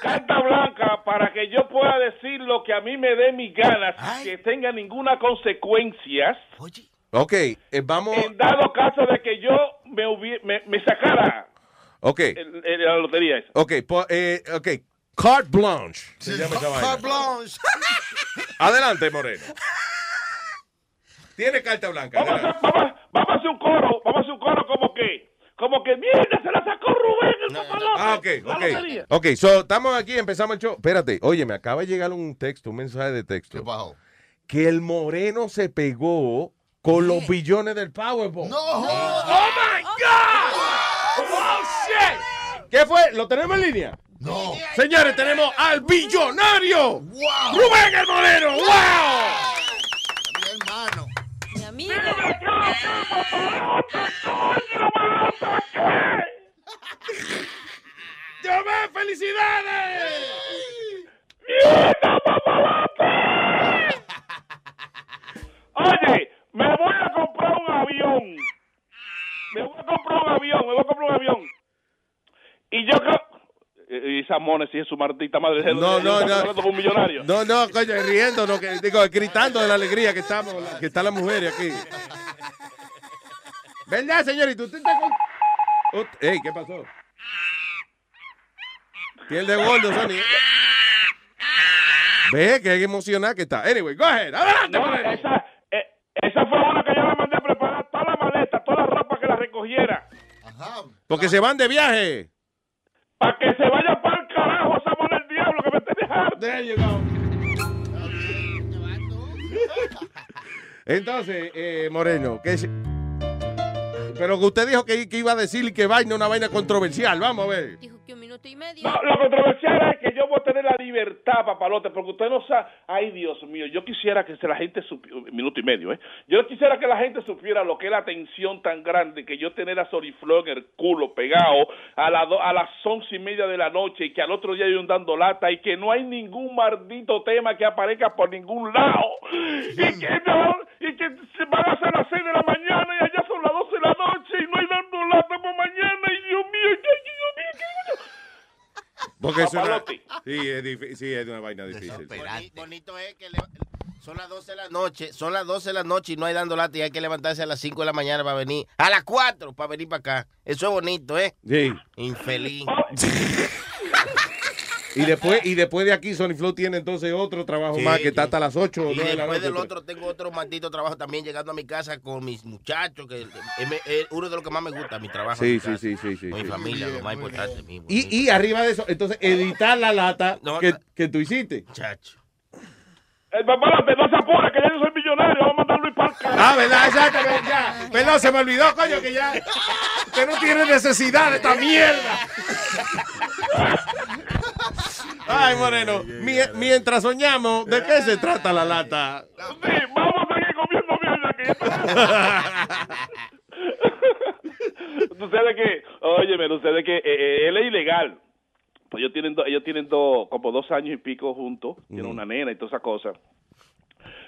Carta blanca para que yo pueda decir lo que a mí me dé mis ganas, que tenga ninguna consecuencias. Ok, eh, vamos. En dado caso de que yo me, me, me sacara Ok, el- el- la lotería esa. ok, po- eh, ok. Carte blanche. Se llama esa vaina. Carte blanche. Adelante, Moreno. Tiene carta blanca. Vamos a, vamos, vamos a hacer un coro, vamos a hacer un coro como que, como que mierda, se la sacó Rubén el papalote. Ah, ok, La ok. lotería. Ok, so, estamos aquí, empezamos el show. Espérate, oye, me acaba de llegar un texto, un mensaje de texto. Que el moreno se pegó con los billones del Powerball. No. ¡Oh, my God! ¡Oh, shit! ¿Qué fue? ¿Lo tenemos en línea? No. Señores, tenemos al billonario. Wow. ¡Rubén el Moreno! ¡Wow! Mi hermano. Mi amigo. ¡Felicidades! Oye, me voy a comprar un avión. Me voy a comprar un avión, me voy a comprar un avión. Y yo. Y Luisa Mones y es su maldita madre. No, no, no. con un millonario. No, no, coño, riendo, no, que, digo, gritando de la alegría que estamos, que está la mujer aquí. ¿Verdad, señorita? ¿Usted está con... Ey, ¿qué pasó? Piel de gordo, Sony. Ve que emocionada que está. Anyway, go ahead. Adelante, No, esa, eh, esa fue una que que recogiera. Porque se van de viaje. Para que se vaya para el carajo, esa del diablo que me esté dejando. There you go. Entonces, eh, Moreno, ¿qué es? Pero que usted dijo que, que iba a decir que vaina, una vaina controversial. Vamos a ver. No, lo controversial es que yo voy a tener la libertad, papalote, porque usted no sabe. Ay, Dios mío, yo quisiera que la gente supiera. Minuto y medio, ¿eh? Yo quisiera que la gente supiera lo que es la tensión tan grande que yo tener a Soriflor en el culo pegado a, la a las once y media de la noche y que al otro día yo dando lata y que no hay ningún maldito tema que aparezca por ningún lado. Y que no, y que se van a hacer las seis de la mañana y allá son las doce de la noche y no hay dando lata por mañana. Y Dios mío, ¿qué, Dios mío, qué Porque es una, sí, es, difí- sí, es una vaina difícil. Boni- Bonito es que le- son las 12 de la noche, son las 12 de la noche y no hay dando lata y hay que levantarse a las 5 de la mañana para venir, a las 4 para venir para acá. Eso es bonito, ¿eh? Sí. Infeliz. Y después, y después de aquí, Sony Flow tiene entonces otro trabajo Sí, más que está hasta las 8 o Y 9 de la después del otro tengo otro maldito trabajo también llegando a mi casa con mis muchachos, que es, es uno de los que más me gusta, mi trabajo. Sí, mi sí, casa. sí, sí, sí, Con mi sí. familia, lo más importante. Mi, Y, y arriba de eso, entonces, editar la lata que, que tú hiciste. Chacho. El papalote no se apura, que ya yo soy millonario, vamos a mandar Luis carajo. Ah, ¿verdad? Exacto, ya. Perdón, se me olvidó, coño, que ya. Usted no tiene necesidad de esta mierda. Ay, Moreno, mie- mientras soñamos, ¿de qué se trata la lata? Sí, vamos a seguir comiendo mierda que Tú sabes que, óyeme, sabes que eh, eh, él es ilegal. Pues ellos tienen, do- ellos tienen dos, como dos años y pico juntos, tienen una nena y todas esas cosas.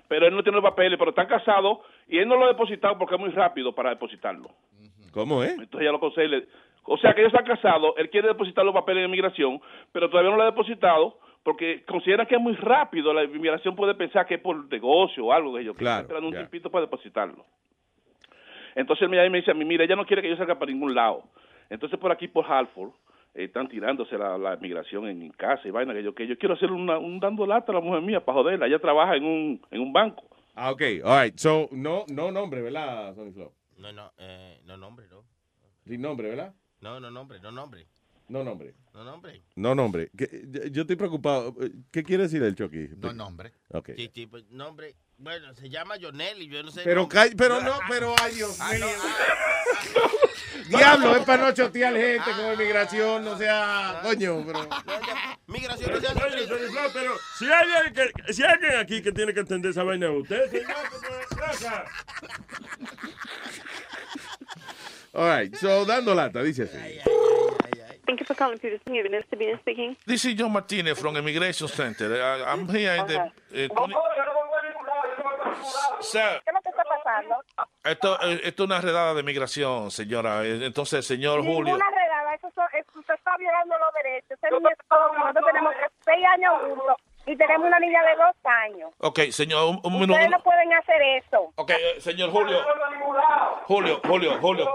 Pero él no tiene los papeles, pero están casados y él no lo ha depositado porque es muy rápido para depositarlo. ¿Cómo es? Entonces ya lo conseguí. O sea que ellos están casados, él quiere depositar los papeles de inmigración, pero todavía no lo ha depositado porque consideran que es muy rápido. La inmigración puede pensar que es por negocio o algo que yo Claro, están esperando un tiempito para depositarlo. Entonces él me llama y me dice a mí, mira, ella no quiere que yo salga para ningún lado. Entonces por aquí, por Halford, están tirándose la, la inmigración en, casa y vaina que yo que yo quiero hacer una, un dando lata a la mujer mía para joderla. Ella trabaja en un, en un banco. Ah, ok, all right. So, no, no nombre, ¿verdad, Sony Flow? No, no, eh, no nombre, no. Sin nombre, ¿verdad? No, no nombre, no nombre. No nombre. No nombre. No nombre. ¿Qué- yo- Yo estoy preocupado. ¿Qué quiere decir el Chucky? No nombre. Ok. Sí, sí, pues, nombre. Bueno, se llama Jonelli, yo no sé. Pero, pero no, pero ay Dios Ah, mío. Diablo, es para no chotear gente con inmigración, no sea, coño, pero. Migración, no sea- Oye, pero si hay alguien, que, si hay alguien aquí que tiene que entender esa vaina, usted, señor, que pasa? All right, so dando lata, dice así. Thank you for calling Peter Sabina. Sabina speaking. This is John Martinez from Immigration Center. I, I'm here in the... eh, Sir, ¿Qué es lo que está pasando? esto, eh, esto es una redada de migración, señora. Eh, Entonces, señor Julio... Ninguna redada, eso, son- es- usted está violando los derechos. Ese es mi esposo, nosotros tenemos seis años juntos y tenemos una niña de dos años. Ok, señor, un, un Ustedes minuto. no pueden hacer eso. Ok, eh, señor Julio. Julio, Julio, Julio.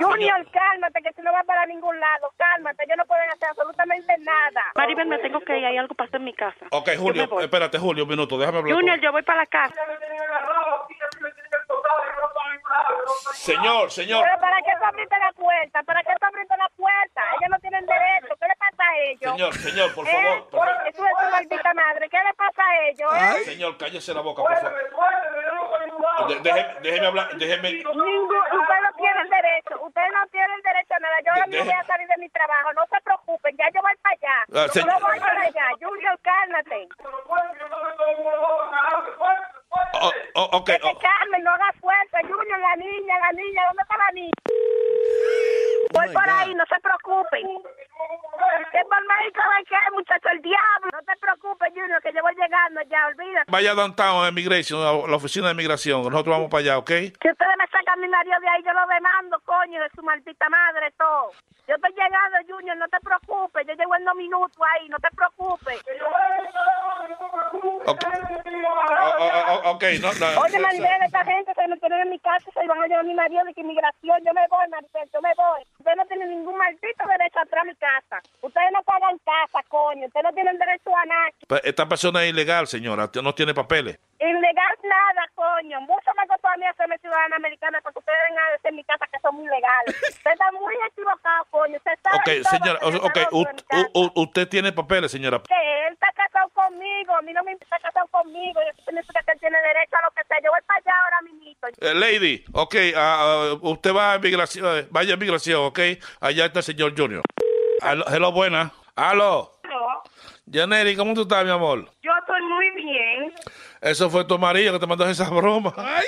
Junior, cálmate, que tú no vas para ningún lado. Cálmate, ellos no pueden hacer absolutamente nada. Maribel, me tengo que ir, hay algo pasó en mi casa. Ok, Julio, espérate, Julio, un minuto, déjame hablar. Junior, con- yo voy para la casa. Señor, señor. Pero ¿para qué tú abriste la puerta? ¿Para qué tú abriste la puerta? Ellos no tienen derecho. ¿Qué le pasa a ellos? Señor, señor, por ¿Eh? favor. por favor. Eso es su maldita madre. ¿Qué le pasa a ellos? eh? Señor, cállese la boca, por favor. De- déjeme, déjeme hablar, déjeme. Usted no tiene el derecho, usted no tiene el derecho a nada. Yo ahora mismo voy a salir de mi trabajo, no se preocupen, ya yo voy para allá. Ah, yo voy para allá. Junior, cálmate. Oh, oh, ok, Que te oh. calmen, no hagas fuerza. Junior, la niña, la niña, ¿dónde está la niña? Voy por ahí, no se preocupen. Que por México hay que muchacho, el diablo. No te preocupes, Junior, que yo voy llegando ya, olvídate. Vaya downtown a Immigration, a la oficina de inmigración. Nosotros vamos para allá, ¿ok? Si ustedes me a mi marido de ahí, yo lo demando, coño, de su maldita madre, todo. Yo estoy llegando, Junior, no te preocupes. Yo llego en dos minutos ahí, no te preocupes. O- o- o- ok, no, no. Oye, Maribel, esta gente se me tienen en mi casa, se van a llevar a mi marido de que inmigración. Yo me voy, Maribel, yo me voy. Ustedes no tienen ningún maldito derecho a entrar a mi casa. Ustedes no pagan casa, coño. Ustedes no tienen derecho a nada. Esta persona es ilegal, señora. No tiene papeles. Ilegal nada, coño. Mucho me costó a mí hacerme ciudadana americana porque ustedes vengan a decir en mi casa que son muy ilegales. Usted está muy equivocado, coño. Usted sabe Ok, señora, está usted tiene papeles, señora. Que él está casado conmigo. A mí no me está casado conmigo. Yo significa que él tiene derecho a lo que sea. Yo voy para allá ahora mismo. Eh, lady, ok, ah, ah, usted va a migración, eh, vaya a migración, ok. Allá está el señor Junior. Aló, hello, buena. Aló. Janeri, ¿cómo tú estás, mi amor? Yo estoy muy bien. Eso fue tu marido que te mandó esa broma. Ay.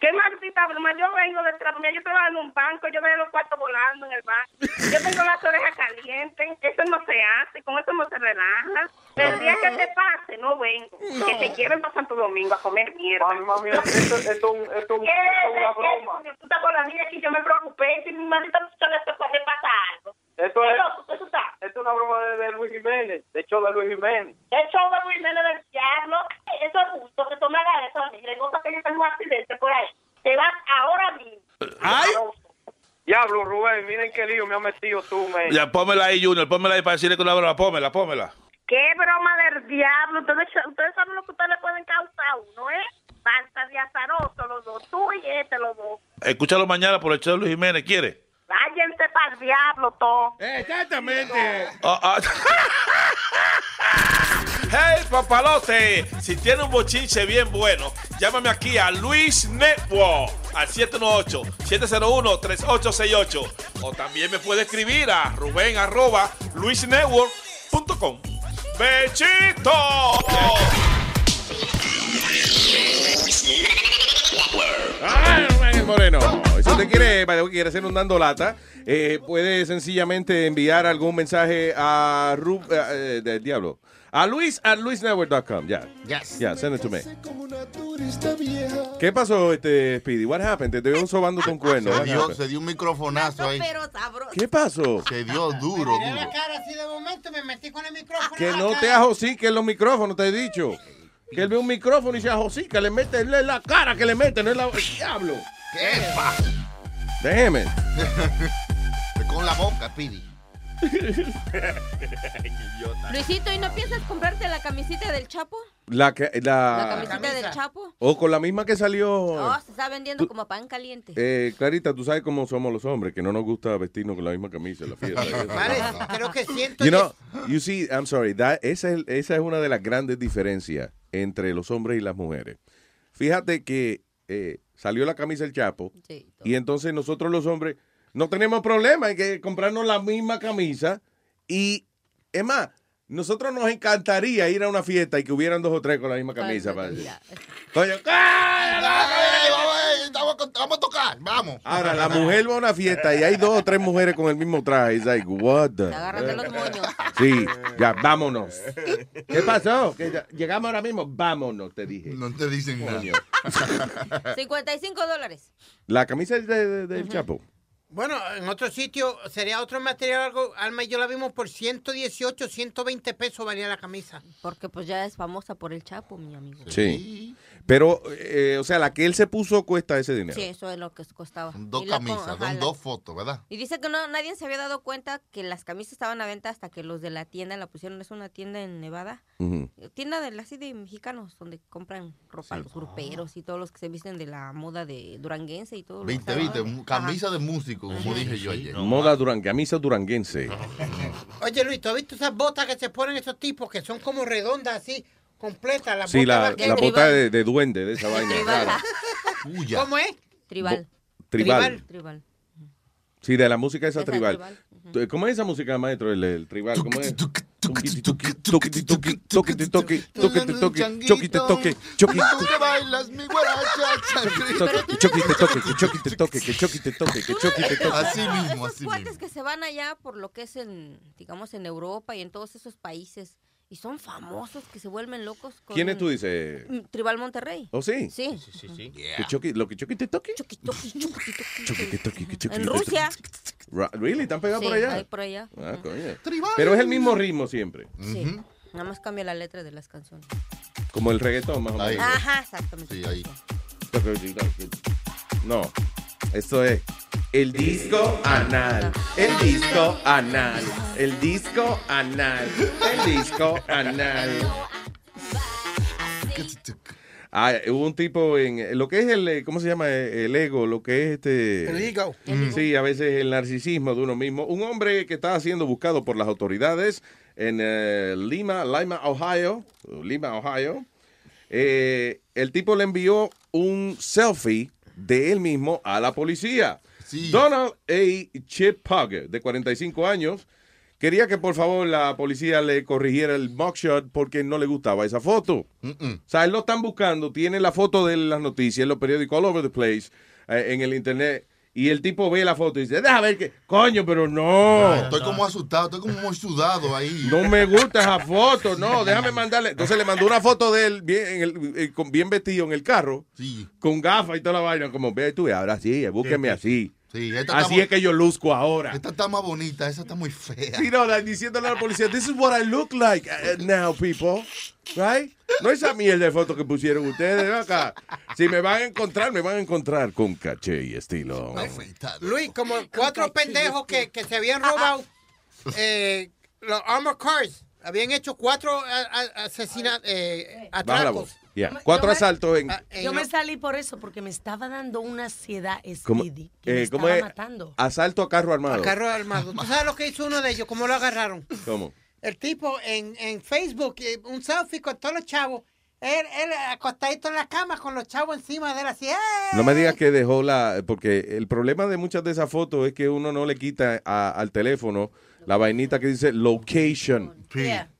Qué maldita broma. Yo vengo detrás de mí. Yo trabajo en un banco. Yo veo los cuartos volando en el banco. Yo tengo las orejas calientes. Eso no se hace. Con eso no se relaja. El día que te pase, no vengo. Que te quieren para Santo Domingo a comer mierda. Mami, mami, esto, es una broma. Tú estás con la niña aquí. Yo me preocupé. Si mi maldita no se le puede pasar algo. Esto es, esto es una broma de, de Luis Jiménez, de show de Luis Jiménez. El show de Luis Jiménez del diablo. Eso es justo que tú me hagas eso. Le gusta que yo tenga un accidente por ahí. Te vas ahora mismo. ¡Ay! Diablo, Rubén, miren qué lío me ha metido tú, man. Ya, pómela ahí, Junior, pómela ahí para decirle que una broma. Pómela, pómela. Qué broma del diablo. Ustedes, ustedes saben lo que ustedes le pueden causar a uno, ¿eh? Basta de azaroso los dos. Tú y este los dos. Escúchalo mañana por el show de Luis Jiménez, ¿quiere? Váyanse para el diablo, todo. Exactamente. Hey, papalote, si tiene un bochinche bien bueno, llámame aquí a Luis Network al 718-701-3868. O también me puede escribir a Rubén arroba luisnetwork.com. ¡Bechito! ¡Ay, Moreno! Si usted quiere, quiere hacer un dando lata, eh, puede sencillamente enviar algún mensaje a Ru, eh, eh, del diablo. A Luis at luisnetwork.com. Ya. Yes. Ya, send it to me. ¿Qué pasó, este Speedy? What happened? Te dio sobando con cuerno. Se dio, se dio un microfonazo ahí. ¿Qué pasó? Se dio duro, duro. la cara así de momento me metí con el micrófono. Que en no te ajosique en los micrófonos, te he dicho. Que él ve un micrófono y se ajosica, le mete es la cara que le mete, no es la... el diablo. ¿Qué pasa? Déjeme. Con la boca, Pidi. Luisito, ¿y no piensas comprarte la camisita del Chapo? La, que- La la, camisita del Chapo. o con la misma que salió. Oh, se está vendiendo Tú- como pan caliente. Eh, Clarita, tú sabes cómo somos los hombres, que no nos gusta vestirnos con la misma camisa en la fiesta. Vale, creo que siento. You know, you see, I'm sorry, that- esa, es, esa es una de las grandes diferencias entre los hombres y las mujeres. Fíjate que eh, salió la camisa del Chapo y entonces nosotros los hombres no tenemos problema en que comprarnos la misma camisa y, es más, nosotros nos encantaría ir a una fiesta y que hubieran dos o tres con la misma camisa. para Coño, vamos vamos. Ahora, la mujer va a una fiesta y hay dos o tres mujeres con el mismo traje. It's like, what the- agarran de los moños. Sí, ya, vámonos. ¿Qué pasó? Que ya- llegamos ahora mismo. Vámonos, te dije. No te dicen nada. 55 dólares. La camisa es de, de- del Chapo. Bueno, en otro sitio sería otro material, algo, Alma y yo la vimos por 118, 120 pesos valía la camisa. Porque pues ya es famosa por el Chapo, mi amigo. Sí. Pero, eh, o sea, la que él se puso cuesta ese dinero. Sí, eso es lo que costaba. Dos la con- camisas, ajá, dos fotos, ¿verdad? Y dice que no, nadie se había dado cuenta que las camisas estaban a venta hasta que los de la tienda la pusieron. Es una tienda en Nevada. Ujú. Tienda de, así de mexicanos, donde compran ropa los gruperos y todos los que se visten de la moda de duranguense y todo. lo Viste, que viste, camisa de músico, como dije yo ayer. Moda duran, camisa duranguense. Oye, Luis, ¿tú has visto esas botas que se ponen esos tipos que son como redondas así, completas? Las Sí, la, vaqueras? la bota de, de duende, de esa vaina. ¿Cómo es? Tribal. Tribal. Tribal. Sí, de la música esa Esa tribal. tribal. ¿Cómo es esa música, maestro? El, el tribal, ¿cómo es? Tuquiti, tuqui, tuquiti, tuqui, tuquiti, tuqui, tuquiti, tuqui, choquite, toque, choquite, Tú que bailas mi guaracha, toque, que choquite, toque, que choquite, toque, que choquite, toque, que choquite, toque. Así mismo, Esos cuates que se van allá por lo que es en, digamos, en Europa y en todos esos países Y son famosos que se vuelven locos. Con ¿Quiénes tú dices? Mm, Tribal Monterrey. ¿Oh, sí? Sí. Sí, sí. ¿Que choque- ¿Lo que choque te toque? Choque te toque, que choque En te toque. Rusia. Ra- ¿Really? ¿Están pegados Sí, por allá? ahí por allá. Ah, coño. Tribal. Pero es el mismo ritmo siempre. Sí. Nada más cambia la letra de las canciones. Como el reggaetón, más o menos. Ajá, exactamente. Sí, ahí. No, esto es el disco anal, el disco anal, el disco anal, el disco anal. Ah, hubo un tipo en lo que es el, eh, ¿cómo se llama? El ego, lo que es este... El ego. Sí, a veces el narcisismo de uno mismo. Un hombre que estaba siendo buscado por las autoridades en eh, Lima, Lima, Ohio, Lima, Ohio. Eh, el tipo le envió un selfie de él mismo a la policía. Donald A. Chip Pugger, de 45 años, quería que por favor la policía le corrigiera el mugshot porque no le gustaba esa foto. O sea, él lo están buscando, tiene la foto de las noticias, en los periódicos, all over the place, eh, en el internet. Y el tipo ve la foto y dice, déjame ver qué, coño, pero no. Estoy como asustado, estoy como muy sudado ahí. No me gusta esa foto, no, déjame mandarle. Entonces le mandó una foto de él bien, en el- eh, bien vestido en el carro, con gafas y toda la vaina, como ve tú, ahora sí, búsqueme así. Sí, esta Así está es que yo luzco ahora. Esta está más bonita, esa está muy fea. Sí, no, like, diciéndole a la policía, this is what I look like uh, now, people. Right? No esa mierda de foto que pusieron ustedes, acá. Si me van a encontrar, me van a encontrar con caché y estilo. Luis, como cuatro pendejos que, que se habían robado eh, los armor cars. Habían hecho cuatro asesinatos, eh, la atracos. Yeah. Cuatro yo me- asaltos en... Yo me salí por eso, porque me estaba dando una ansiedad ¿Cómo, me eh, ¿cómo estaba es? matando. Asalto a carro armado. A carro armado. ¿Tú sabes lo que hizo uno de ellos? ¿Cómo lo agarraron? ¿Cómo? El tipo en, en Facebook, eh, un selfie con todos los chavos. Él, él acostadito en la cama con los chavos encima de él así. ¡eh! No me digas que dejó la... Porque el problema de muchas de esas fotos es que uno no le quita a- al teléfono la vainita que dice location. Yeah.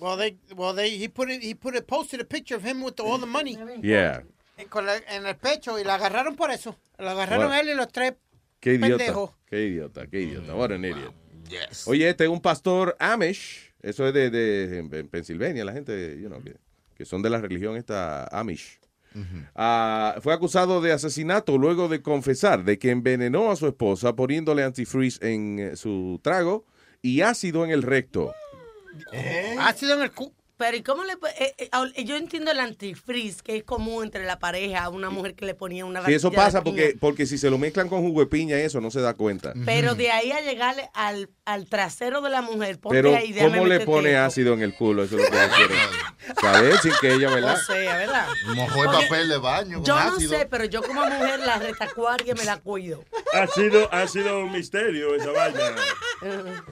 Well, they, well, they, he put it, he put it, posted a picture of him with all the money. Yeah. Con la- en el pecho y la agarraron por eso. Lo agarraron Bueno. él y los tres Qué idiota. pendejos. Qué idiota, qué idiota. What an idiot. Oye, este es un pastor Amish. Eso es de, de- en, en Pensilvania, la gente, you know, que, que son de la religión esta Amish. Ah, fue acusado de asesinato luego de confesar de que envenenó a su esposa poniéndole antifreeze en eh, su trago y ácido en el recto. Ácido en el cu. Pero ¿y cómo le... eh, eh, yo entiendo el antifreeze, que es común entre la pareja, una mujer que le ponía una Sí, eso de pasa piña. porque, porque si se lo mezclan con jugo de piña, eso no se da cuenta. Pero de ahí a llegarle al, al trasero de la mujer, ponte Pero, ahí, ¿cómo le pone ácido en el culo? Eso es lo que yo quiero saber, sin que ella, ¿verdad? O sea, ¿verdad? Mojó el papel de baño con Yo no ácido. sé, pero yo como mujer la retacuaria me la cuido. Ha sido, ha sido un misterio esa vaina.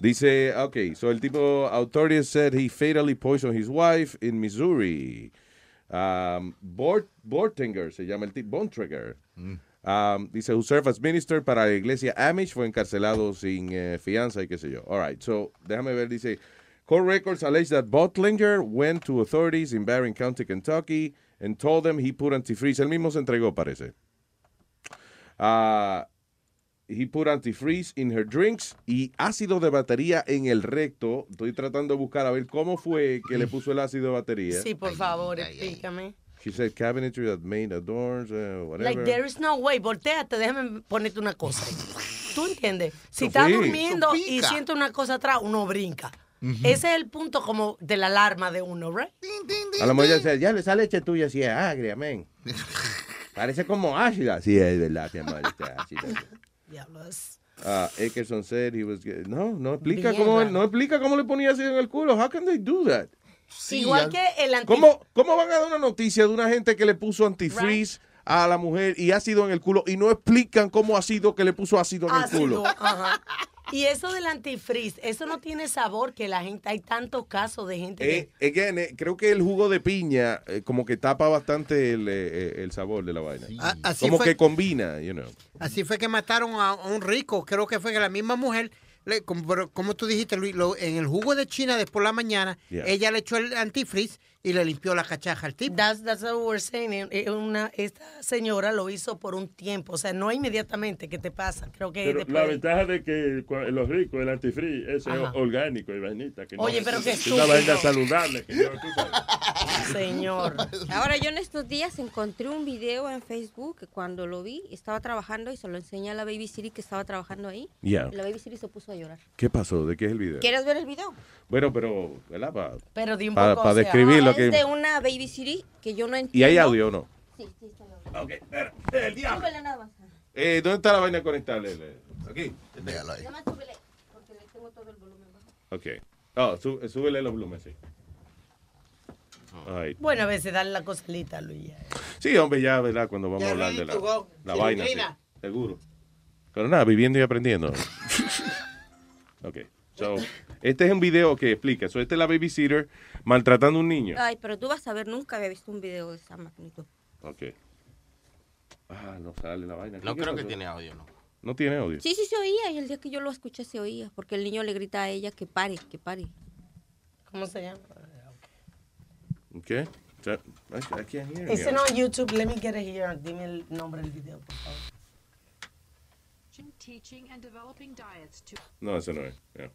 Dice, ok, so el tipo, authorities said he fatally poisoned his wife in Missouri. Um, Bort, Bortinger se llama el tipo, Bontrager. Um, dice, who served as minister para la iglesia Amish, fue encarcelado sin eh, fianza y qué sé yo. All right, so déjame ver, dice, court records allege that Botlinger went to authorities in Barron County, Kentucky, and told them he put antifreeze. Él mismo se entregó, parece. Ah, he put antifreeze in her drinks y ácido de batería en el recto. Estoy tratando de buscar a ver cómo fue que le puso el ácido de batería. Sí, por favor, explícame. She said cabinetry that made the doors, uh, whatever. Like, there is no way. Volteate, déjame ponerte una cosa. ¿Tú entiendes? Si Sofía. estás durmiendo y Sofica. siente una cosa atrás, uno brinca. Ujú. Ese es el punto como de la alarma de uno, ¿right? A lo mejor decía, ya esa leche tuya sí es agria, men. Parece como ácida. Sí, es verdad, mi amor, está ácida. Diablos. Ah, Eckerson said he was... No, no explica, Bien cómo, raro. no explica cómo le ponía ácido en el culo. How can they do that? Igual que el anti... ¿Cómo, ¿Cómo van a dar una noticia de una gente que le puso antifreeze a la mujer y ácido en el culo y no explican cómo ha sido que le puso ácido en el culo? Ácido, ajá. Y eso del antifreeze, eso no tiene sabor que la gente, hay tantos casos de gente Eh, again, eh, creo que el jugo de piña eh, como que tapa bastante el, eh, el sabor de la vaina. A- así como fue- que combina, you know. Así fue que mataron a, a un rico. Creo que fue que la misma mujer le- como, pero como tú dijiste, Luis, lo- en el jugo de China después por la mañana, Yeah. ella le echó el antifreeze y le limpió la cachaja al tipo. That's, that's what we're saying. Eh, eh, Una, esta señora lo hizo por un tiempo, o sea, no inmediatamente que te pasa. Creo que Pero después. la ventaja de que los ricos, el antifree, ese Ajá. es orgánico y vainita. Que no- Oye, pero qué es una vaina saludable. Que yo, tú sabes. Señor. Ahora yo en estos días encontré un video en Facebook que cuando lo vi estaba trabajando y se lo enseñé a la Baby City que estaba trabajando ahí. Ya. Y la Baby City se puso a llorar. ¿Qué pasó? ¿De qué es el video? ¿Quieres ver el video? Bueno, pero, ¿verdad? Para Pero de un poco, pa o sea, es que... de una Baby City que yo no entiendo. ¿Y hay audio o no? Sí, sí, está el audio. Ok, espera. El diablo. Súbele nada más. Eh, ¿Dónde está la vaina conectada? Aquí. Nada más súbele, porque le tengo todo el volumen bajo. Ok. Oh, sú- súbele los volúmenes, sí. Ay. Bueno, a veces darle la cosalita, Luis. Sí, hombre, ya, ¿verdad? Cuando vamos a hablar de la, go. la vaina, sí, seguro. Pero nada, viviendo y aprendiendo. ok. So, este es un video que explica. So, esta es la babysitter maltratando a un niño. Ay, pero tú vas a ver, nunca había visto un video de esa magnitud. Ok. Ah, no sale la vaina. No ¿Qué creo que tiene audio, ¿no? No tiene audio. Sí, sí se oía y el día que yo lo escuché se oía, porque el niño le grita a ella que pare, que pare. ¿Cómo se llama? Ok. So, I, I can't hear no en YouTube, let me get it here. Dime el nombre del video, por favor. Teaching and developing diets to No, ese no es. Yeah.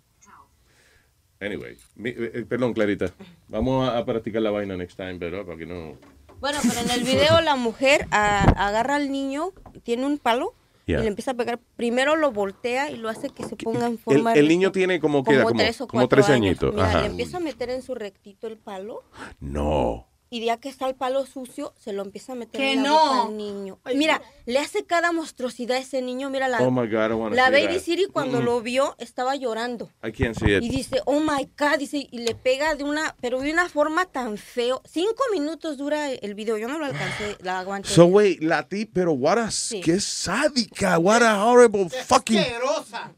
Anyway, mi- eh, eh, perdón, Clarita. Vamos a, a practicar la vaina next time, ¿verdad? Para que no. Bueno, pero en el video la mujer a- agarra al niño, tiene un palo Yeah. y le empieza a pegar. Primero lo voltea y lo hace que se ponga en El, forma el de- niño tiene como, que edad, como, tres o como tres añitos. Mira, Ajá. le empieza a meter en su rectito el palo No. Y ya que está el palo sucio, se lo empieza a meter Que en la no. boca al niño. Mira, le hace cada monstruosidad a ese niño. Mira, la, Oh my God, I wanna la see Baby that. City cuando Mm. lo vio estaba llorando. I can't see it. Y dice, oh my God, dice, y le pega de una, pero de una forma tan feo. Cinco minutos dura el video, yo no lo alcancé, la aguanté. So, wait, la ti, pero what a, Sí. qué sádica, what a horrible fucking. Asquerosa.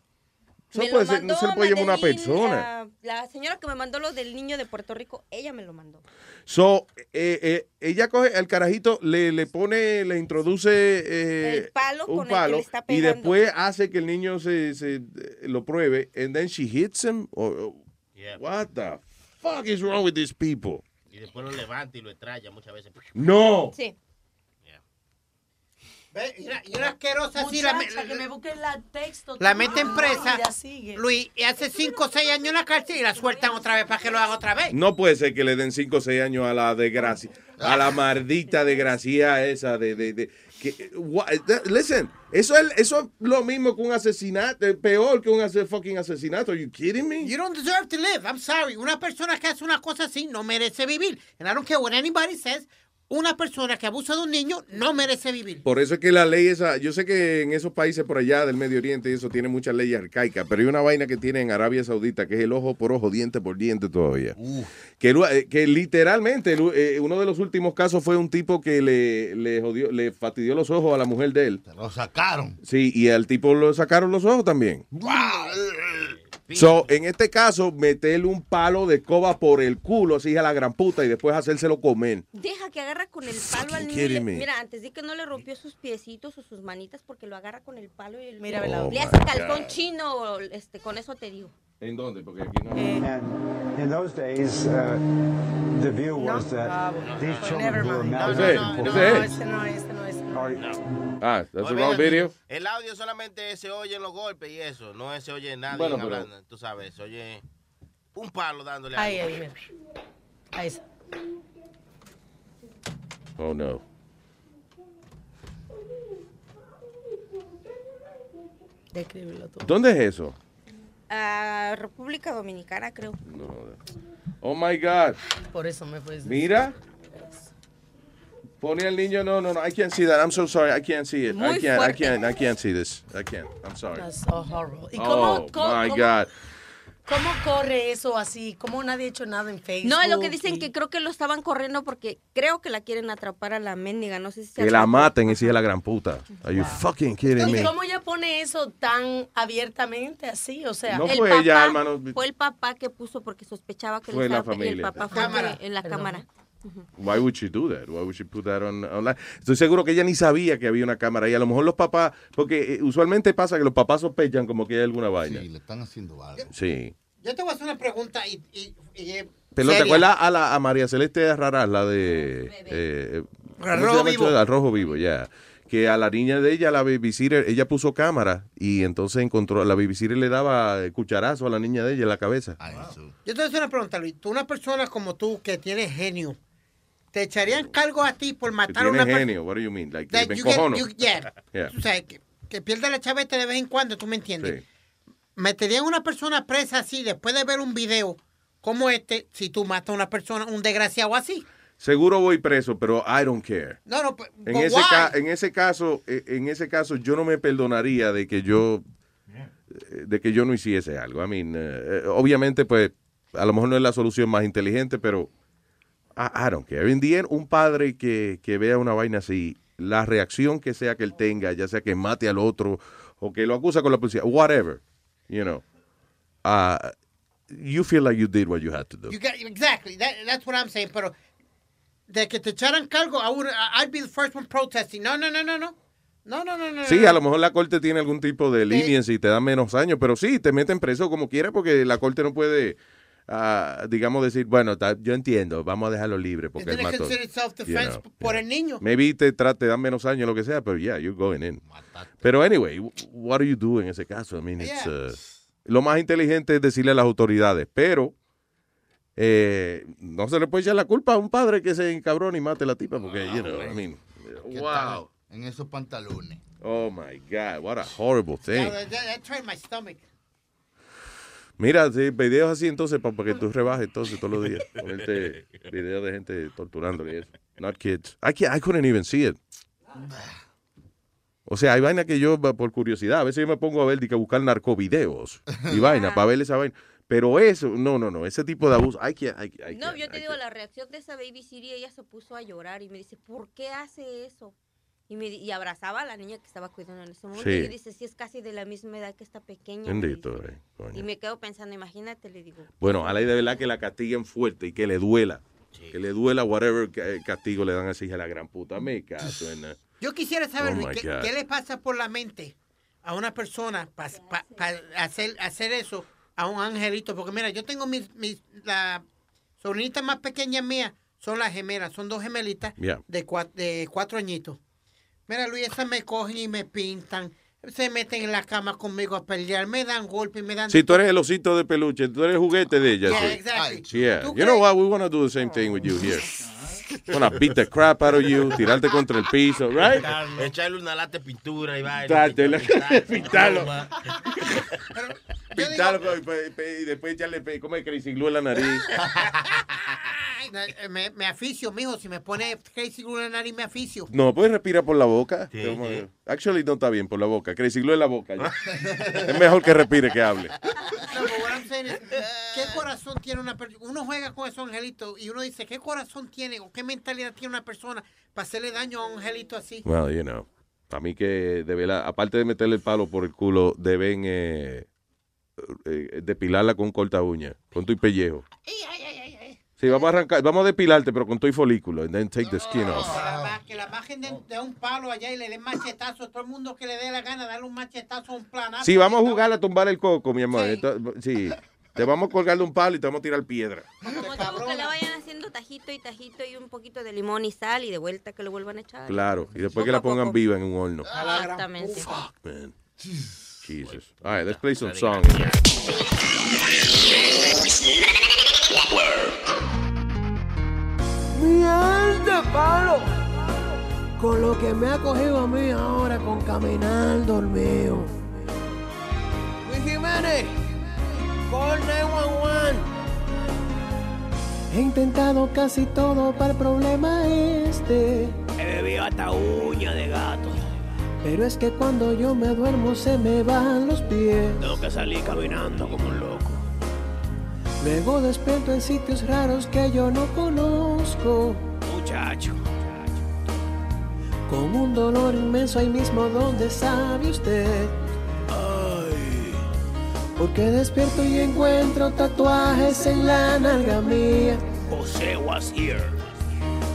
Eso Me lo puede ser- no mandó se le puede llamar una persona. La, la señora que me mandó lo del niño de Puerto Rico, ella me lo mandó. So, eh, eh, ella coge al carajito, le, le pone, le introduce eh, El palo un con el que palo le está y después hace que el niño se, se, eh, lo pruebe and then she hits him. Or- or- What the fuck is wrong with these people? Y después lo levanta y lo estrella muchas veces. No. Sí. Ve, y una- y una asquerosa así, la, Muchacha, que me busque la texto. la meten presa, Y la. Luis, y hace 5 o 6 años en la cárcel y la sueltan otra vez para que lo haga otra vez. No puede ser que le den 5 o 6 años a la desgracia, a la maldita desgracia esa de... de, de que, what- that- listen, eso es, eso es lo mismo que un asesinato, eh, peor que un ase- fucking asesinato. Are you kidding me? You don't deserve to live. I'm sorry. Una persona que hace una cosa así no merece vivir. And I don't care what anybody says. Una persona que abusa de un niño no merece vivir. Por eso es que la ley esa, yo sé que en esos países por allá del Medio Oriente y eso tiene muchas leyes arcaicas, pero hay una vaina que tiene en Arabia Saudita que es el ojo por ojo, diente por diente todavía. Que, eh, que literalmente eh, uno de los últimos casos fue un tipo que le, le jodió, le fastidió los ojos a la mujer de él. Lo sacaron. Sí, y al tipo lo sacaron los ojos también. So, en este caso, meterle un palo de escoba por el culo, así a la gran puta, y después hacérselo comer. Deja que agarra con el palo al niño. le- mira, antes de que no le rompió sus piecitos o sus manitas porque lo agarra con el palo y el, Mira, le. Oh, hace my calzón God. chino, este, con eso te digo. ¿En dónde? Porque aquí no. In those days, uh, the view was that these children were. Ese, No, ese no, ese no, ese no. Ah, that's the wrong video. El audio solamente se oye en los golpes y eso, no se oye nadie Bueno, pero- hablando, tú sabes, se oye un palo dándole Ahí, algo. ahí, mira. Ahí está. Oh no. Descríbelo tú. ¿Dónde es eso? Ah, República Dominicana, creo. Oh my God. Por eso me fue. Mira. Pone al niño. No, no, no. I can't see that. I'm so sorry. I can't see it. I can't. I can't. I can't see this. I can't. I'm sorry. That's so horrible. ¿Y Oh cómo- my cómo- God. Cómo corre eso así? ¿Cómo nadie ha hecho nada en Facebook? No, es lo que dicen Y- que creo que lo estaban corriendo porque creo que la quieren atrapar a la mendiga. No sé si se Que la maten hija de la gran puta. Are you fucking kidding ¿Y me? cómo ella pone eso tan abiertamente así? O sea, No El fue papá- ella, hermano. Fue el papá que puso porque sospechaba que Fue la estaba- y el familia. papá fue Cámara. en la Perdón. cámara. Why would she do that? Why would she put that on, online? Estoy seguro que ella ni sabía que había una cámara y a lo mejor los papás, porque eh, usualmente pasa que los papás sospechan como que hay alguna vaina. Sí, le están haciendo algo. Sí. Yo te voy a hacer una pregunta y... y, y, eh, Pero ¿te acuerdas a, la, a María Celeste Raraz, la de... eh, ¿cómo Al se Rojo Vivo. Al Rojo Vivo, ya. Que a la niña de ella, la babysitter, ella puso cámara y entonces encontró, la babysitter le daba eh, cucharazo a la niña de ella en la cabeza. Yo te voy a hacer una pregunta, Luis. Tú, una persona como tú que tienes genio, ¿te echarían cargo a ti por matar a una persona? genio, what do you mean? Like, you get- you- yeah. Yeah. O sea, que, que pierda la chaveta de vez en cuando, ¿tú me entiendes? Sí. ¿Meterían una persona presa así después de ver un video como este si tú matas a una persona, un desgraciado así? Seguro voy preso, pero I don't care. No, no, but- En but ese, ca- en ese caso, eh, en ese caso, yo no me perdonaría de que yo, de que yo no hiciese algo. I mean, eh, obviamente, pues, a lo mejor no es la solución más inteligente, pero I, I don't care. En día, un padre que, que vea una vaina así, la reacción que sea que él tenga, ya sea que mate al otro o que lo acusa con la policía, whatever, you know, uh, you feel like you did what you had to do. You got, exactly, that, that's what I'm saying, pero de que te echaran cargo, I would, I'd be the first one protesting. No, no, no, no, no. No, no, no, no. Sí, a lo mejor la corte tiene algún tipo de leniency y te dan menos años, pero sí, te meten preso como quiera porque la corte no puede, ah, digamos, decir, bueno, ta- yo entiendo, vamos a dejarlo libre porque él mató. You know, por el niño. Maybe te, te dan menos años, lo que sea, pero yeah, you're going in. Pero anyway, what do you do en ese caso? I mean, it's, uh, lo más inteligente es decirle a las autoridades, pero eh, no se le puede echar la culpa a un padre que se encabrone y mate a la tipa porque, you know, I mean, ¿Qué wow. En esos pantalones. Oh my God, what a horrible thing. That, that, that turned my stomach. Mira, sí, videos así entonces para que tú rebajes entonces todos los días. Ponerte videos de gente torturándole y eso. Not kids. I, couldn't even see it. O sea, hay vaina que yo, por curiosidad, a veces yo me pongo a ver, que buscar narcovideos y vaina para ver esa vaina. Pero eso, no, no, no, ese tipo de abuso, I can't, I, I No, yo te digo, la reacción de esa baby Siri, ella se puso a llorar y me dice, ¿por qué hace eso? Y, me, y abrazaba a la niña que estaba cuidando en ese momento. Sí. Y dice, si es casi de la misma edad que esta pequeña. Bendito, eh, coño. Y me quedo pensando, imagínate, le digo. Bueno, a la de verdad que la castiguen fuerte y que le duela. Que le duela whatever eh, castigo le dan a esa hija de la gran puta. Me caso en... Yo quisiera saber, Oh, ¿qué, qué le pasa por la mente a una persona para hacer, hacer eso a un angelito? Porque mira, yo tengo mis, mis la sobrinita más pequeña mía, son las gemelas, son dos gemelitas Yeah. de, cua- de cuatro añitos. Mira, Luis, esas me cogen y me pintan, se meten en la cama conmigo a pelear, me dan golpes, me dan... Si tú eres el osito de peluche, tú eres el juguete de ella. Yeah, sí. exactly. Yeah. ¿Tú You know what? We want to do the same thing with you here. Wanna beat the crap out of you, tirarte contra el piso, right? Echarle una lata de pintura y pintar, pintarlo. Pintarlo y, pe- pe- y después echarle, como el crazy glue en la nariz. Me, me aficio, mijo, si me pone crazy glue en la nariz, me aficio. No, puedes respirar por la boca. Sí, Como- sí. Actually, no está bien por la boca. Crazy glue en la boca. es mejor que respire que hable. No, but what I'm saying is, ¿qué corazón tiene una persona? Uno juega con esos angelitos y uno dice, ¿qué corazón tiene o qué mentalidad tiene una persona para hacerle daño a un angelito así? Well, you know. Para mí que, de verdad, aparte de meterle el palo por el culo, deben eh, eh, depilarla con corta uña, con tu pellejo. Sí, vamos a arrancar, vamos a depilarte, pero con tu folículo, and then take the skin off. Que la, la bajen de, de un palo allá y le den machetazo. Todo el mundo que le dé la gana, darle un machetazo a un planazo. Sí, vamos a jugar a tumbar el coco, mi amor. Esto- Sí, te vamos a colgar de un palo y te vamos a tirar piedra. Como que le vayan haciendo tajito y tajito y un poquito de limón y sal y de vuelta que lo vuelvan a echar. Claro, y después que la pongan viva en un horno. Exactamente. Man. Jesus. All right, let's play some songs. Mi alto palo. Con lo que me ha cogido a mí ahora con caminar dormido. Luis Jiménez, call 911. He intentado casi todo para el problema este. He bebido hasta uña de gato. Pero es que cuando yo me duermo se me van los pies. Tengo que salir caminando como un loco. Luego despierto en sitios raros que yo no conozco. Muchacho. Con un dolor inmenso ahí mismo donde sabe usted. Porque despierto y encuentro tatuajes en la nalga mía. José was here.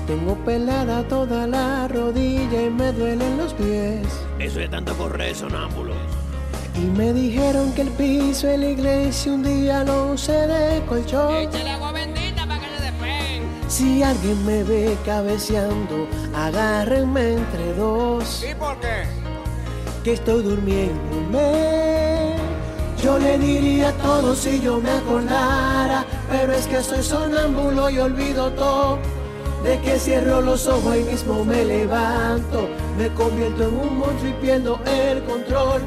Tengo pelada toda la rodilla y me duelen los pies. Eso de tanto correr, sonámbulo. Y me dijeron que el piso en la iglesia un día lo usé de colchón. Échale agua bendita para que se despeguen. Si alguien me ve cabeceando, agárrenme entre dos. ¿Y por qué? Que estoy durmiéndome. Yo le diría todo si yo me acordara, pero es que soy sonámbulo y olvido todo. De que cierro los ojos y mismo me levanto, me convierto en un monstruo y pierdo el control.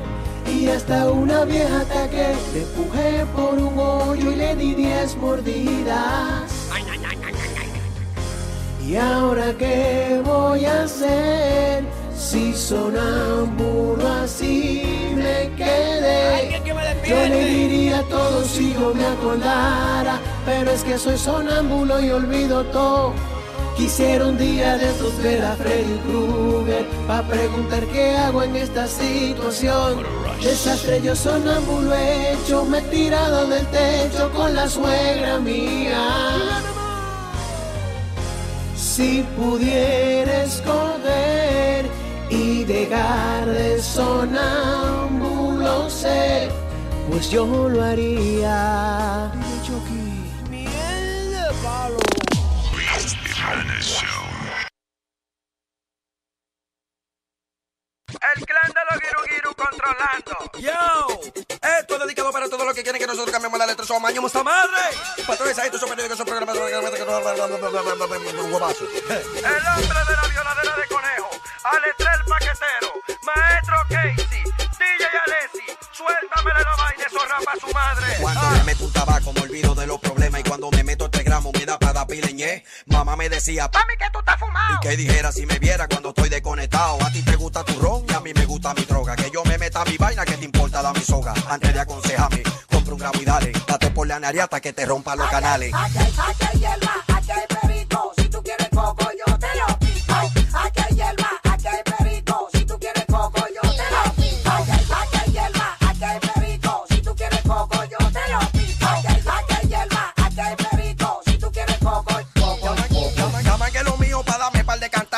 Y hasta una vieja ataque, le empujé por un hoyo y le di diez mordidas. ¿Y ahora qué voy a hacer? Si sonámbulo así me quedé. Yo le diría todo si yo me acordara, pero es que soy sonámbulo y olvido todo. Quisiera un día de estos ver a Freddy Krueger Pa' preguntar qué hago en esta situación. Desastre yo sonámbulo hecho Me he tirado del techo con la suegra mía. Si pudiera escoger y dejar de sonámbulo ser Pues yo lo haría. Miel de. El clan de los Giru Giru controlando. Yo, esto es dedicado para todos los que quieren que nosotros cambiemos la letra. Somos maños esta madre. Patrones, ahí estos son periódicos, son programas. El hombre de la violadera de conejo. Aletrel Paquetero. Maestro Casey. DJ Alessi. Suéltame la vaina, eso rapa su madre. Cuando me meto un tabaco me olvido de los problemas y cuando me meto este gramo me da para pileñé. Mamá me decía, Mami, que tú estás fumado. y que dijera si me viera cuando estoy desconectado. A ti te gusta tu ron y a mí me gusta mi droga. Que yo me meta mi vaina, que te importa la mi soga. Antes de aconsejarme, compra un gramo y dale. Date por la nariata que te rompa los canales. Aquí hay, aquí hay hierba, aquí hay perico. Si tú quieres coco, yo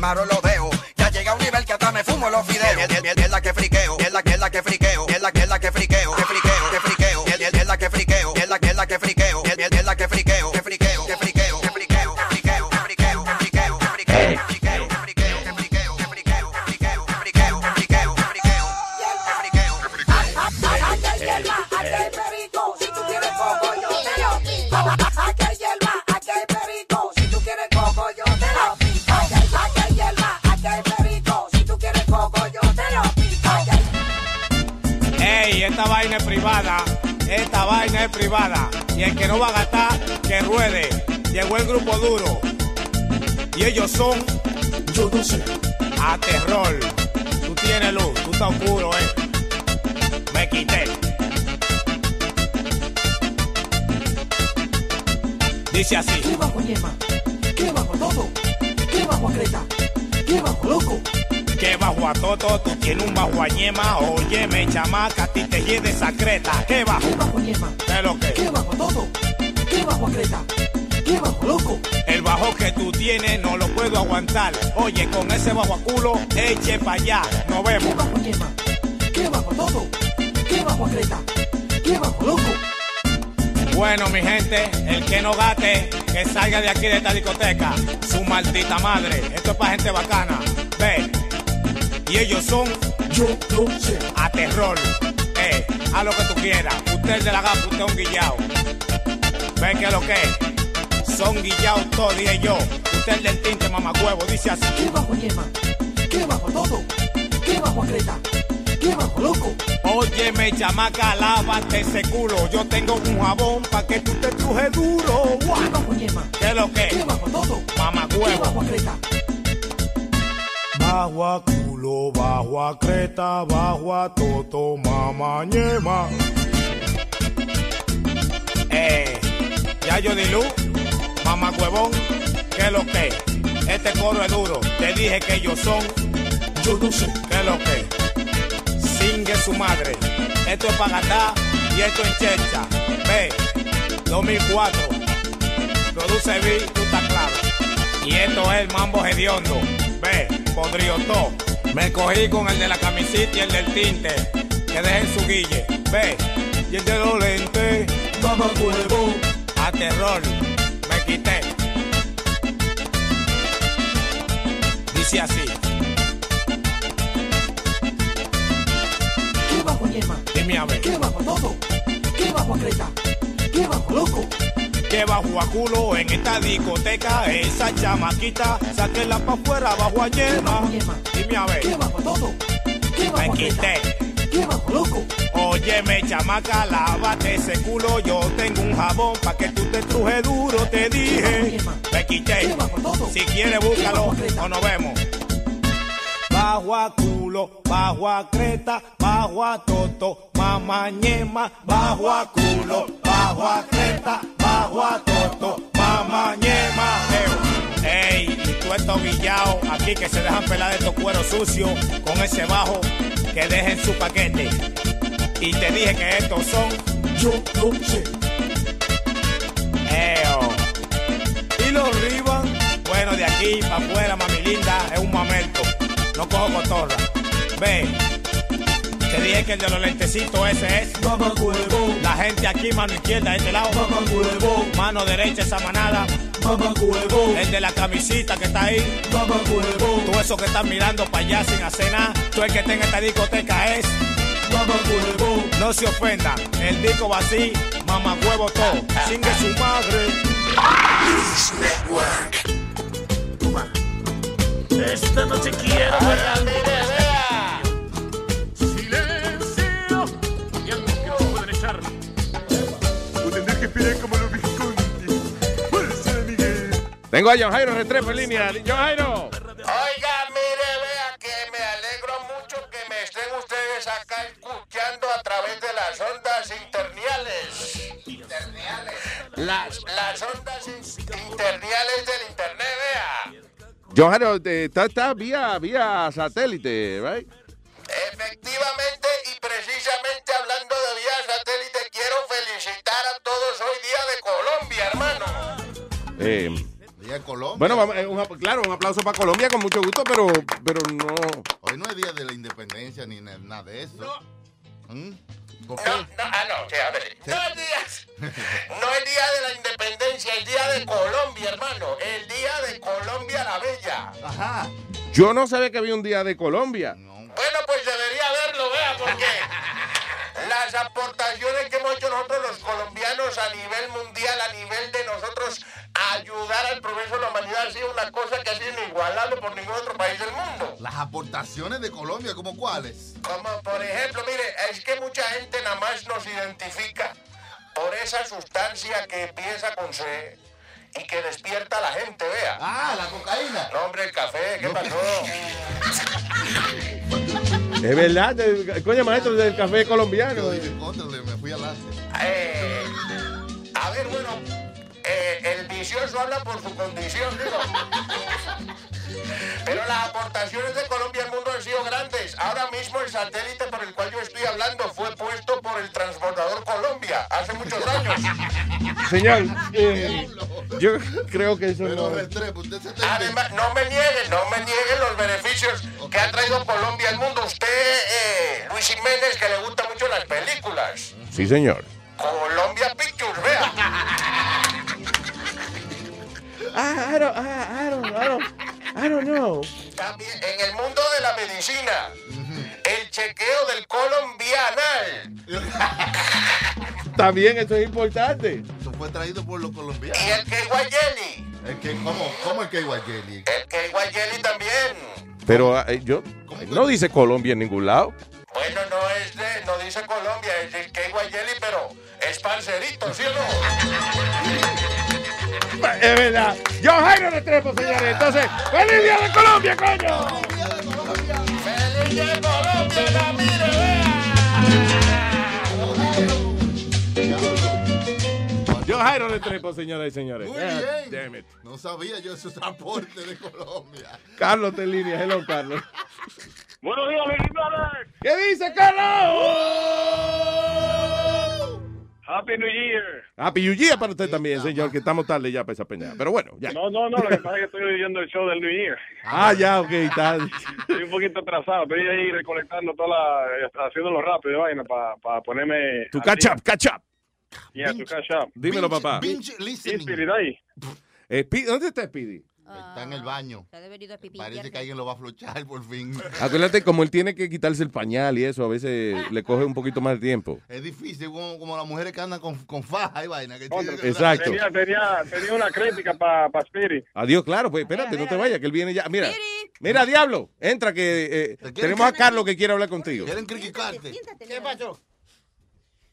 Quemaron ellos son. Yo no sé. A terror. Tú tienes luz, tú estás oscuro, eh. Me quité. Dice así. ¿Qué bajo yema? ¿Qué bajo todo? ¿Qué bajo creta? ¿Qué bajo loco? Que bajo a toto, tú tienes un bajo a ñema. Óyeme, chamaca, a ti te hiede esa creta. ¿Qué bajo? ¿Qué bajo yema? ¿Qué lo que? ¿Qué bajo todo? ¿Qué bajo creta? ¿Qué bajo loco? Bajo que tú tienes no lo puedo aguantar. Oye, con ese bajo a culo, eche pa' allá. Nos vemos. bajo yema? ¿Qué bajo todo? ¿Qué bajo creta? ¿Qué bajo loco? Bueno, mi gente, el que no gate, que salga de aquí de esta discoteca. Su maldita madre. Esto es para gente bacana. Ve. Y ellos son. Yo no sé. A terror. Eh, haz lo que tú quieras. Usted es de la gafa, usted es un guillao. Ve que lo que es. Son guillados todos, dije yo. Usted es del tinte, mamacuevo. Dice así. ¿Qué bajo yema? ¿Qué bajo todo? ¿Qué bajo creta? ¿Qué bajo loco? Óyeme, chamaca, lávate ese culo. Yo tengo un jabón pa' que tú te truje duro. ¿Qué es lo que? Mamá huevo. Bajo a culo, bajo a creta, bajo a toto, mamá ñema. Eh, ya yo di luz, huevón, ¿qué es lo que? Este coro es duro, te dije que ellos son, yo no sé, ¿qué es lo que? Singue su madre, esto es para gastar y esto es checha. Ve, 2004, produce B, tú estás claro. Y esto es el mambo hediondo, ve, podrido todo. Me cogí con el de la camisita y el del tinte, que dejen su guille, ve, y el de los lentes, mamá huevo, a terror, Dice así. ¿Qué bajo yema? Dime a ver. ¿Qué bajo todo? ¿Qué bajo creta? ¿Qué bajo loco? Que bajo a culo en esta discoteca, esa chamaquita, sáquela pa' afuera bajo a yema. Dime a ver. ¿Qué bajo todo? ¿Qué bajo. ¿Qué bajo loco? Óyeme, chamaca, lávate ese culo. Yo tengo un jabón pa' que tú te truje duro, te dije. Me quité. Si quieres, búscalo o nos vemos. Bajo a culo, bajo a creta, bajo a toto, mamá ñema. Bajo a culo, bajo a creta, bajo a toto, mamá ñema. Ey, y tú estos guillados aquí que se dejan pelar estos cueros sucios con ese bajo que dejen su paquete. Y te dije que estos son. Yo no sé. Los riban. Bueno, de aquí para afuera, mami linda, es un mamerto. No cojo cotorra. Ve. Te dije que el de los lentecitos ese es. Huevo. La gente aquí, mano izquierda, este lado. Huevo. Mano derecha, esa manada. Huevo. El de la camisita que está ahí. Huevo. Tú eso que estás mirando para allá sin hacer nada. Tú el que está en esta discoteca es. Huevo. No se ofendan. El disco va así. Mamá huevo todo. Singue su madre. Esta noche quiero ver Silencio. Y algo que no se pueden echar. O tendré que esperar como los Visconti. Tengo a John Jairo Restrepo en línea. John Jairo. Las, las ondas in- interniales del internet, vea. Jairo, te- está, está vía, vía satélite, right? Efectivamente, y precisamente hablando de vía satélite, quiero felicitar a todos hoy Día de Colombia, hermano. Eh, Día de Colombia. bueno, vamos, eh, un claro, un aplauso para Colombia con mucho gusto, pero, pero no. Hoy no es día de la independencia ni na- nada de eso. ¿Mm? ¿Por No, no, ah, no, sí, a ver. No es día, no es día de la independencia, es día de Colombia, hermano. El día de Colombia la Bella. Ajá. Yo no sabía que había un día de Colombia. Bueno, pues debería verlo, vea, porque las aportaciones que hemos hecho nosotros los colombianos a nivel mundial, a nivel de nosotros ayudar al progreso de la humanidad ha sido una cosa que ha sido inigualable por ningún otro país del mundo. Las aportaciones de Colombia, ¿como cuáles? Como por ejemplo, mire, es que mucha gente nada más nos identifica por esa sustancia que empieza con C y que despierta a la gente, vea. Ah, la cocaína. No, hombre, el café, ¿qué pasó? Es verdad, coño maestro del café colombiano. Me fui. Eh, a ver, bueno, eh, el vicioso habla por su condición, digo. Pero las aportaciones de Colombia al mundo han sido grandes. Ahora mismo el satélite por el cual yo estoy hablando fue puesto por el transbordador Colombia hace muchos años. Señor, eh, yo creo que eso Pero no. Restrepo, usted se Además, no me nieguen, no me nieguen los beneficios que ha traído Colombia al mundo. Usted, eh, Luis Jiménez, que le gustan mucho las películas. Sí, señor. Colombia Pictures, vea. Ah, I don't, ah, I don't, I don't, I don't know. También en el mundo de la medicina, el chequeo del colombianal. También eso es importante fue traído por los colombianos. Y el KY Jelly. El que, ¿cómo, ¿Cómo el KY Jelly? El KY Jelly también. Pero yo no dice Colombia en ningún lado. Bueno, no es de, no dice Colombia, es del KY Jelly, pero es parcerito, ¿sí o no? es verdad. Yo Jairo Restrepo, señores. Entonces, ¡Feliz Día de Colombia, coño! ¡Feliz Día de Colombia! ¡Feliz Día de Colombia! Yo Jairo de Trepo, señoras y señores. Muy bien. damn it. No sabía yo esos transportes de Colombia. Carlos de línea. Hello, Carlos. Buenos días, Luis. ¿Qué dice, Carlos? Happy New Year. Happy New Year para usted también, señor, que estamos tarde ya para esa peña. Pero bueno, ya. No, no, no, lo que pasa es que estoy oyendo el show del New Year. Ah, ya, ok, está. Estoy un poquito atrasado, estoy ahí recolectando toda la, haciéndolo rápido de vaina para ponerme. Tu catch up, catch up. Yeah, up. Dímelo, papá. Binge listening. Eh, Speedy, ¿Dónde está Speedy? Está en el baño. Parece que alguien lo va a flochar por fin. Acuérdate, como él tiene que quitarse el pañal y eso, a veces le coge un poquito más de tiempo. Es difícil, como, como las mujeres que andan con, con faja y vaina. Que Exacto. Tenía, tenía, tenía una crítica para pa Spirit. Adiós, claro, pues espérate, no te vayas, que él viene ya. Mira, mira, diablo, entra que eh, tenemos a Carlos que quiere hablar contigo. Quieren criticarte. ¿Qué pasó?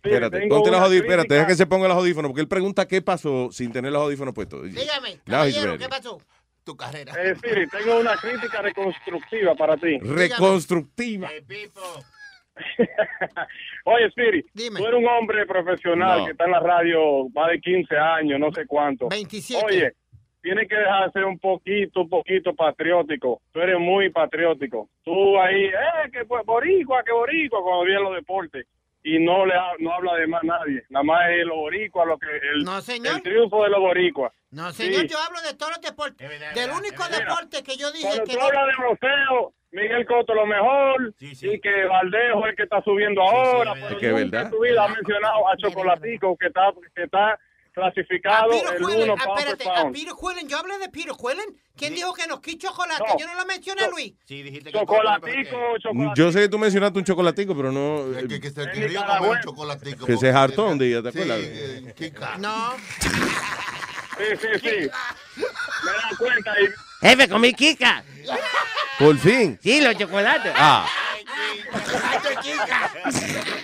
Espérate, ponte los audífonos, espérate, deja que se ponga los audífonos, porque él pregunta qué pasó sin tener los audífonos puestos. Dígame, caballero. ¿qué pasó? Tu carrera. Eh, tengo una crítica reconstructiva para ti. Reconstructiva. Oye, Spirit, tú eres un hombre profesional No. que está en la radio más de 15 años, no sé cuánto. 27. Oye, tienes que dejar de ser un poquito, un poquito patriótico. Tú eres muy patriótico. Tú ahí, eh, que pues, boricua, que boricua, cuando vienen los deportes. Y no le ha- no habla de más nadie. Nada más es los boricuas, lo que, el, No, señor. el triunfo de los boricuas. No, señor, Sí. yo hablo de todos los deportes. Del único deporte que yo dije Cuando que tú no- hablas de boxeo, Miguel Cotto lo mejor, y que Valdejo es el que está subiendo ahora, pero Es que verdad. en vida ha mencionado a Chocolatico, que está, que está clasificado Peter el Quillen, uno pound for espérate, a pound. Peter Quillen, yo hablé de Peter Quillen. ¿Quién dijo que nos quitó chocolate? No. Yo no lo mencioné, Luis. Sí, dijiste Chocolatico, chocolatico. Yo sé que tú mencionaste un chocolatico, pero no. Que, que se quería comer un chocolatico. Que se hartó un día, ¿te Sí, acuerdas? eh, Kika. No. Sí, sí, sí. Me da cuenta y Jefe, comí Kika. Por fin. Sí, los chocolates. Ah. Vamos a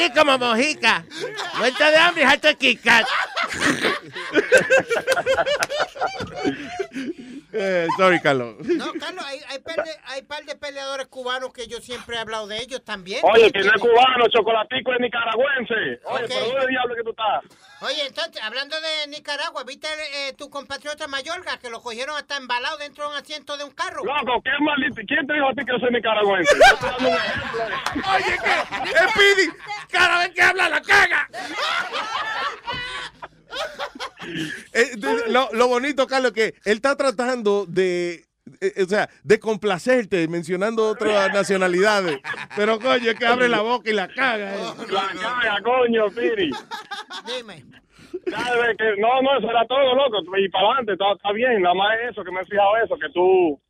ir como mojica. Muerto de hambre, alto de Kika. Eh, sorry, Carlos. No, Carlos, hay, hay, par de, hay par de peleadores cubanos que yo siempre he hablado de ellos también. Oye, que no es cubano, Chocolatico es nicaragüense. Oye, Ok. pero ¿dónde diablo que tú estás? Oye, entonces, hablando de Nicaragua, ¿viste eh, tu compatriota Mayorga que lo cogieron hasta embalado dentro de un asiento de un carro? Loco, qué maldito. ¿Quién te dijo a ti que yo soy nicaragüense? Yo estoy dando un ejemplo. Oye, ¿qué? Cada vez que habla la caga. Eh, lo, lo bonito, Carlos, que él está tratando de, eh, o sea, de complacerte mencionando otras nacionalidades. Pero, coño, es que abre la boca y la caga. eh. La caga, coño, Piri. Dime. ¿Sabes que no, no, eso era todo, loco. Y para adelante, está, está bien. Nada más es eso, que me he fijado eso, que tú,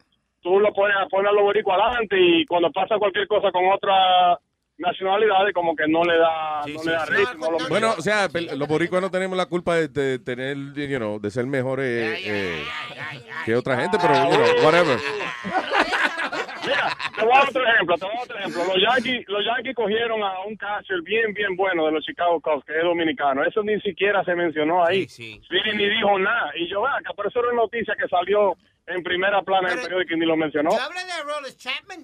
tú lo pones, pones a los boricos adelante y cuando pasa cualquier cosa con otra nacionalidades, como que no le da, no le da ritmo. lo- Bueno, o sea, los boricuas no tenemos la culpa de, de tener, you know, de ser mejores eh, que otra gente, pero, you know, whatever. Mira, te voy a dar otro ejemplo, te voy a dar otro ejemplo. Los Yankees, los Yankees cogieron a un catcher bien, bien bueno de los Chicago Cubs, que es dominicano. Eso ni siquiera se mencionó ahí. Sí, ni dijo nada. Y yo, acá, por eso era una noticia que salió en primera plana en el periódico y ni lo mencionó. Yo hablé de Rollis Chapman.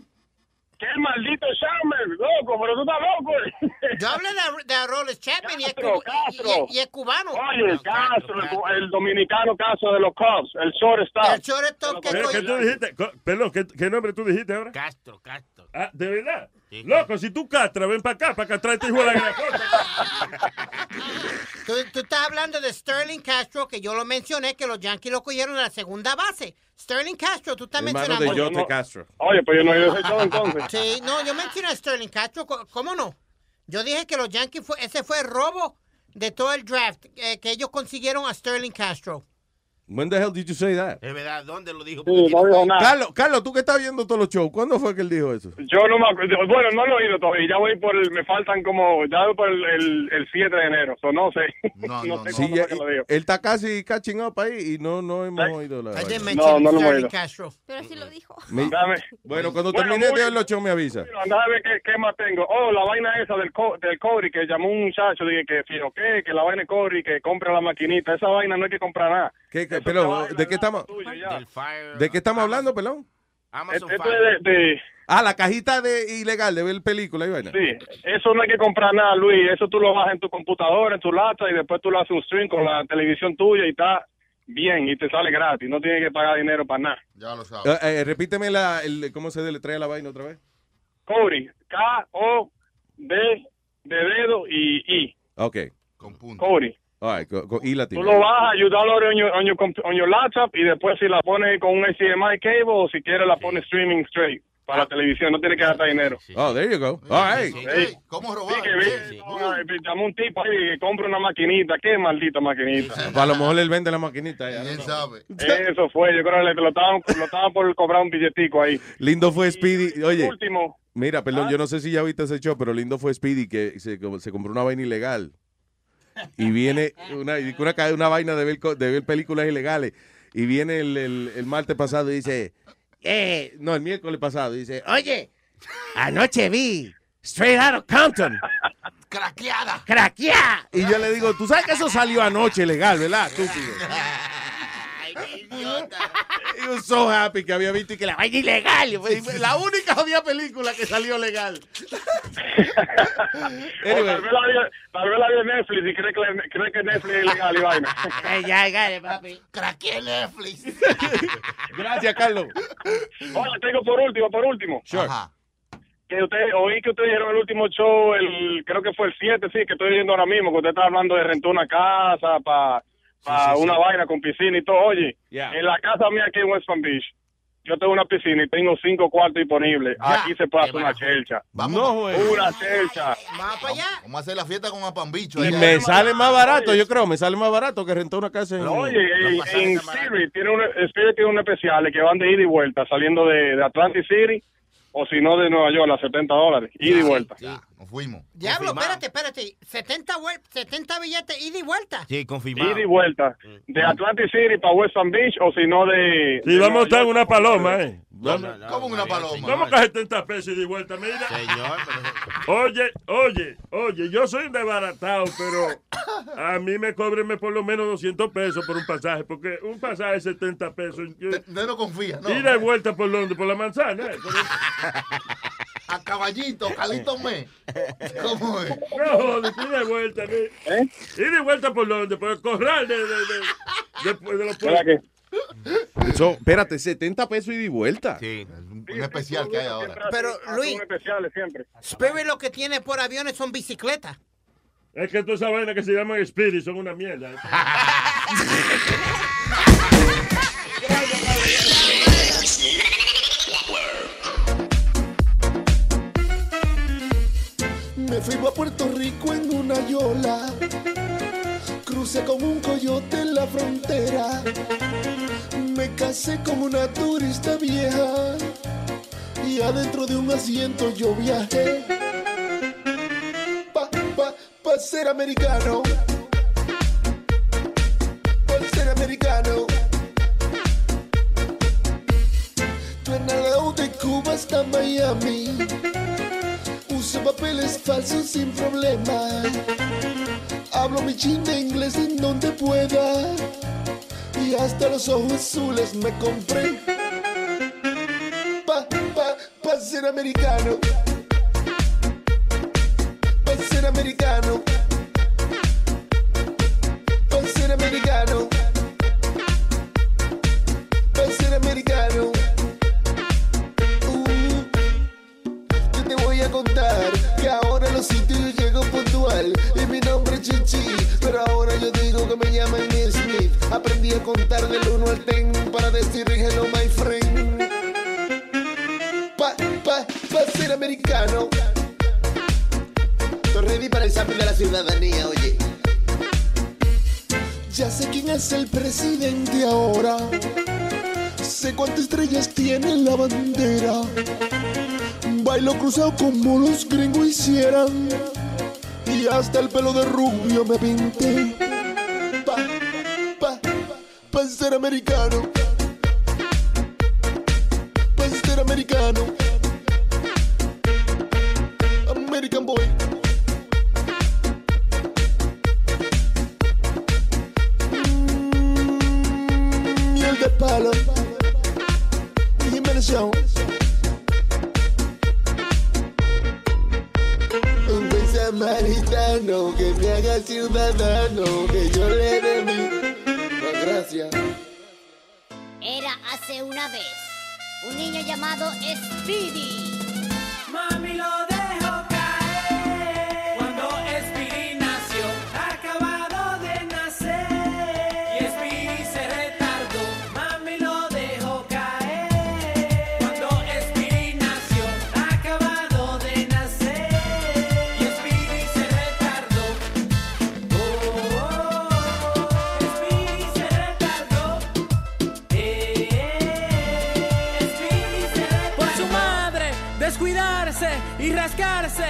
¡Qué maldito Shammer, loco! Pero tú estás loco. Yo hablé de, de Rollis Chapman y es, Castro, y- Castro. y- y es cubano. Oye, Castro, el, el dominicano Castro de los Cubs, el shortstop. El shortstop que ¿Qué, qué tú dijiste? Perdón, ¿qué, qué nombre tú dijiste ahora? Castro, Castro. Ah, ¿de verdad? Loco, si tú castras, ven para acá, para que atrás te hijo de la gran Tú, tú estás hablando de Sterling Castro, que yo lo mencioné, que los Yankees lo cogieron de la segunda base. Sterling Castro, tú estás Hermano mencionando. de Jote Castro. Oye, pues yo no he show entonces. Sí, no, yo mencioné a Sterling Castro, co- ¿cómo no? Yo dije que los Yankees, fue, ese fue el robo de todo el draft, eh, que ellos consiguieron a Sterling Castro. When the hell did you say that? Es verdad, ¿dónde lo dijo? Sí, no dijo nada. Carlos, Carlos, tú que estás viendo todos los shows, ¿cuándo fue que él dijo eso? Yo no me acuerdo. Bueno, no lo he oído todavía. Ya voy por el. Me faltan como. Ya voy por el, el, el 7 de enero. So, no sé. No, sé Sí, ya- fue que lo dijo. él está casi catching up ahí y no, no hemos oído la I didn't vaina. mention No, no lo Johnny oído. Castro. Pero sí lo dijo. Dame. Bueno, cuando Bueno, termine de ver los shows me avisa. Anda a ver qué, qué más tengo. Oh, la vaina esa del, co del Cody que llamó un muchacho. Dije que, sí, ok, que la vaina de Cody, que compre la maquinita. Esa vaina no hay que comprar nada. ¿Qué, qué- pero, ¿de qué estamos, de qué estamos hablando, pelón? Amazon Esto Fire. es de, de- Ah, la cajita de ilegal de ver película y vaina. Sí, eso no hay que comprar nada, Luis. Eso tú lo bajas en tu computadora, en tu lata y después tú lo haces un stream con la televisión tuya y está bien y te sale gratis. No tienes que pagar dinero para nada. Ya lo Eh, eh, repíteme la, el, cómo se deletrea la vaina otra vez. Cody, K-O-D de dedo y I. Ok. Cody. All right, con, con I Tú lo bajas, you download it on your, on, your, comp- on your laptop y después si la pones con un HDMI cable o si quieres la pones streaming straight para la televisión. No tienes que gastar dinero. Oh, there you go. All right. Sí. ¿Cómo Sí, que vi- ay, vi- llamó un tipo ahí que compra una maquinita. Qué maldita maquinita. A lo mejor él vende la maquinita. ya. ¿Quién sabe? Eso fue, yo creo que lo estaban, lo estaban por cobrar un billetico ahí. Lindo fue Speedy. Oye, Último. mira, perdón, Ah. yo no sé si ya viste ese show, pero lindo fue Speedy que se, se compró una vaina ilegal. Y viene una, una, una vaina de ver, de ver películas ilegales. Y viene el, el, el martes pasado y dice, eh, no, el miércoles pasado, y dice, oye, anoche vi Straight Out of Compton. Craqueada. ¡Craqueada! Y yo le digo, tú sabes que eso salió anoche legal, ¿verdad? Estúpido. He was so happy que había visto y que la vaina ilegal. La única jodida película que salió legal. O tal, vez la vio, tal vez la en Netflix y cree que, cree que Netflix es ilegal y vaina. ya, ya, papi. Craqueé Netflix. Gracias, Carlos. Oye, tengo por último, por último. Sure. Que usted, oí que usted dijeron el último show, el, creo que fue el 7, sí, que estoy viendo ahora mismo, que usted está hablando de rentar una casa para sí, sí. una vaina con piscina y todo. Oye, Yeah. en la casa mía aquí en West Palm Beach, yo tengo una piscina y tengo cinco cuartos disponibles. Aquí se puede hacer una chelcha. No, güey. Una chelcha. Vamos a hacer la fiesta con Apambicho. Y me sale más barato, yo creo, me sale más barato que rentar una casa en... Oye, en, en Spirit tiene, un, Spirit tiene un especial que van de ida y vuelta, saliendo de, de Atlantic City o si no de Nueva York a 70 dólares. Ida y vuelta. Nos fuimos. Diablo, espérate, espérate. 70, vuel- 70 billetes ida y vuelta. Sí, confirmado. Ida y vuelta. De Atlantic City para West Palm Beach o si no de... Si de vamos a estar en una paloma, ¿eh? ¿Cómo una paloma? ¿Cómo que 70 pesos y de vuelta? Mira. Señor, Oye, oye, oye, yo soy un desbaratado, pero a mí me cóbrenme por lo menos 200 pesos por un pasaje, porque un pasaje es 70 pesos. Yo, Usted no confía, ¿no? y vuelta por donde, por la manzana. ¿eh? A caballito, calito me. ¿Cómo es? No, joder, y vuelta. ¿eh? Ida y vuelta por donde, por el corral de, de, de, de- de los. So, espérate, 70 pesos y de vuelta. Sí. Un especial que hay ahora. Pero, Luis, siempre. Spirit lo que tiene por aviones son bicicletas. Es que toda esa vaina que se llaman Spirit son una mierda. Me fui a Puerto Rico en una yola. Crucé como un coyote en la frontera. Me casé como una turista vieja. Y adentro de un asiento yo viajé. Pa, pa, pa ser americano. Pa ser americano. Granada de Cuba hasta Miami. Uso papeles falsos sin problema. Hablo mi chin de inglés en donde pueda. Y hasta los ojos azules me compré. Pa, pa, pa ser americano. Pa ser americano. Pa ser americano. Pa ser americano. Uh, te voy a contar que ahora los sitios llego puntual chichi. Pero ahora yo digo que me llaman Smith. Aprendí a contar del 1 al 10 para decir hello, my friend. Pa, pa, pa ser americano. Estoy ready para el examen de la ciudadanía, oye. Ya sé quién es el presidente ahora. Sé cuántas estrellas tiene la bandera. Bailo cruzado como los gringos hicieran y hasta el pelo de rubio me pinté. Pa, pa, pa ser americano. Pa ser americano. American boy. Mm, miel de palo. Jiménez Jones. ciudadano que yo le debí la gracia. Era hace una vez un niño llamado Speedy. Mami lo de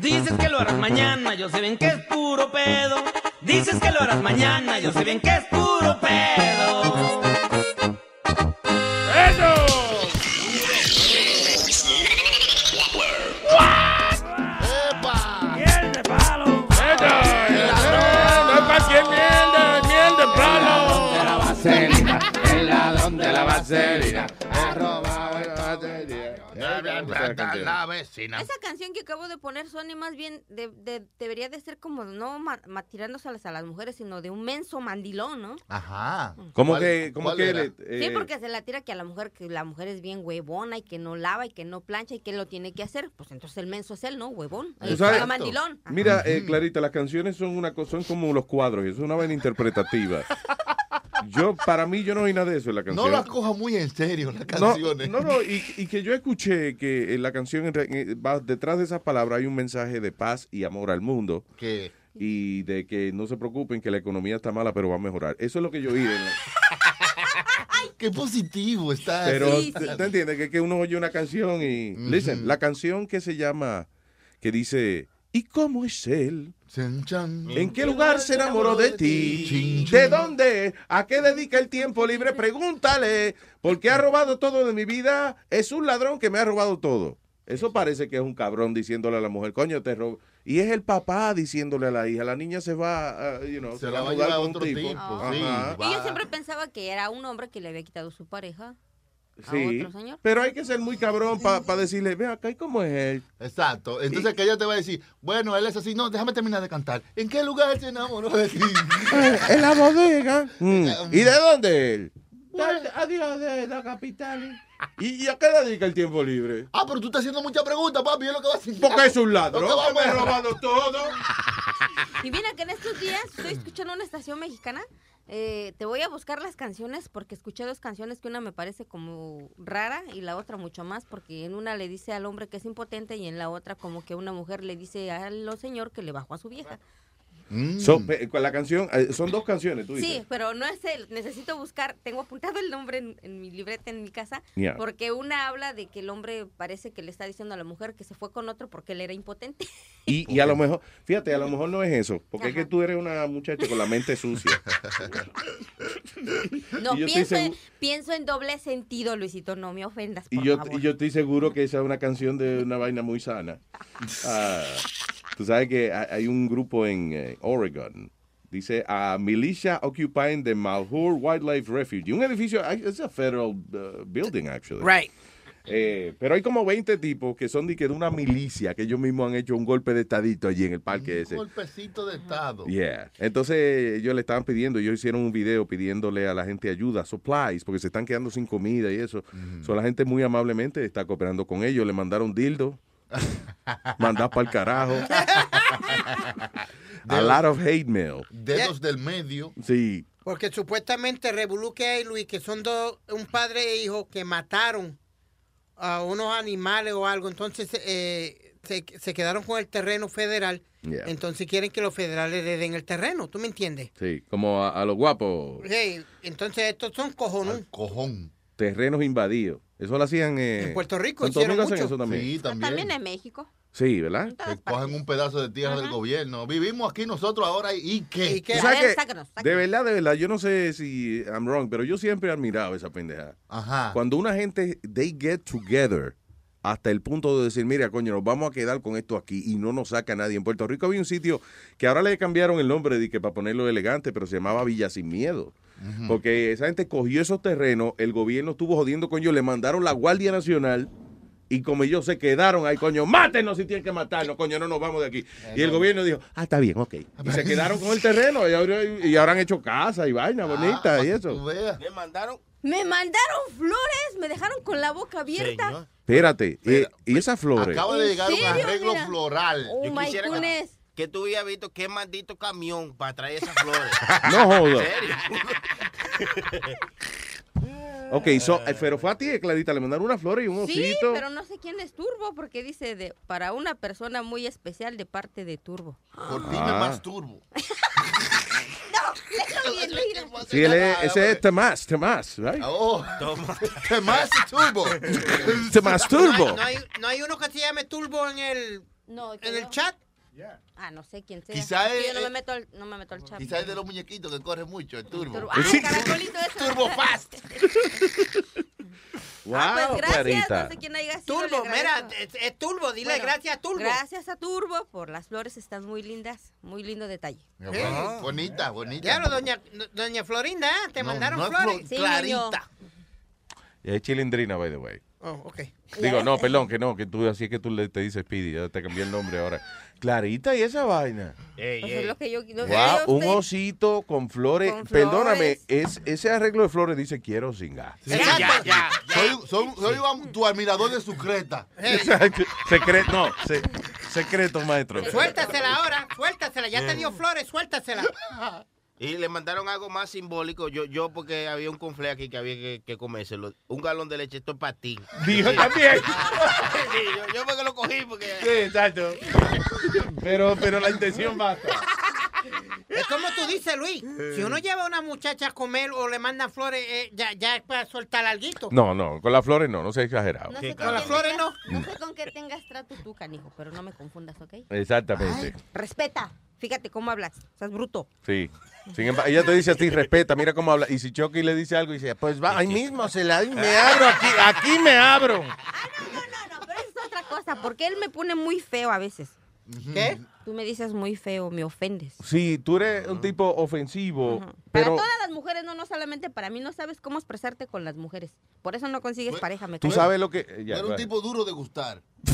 Dices que lo harás mañana, yo sé bien que es puro pedo. Dices que lo harás mañana, yo sé bien que es puro pedo. ¡Miel de palo! ¡No es cualquier miel de, miel de palo! De la vaselina, el ladrón de la vaselina. La vaselina. La vecina. Esa canción que acabo de poner, Sony, más bien de- de- debería de ser como no ma- ma- tirándoselas a las mujeres, sino de un menso mandilón, ¿no? Ajá. ¿Cómo ¿Cuál- que, cómo que le- eh, Sí, porque se la tira que a la mujer, que la mujer es bien huevona y que no lava y que no plancha y que lo tiene que hacer. Pues entonces el menso es él, ¿no? Huevón. Está mandilón. Mira, eh, Clarita, las canciones son una cosa, son como los cuadros, y eso es una vaina interpretativa. Yo, para mí, yo no oí nada de eso en la canción. No las coja muy en serio las canciones. no, no, y, y que yo escuché que en la canción, en re- va- detrás de esas palabras hay un mensaje de paz y amor al mundo. ¿Qué? Y de que no se preocupen, que la economía está mala, pero va a mejorar. Eso es lo que yo oí. en la- Qué positivo está. pero, Sí, ¿te, sí. te entiendes? Que, que uno oye una canción y... Listen, la canción que se llama, que dice, ¿y cómo es él? ¿En qué lugar se enamoró de ti? ¿De dónde? ¿A qué dedica el tiempo libre? Pregúntale. Porque ha robado todo de mi vida. Es un ladrón que me ha robado todo. Eso parece que es un cabrón diciéndole a la mujer, coño, te robo. Y es el papá diciéndole a la hija, la niña se va, ah, you know, Se la va a llevar a otro un tipo. tipo, sí. Y yo siempre pensaba que era un hombre que le había quitado su pareja. A Sí, otro señor. pero hay que ser muy cabrón para decirle, ve acá, ¿y cómo es él? Exacto. Entonces que ella te va a decir, bueno, él es así, no, déjame terminar de cantar. ¿En qué lugar se enamoró de ti? en la bodega. Mm. ¿Y de dónde él? Adiós, de la capital. ¿Y, y a qué dedica el tiempo libre? Ah, pero tú estás haciendo muchas preguntas, papi, es lo que va a decir. Porque es un ladrón, Lo que me robado todo. Y mira que en estos días estoy escuchando una estación mexicana. Eh, te voy a buscar las canciones porque escuché dos canciones que una me parece como rara y la otra mucho más porque en una le dice al hombre que es impotente y en la otra como que una mujer le dice al señor que le bajó a su vieja. Con la canción, eh, son dos canciones, tú dices. Sí, pero no es él. Necesito buscar. Tengo apuntado el nombre en, en mi libreta en mi casa. Yeah. Porque una habla de que el hombre parece que le está diciendo a la mujer que se fue con otro porque él era impotente. Y, y a lo mejor, fíjate, a lo mejor no es eso, porque es que tú eres una muchacha con la mente sucia. No, pienso en, segu- pienso en doble sentido, Luisito. No me ofendas, Y yo, favor. y yo estoy seguro que esa es una canción de una vaina muy sana. Ah, tú sabes que hay hay un grupo en eh, Oregon. Dice a militia occupying the Malheur Wildlife Refuge. Un edificio, es a federal uh, building, actually. Right. Eh, pero hay como 20 tipos que son de, que de una milicia, que ellos mismos han hecho un golpe de estadito allí en el parque ese. Un golpecito de estado. Yeah. Entonces ellos le estaban pidiendo, ellos hicieron un video pidiéndole a la gente ayuda, supplies, porque se están quedando sin comida y eso. So, la gente muy amablemente está cooperando con ellos, le mandaron dildo, mandar para el carajo. A lot of hate mail. Dedos del medio. Sí. Porque supuestamente Revolú que hay, Luis, que son dos, un padre e hijo que mataron a unos animales o algo. Entonces eh, se, se quedaron con el terreno federal. Yeah. Entonces quieren que los federales le den el terreno. ¿Tú me entiendes? Sí, como a, a los guapos, Hey, entonces estos son cojones. Cojón. terrenos invadidos. Eso lo hacían eh, En Puerto Rico hicieron Domingo hacen mucho. eso también. Sí, también. También en México. Sí, ¿verdad? Que cogen un pedazo de tierra del gobierno. Vivimos aquí nosotros ahora y ¿qué? ¿Tú sabes que, de verdad, de verdad, yo no sé si I'm wrong, pero yo siempre he admirado esa pendejada. Ajá. Cuando una gente, they get together hasta el punto de decir, mira, coño, nos vamos a quedar con esto aquí y no nos saca nadie. En Puerto Rico había un sitio que ahora le cambiaron el nombre de que para ponerlo elegante, pero se llamaba Villa Sin Miedo. Porque esa gente cogió esos terrenos, el gobierno estuvo jodiendo con ellos, le mandaron la Guardia Nacional y como ellos se quedaron ahí, coño, mátenos si tienen que matarnos, coño, no nos vamos de aquí. Y el gobierno dijo, ah, está bien, ok. Y se quedaron con el terreno y ahora, y ahora han hecho casa y vaina bonita y eso. Le mandaron. Me mandaron flores, me dejaron con la boca abierta. Espérate, eh, y esas flores. Acaba de ¿En llegar un arreglo Mira. floral. Oh Yo my quisiera goodness. Que tú hubieras visto qué maldito camión para traer esas flores. No joda. ¿En serio? Ok, so, eh, pero fue a ti, Clarita, le mandaron una flor y un Sí, osito. pero no sé quién es Turbo porque dice de para una persona muy especial de parte de Turbo. Por ti me Ah. masturbo. Léelo bien, mira. Sí, él es, ese es Tomás, Tomás, right? Oh, Tomás Turbo. Tomás Turbo. ¿No hay, no hay uno que se llame Turbo en el, No, en el chat? Ah, no sé quién sea. Quizá es- yo no me meto al, no me meto al chat. Quizás es de los muñequitos que corre mucho, el turbo. Turbo. Ah, el caracolito ese. Turbo Fast. Wow, Ah, pues gracias, Clarita. no sé quién haya sido. Turbo, mira, es, es Turbo, dile Bueno, gracias a Turbo. Gracias a Turbo por las flores, están muy lindas, muy lindo detalle. Ah, Bonita, bonita. Lo, doña, doña Florinda, ¿eh? te No, mandaron no flores. Sí, Clarita. Y es chilindrina, by the way. Oh, ok. Digo, no, perdón, que no, que tú así es que tú le te dices Speedy, ya te cambié el nombre ahora. Clarita y esa vaina. Pues es lo que yo no sé, Wow, un usted- osito con flores. Con Perdóname, es, ese arreglo de flores dice quiero singar. Sí, ya, ya, Soy, soy- soy un- tu admirador de su creta. Exacto. Secreto, no, se- secreto, maestro. Suéltasela ahora, suéltasela, ya te dio flores, suéltasela. Y le mandaron algo más simbólico. Yo, yo porque había un confle aquí que había que, que comérselo. Un galón de leche, esto es para ti. Dijo Sí. también. Sí, yo, yo porque lo cogí porque... Sí, exacto. Pero, pero la intención basta. Es como tú dices, Luis. Si uno lleva a una muchacha a comer o le mandan flores, eh, ya, ya es para soltar alguito. No, no, con las flores no, no sea exagerado. No sé Con las flores no. No sé con qué tengas trato tú, canijo, pero no me confundas, ¿ok? Exactamente. Respeta. Fíjate cómo hablas. Estás bruto. Sí. Sin embargo, ella te dice a ti, respeta, mira cómo habla. Y si Chucky le dice algo, dice, pues va, ahí mismo se la me abro aquí, aquí me abro. Pero eso es otra cosa, porque él me pone muy feo a veces. ¿Qué? Tú me dices muy feo, me ofendes. Sí, tú eres un tipo ofensivo, Para pero todas las mujeres, no, no solamente para mí, no sabes cómo expresarte con las mujeres. Por eso no consigues pareja, me tú sabes lo que... ya, Era un tipo duro de gustar.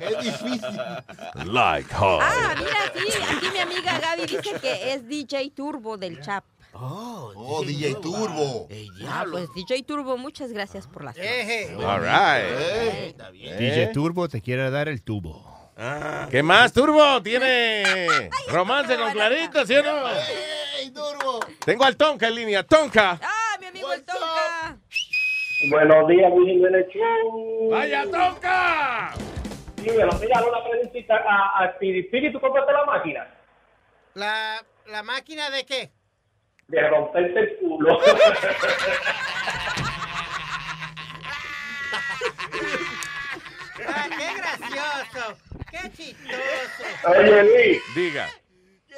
es difícil. Like hard. Ah, mira, sí, aquí mi amiga Gaby dice que es DJ Turbo del Chap. Oh, DJ Turbo. Ah, pues DJ Turbo, muchas gracias por las flores. All right. DJ Turbo te quiere dar el tubo. ¿Qué más, Turbo? ¿Tiene romance con Clarita, sí o no? ¡Ey, Turbo! Tengo al Tonka en línea. Tonka. Ah, mi amigo el Tonka. Buenos días, Luis Jiménez Show. ¡Vaya, Tonka! Dímelo, mira, una preguntita a, a. Speedy, ¿tú compraste la máquina? ¿La, ¿La máquina de qué? De romperte el culo. Ah, qué gracioso. Qué chistoso. Oye, Luis, Diga.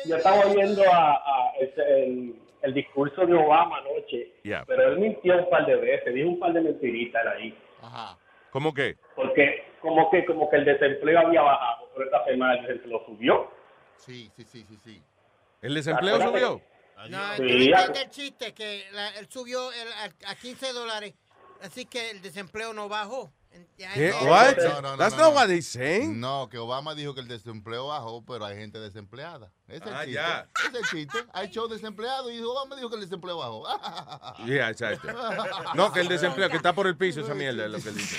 yo estaba oyendo a, el, el discurso de Obama anoche, Ya. pero él mintió un par de veces, dijo un par de mentiritas ahí. ¿Cómo qué? Porque como que como que el desempleo había bajado, pero esta semana el desempleo subió. Sí, sí, sí, sí, sí. ¿El desempleo Acuérdate- subió? No, Sí, entiendes el chiste, que la- él subió el- a, a 15 dólares, así que el desempleo no bajó. ¿Qué? es- What? No, no, no, That's no, not no. what they saying. No, que Obama dijo que el desempleo bajó, pero hay gente desempleada. Ese es el Ah, chiste. es el chiste. Hay show desempleado y Obama dijo que el desempleo bajó. Yeah, exacto. No, que el desempleo, que está por el piso esa mierda es lo que él dice.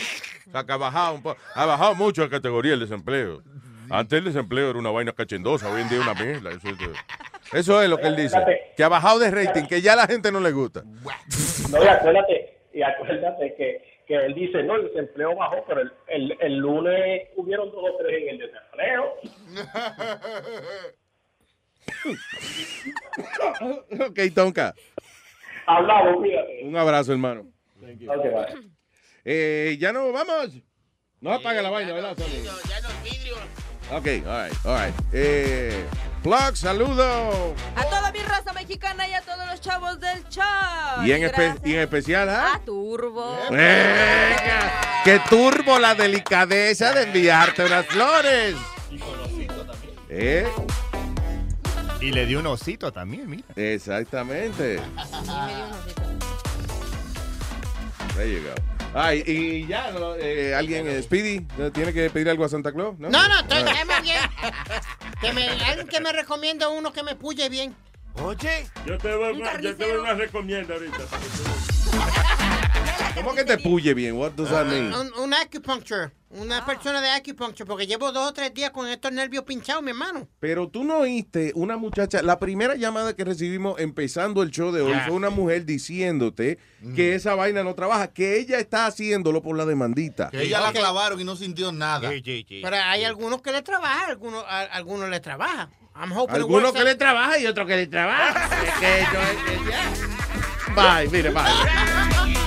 O sea, que ha bajado un poco. Ha bajado mucho la categoría el desempleo. Antes el desempleo era una vaina cachendosa, hoy en día es una mierda. Eso es, eso es lo que él dice. Que ha bajado de rating, que ya a la gente no le gusta. No, y acuérdate, y acuérdate que, que él dice, no, el desempleo bajó, pero el, el, el lunes hubieron dos o tres en el desempleo. ok, Tonka. Hablamos, fíjate. Un abrazo, hermano. Ok, bye. Eh, ya no, vamos. No apaga la vaina, ¿verdad, Sony? Ok, all right, all right. Eh, Plug, saludo. A toda mi raza mexicana y a todos los chavos del chat. Y en, espe- y en especial, ¿ah? A Turbo. Venga, que turbo la delicadeza de enviarte unas flores. ¿Eh? Y le dio un osito también, mira. Exactamente. There you go. Ay, y ya, no, eh, alguien, eh, Speedy, ¿no ¿tiene que pedir algo a Santa Claus? No, No, no, estoy déjame bien. Que me, alguien que me recomienda uno que me puye bien. Oye. Yo te voy, a- yo te voy a una recomienda ahorita. ¿Cómo que te puye bien? What does that mean? Un, un acupuncture. Una persona de acupuncture. Porque llevo dos o tres días con estos nervios pinchados, mi hermano. Pero tú no oíste una muchacha, la primera llamada que recibimos empezando el show de hoy Ah, fue una mujer diciéndote que esa vaina no trabaja, que ella está haciéndolo por la demandita. Que ella la clavaron y no sintió nada. Pero hay algunos que le trabajan, algunos, a- algunos le it Algunos que le trabaja y otros que le trabaja. Que yo- Bye, mire, bye.